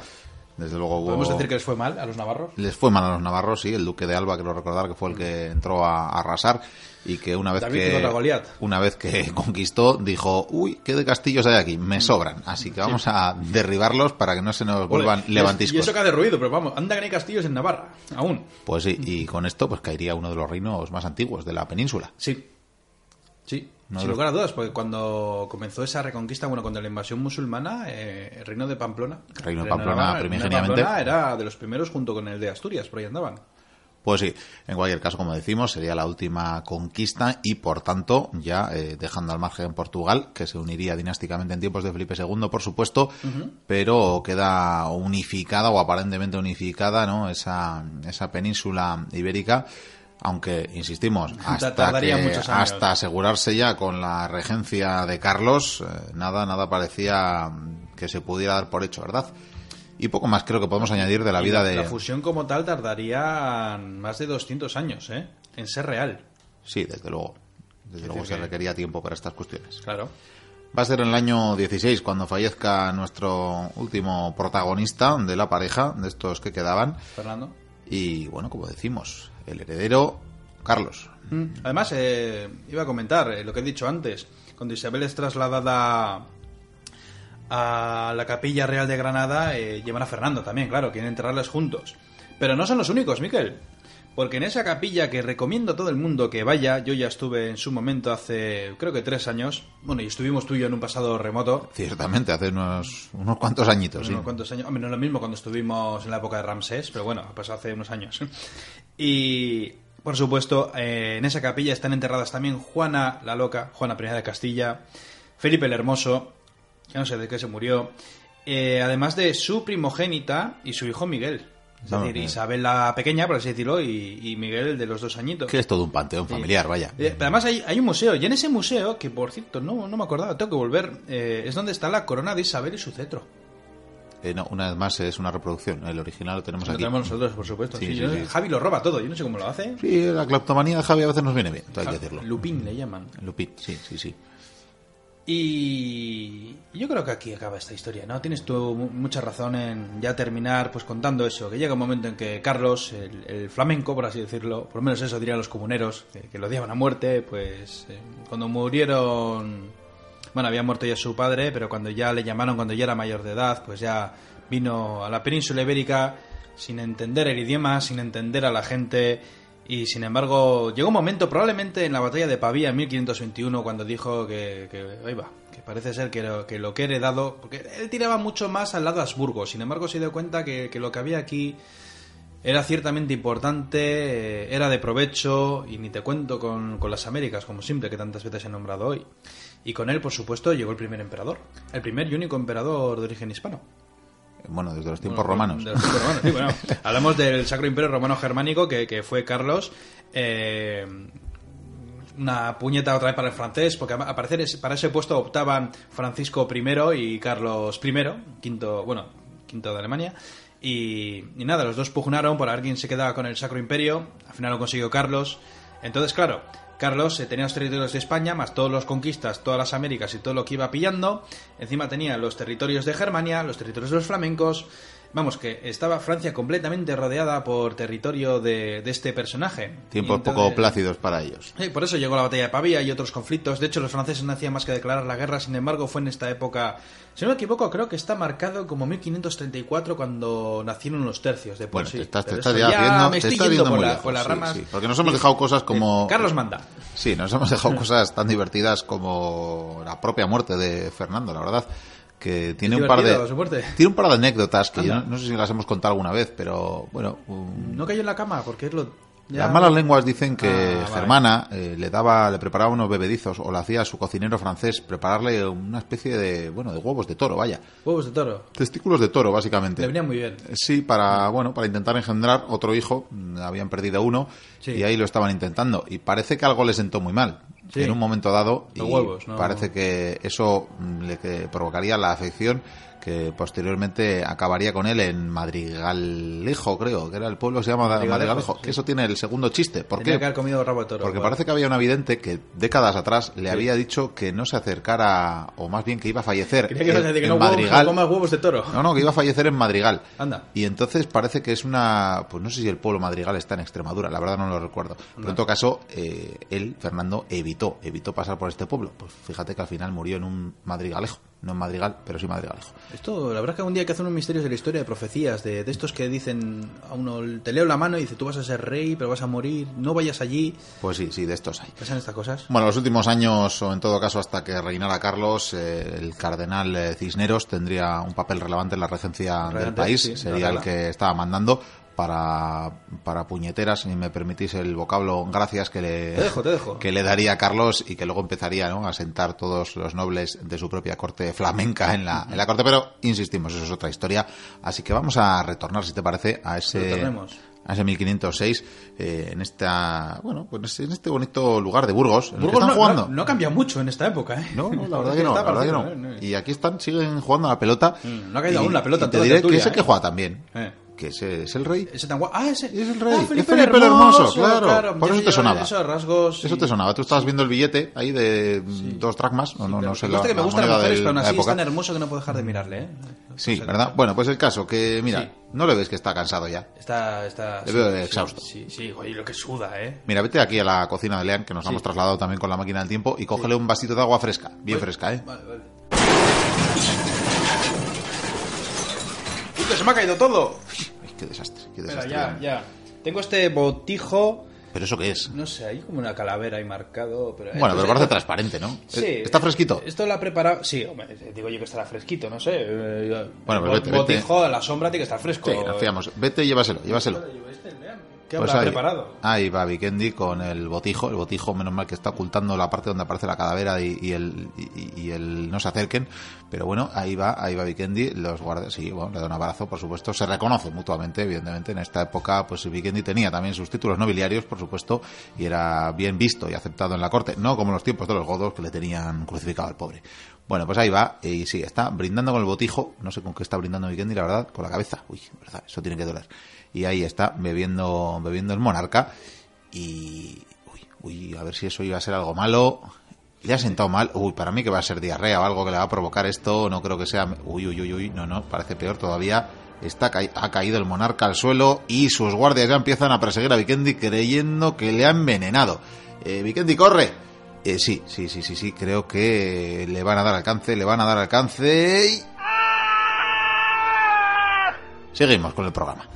Desde luego hubo... ¿Podemos decir que les fue mal a los navarros? Les fue mal a los navarros, sí. El duque de Alba, quiero recordar que fue el que entró a, arrasar y que una vez que una vez que <laughs> conquistó dijo, uy, qué de castillos hay aquí, me sobran. Así que vamos a derribarlos para que no se nos vuelvan levantiscos. Y eso que ha derruido, pero vamos, anda que no hay castillos en Navarra, aún. Pues sí, y con esto pues caería uno de los reinos más antiguos de la península. Sí. Sí, sin lugar a dudas, porque cuando comenzó esa reconquista, bueno, cuando la invasión musulmana, eh, el reino de Pamplona. El reino de Pamplona, primigeniamente. era de los primeros junto con el de Asturias, por ahí andaban. Pues sí, en cualquier caso, como decimos, sería la última conquista y, por tanto, ya eh, dejando al margen Portugal, que se uniría dinásticamente en tiempos de Felipe II, por supuesto, pero queda unificada o aparentemente unificada, ¿no? Esa, esa península ibérica aunque insistimos <laughs> hasta hasta asegurarse ya con la regencia de Carlos eh, nada nada parecía que se pudiera dar por hecho verdad y poco más creo que podemos añadir de la vida de la fusión como tal tardaría más de 200 años ¿eh? en ser real sí desde luego desde luego se requería tiempo para estas cuestiones claro Va a ser en el año 16 cuando fallezca nuestro último protagonista de la pareja, de estos que quedaban. Fernando. Y bueno, como decimos, el heredero Carlos. Mm. Además, eh, iba a comentar eh, lo que he dicho antes. Cuando Isabel es trasladada a la Capilla Real de Granada, eh, llevan a Fernando también, claro, quieren enterrarles juntos. Pero no son los únicos, Miquel. Porque en esa capilla que recomiendo a todo el mundo que vaya, yo ya estuve en su momento hace creo que tres años, bueno, y estuvimos tú y yo en un pasado remoto. Ciertamente, hace unos, unos cuantos añitos, unos cuantos años. Hombre, no es lo mismo cuando estuvimos en la época de Ramsés, pero bueno, ha pasado hace unos años. Y, por supuesto, eh, en esa capilla están enterradas también Juana la Loca, Juana I de Castilla, Felipe el Hermoso, que no sé de qué se murió, eh, además de su primogénita y su hijo Miguel. Es decir, Isabel la pequeña, por así decirlo, y, Miguel de los dos añitos. Que es todo un panteón familiar, vaya. Eh, además hay, hay, un museo, y en ese museo, que por cierto no, no me acordaba, tengo que volver, eh, es donde está la corona de Isabel y su cetro. Eh, no, una vez más es una reproducción. El original lo tenemos Lo aquí. tenemos nosotros, por supuesto. Sí, Sí, sí, yo- sí. Javi lo roba todo, yo no sé cómo lo hace. Sí, la cleptomanía de Javi a veces nos viene bien, hay que decirlo. Lupin le llaman. Lupin, sí, sí, sí. Y yo creo que aquí acaba esta historia, ¿no? Tienes tú mu- mucha razón en ya terminar pues contando eso, que llega un momento en que Carlos, el, el flamenco, por así decirlo, por lo menos eso dirían los comuneros, que, que lo odiaban a muerte, pues eh, cuando murieron, bueno, había muerto ya su padre, pero cuando ya le llamaron, cuando ya era mayor de edad, pues ya vino a la península ibérica sin entender el idioma, sin entender a la gente y sin embargo, llegó un momento, probablemente en la batalla de Pavía en 1521, cuando dijo que, que ahí va, que parece ser que lo, que lo que he heredado, porque él tiraba mucho más al lado Habsburgo, sin embargo se dio cuenta que, que lo que había aquí era ciertamente importante, eh, era de provecho, y ni te cuento con, con las Américas, como siempre, que tantas veces he nombrado hoy. Y con él, por supuesto, llegó el primer emperador, el primer y único emperador de origen hispano. Bueno, desde los tiempos Bueno, romanos. de los tiempos romanos, sí, bueno. <laughs> hablamos del Sacro Imperio Romano Germánico, que, que fue Carlos. eh, una puñeta otra vez para el francés, porque a parecer para ese puesto optaban Francisco I y Carlos I, quinto, bueno, quinto de Alemania. Y, y nada, los dos pugnaron por a ver quién se quedaba con el Sacro Imperio. Al final lo consiguió Carlos. Entonces, claro, Carlos eh, tenía los territorios de España, más todos los conquistas, todas las Américas y todo lo que iba pillando. Encima tenía los territorios de Germania, los territorios de los flamencos. Vamos, que estaba Francia completamente rodeada por territorio de, de este personaje. Tiempos entonces- poco plácidos para ellos. Sí, por eso llegó la batalla de Pavía y otros conflictos. De hecho, los franceses no hacían más que declarar la guerra. Sin embargo, fue en esta época, si no me equivoco, creo que está marcado como 1534 cuando nacieron los tercios de por Bueno, sí. te estás, te estás ya, viendo, me te estoy estás yendo yendo por, muy la- lejos, por las sí, ramas. sí, porque nos hemos dejado cosas como... Eh, Carlos manda. Sí, nos hemos dejado <laughs> cosas tan divertidas como la propia muerte de Fernando, la verdad. Que tiene un par de. Tiene un par de anécdotas que yo no, no sé si las hemos contado alguna vez, pero bueno. um, No cayó en la cama porque es lo. ya- Las malas lenguas dicen que Ah, vale. Germana eh, le daba, le preparaba unos bebedizos o le hacía a su cocinero francés prepararle una especie de, bueno, de huevos de toro, vaya. Huevos de toro. Testículos de toro, básicamente. Le venía muy bien. Sí, para bueno, para intentar engendrar otro hijo, mm, habían perdido uno Sí. y ahí lo estaban intentando y parece que algo le sentó muy mal Sí. en un momento dado y Los huevos, ¿no? parece que eso mm, le que provocaría la afección que posteriormente acabaría con él en Madrigalejo, creo, que era el pueblo que se llama Madrigalejo, Madrigalejo, sí. que eso tiene el segundo chiste. ¿Por Tenía qué? que haber comido rabo de toro. Porque parece que había una vidente que décadas atrás le había dicho que no se acercara, o más bien que iba a fallecer que en, decir que en no, huevos, Madrigal. no comas huevos de toro. No, no, que iba a fallecer en Madrigal. Anda. Y entonces parece que es una. Pues no sé si el pueblo Madrigal está en Extremadura, la verdad no lo recuerdo. Pero en todo caso, eh, él, Fernando, evitó, evitó pasar por este pueblo. Pues fíjate que al final murió en un Madrigalejo. No en Madrigal, pero sí Madrigalejo. Esto, la verdad es que un día hay que hacer unos misterios de la historia de profecías, de, de estos que dicen a uno, te leo la mano y dice, tú vas a ser rey, pero vas a morir, no vayas allí. Pues sí, sí, de estos hay. ¿Pasan estas cosas? Bueno, los últimos años, o en todo caso hasta que reinara Carlos, eh, el cardenal eh, Cisneros tendría un papel relevante en la regencia del Regente, país. sí, Sería el que estaba mandando para, para puñeteras, si me permitís el vocablo, gracias que le, Te dejo, te dejo. que le daría a Carlos y que luego empezaría ¿no? a sentar todos los nobles de su propia corte flamenca en la, en la corte. Pero, insistimos, eso es otra historia. Así que vamos a retornar, si te parece, a ese, a ese 1506, eh, en esta, bueno, pues en este bonito lugar de Burgos, en el que Burgos están no, jugando. no, no ha cambiado mucho en esta época, ¿eh? No, no, la verdad <laughs> que no, la verdad que no. ¿eh? Y aquí están, siguen jugando a la pelota. Mm, no ha caído Y- aún la pelota y te diré tertulia, que es el que ¿eh? juega también. Eh. Que ese es el rey. Ese tan guapo. Ah, ese. Es el rey, Ah, es Felipe, Felipe el Hermoso, Hermoso, claro. Por ya eso te sonaba. Esos rasgos. Eso sí. te sonaba. Tú estabas viendo el billete ahí de dos dracmas. No, no, Pero no sé la, que me gustan las mujeres, pero aún así es tan hermoso que no puedo dejar de mirarle, ¿eh? Sí, sea, ¿verdad? Bueno, pues el caso que, mira, Sí. no le ves que está cansado ya. Está, está. Le sí, veo sí, exhausto. Sí, sí, oye, lo que suda, ¿eh? Mira, vete aquí a la cocina de Lean, que nos Sí. hemos trasladado también con la máquina del tiempo, y cógele un vasito de agua fresca, bien fresca, ¿eh? Vale, vale. Que se me ha caído todo! Ay, qué desastre, qué desastre. ya, ya. Tengo este botijo. ¿Pero eso qué es? No sé, hay como una calavera ahí marcado. Pero, Bueno, pero parece transparente, ¿no? Sí. ¿Está fresquito? Esto lo ha preparado. Sí, hombre, digo yo que estará fresquito, no sé. Eh, Bueno, el vete, vete. botijo a la sombra tiene que estar fresco. Sí, fiamos. Vete y llévaselo, llévaselo. Este, vean. ¿Qué Pues habrá ahí, preparado? ahí va Vikendi con el botijo, el botijo menos mal que está ocultando la parte donde aparece la calavera y, y el y, y el no se acerquen, pero bueno, ahí va, ahí va Vikendi, los guardias, sí, bueno, le da un abrazo, por supuesto, se reconocen mutuamente, evidentemente, en esta época, pues Vikendi tenía también sus títulos nobiliarios, por supuesto, y era bien visto y aceptado en la corte, no como en los tiempos de los godos que le tenían crucificado al pobre. Bueno, pues ahí va, y sí, está brindando con el botijo, no sé con qué está brindando Vikendi, la verdad, con la cabeza, uy, verdad, eso tiene que doler. Y ahí está, bebiendo, bebiendo el monarca, y, uy, uy, a ver si eso iba a ser algo malo, le ha sentado mal. Uy, para mí que va a ser diarrea o algo que le va a provocar esto. No creo que sea. Uy, uy, uy, uy. No, no, parece peor todavía. Está ha caído el monarca al suelo y sus guardias ya empiezan a perseguir a Vikendi creyendo que le ha envenenado. Eh, Vikendi, corre. Eh, sí, sí, sí, sí, sí. Creo que le van a dar alcance, le van a dar alcance. y- Seguimos con el programa.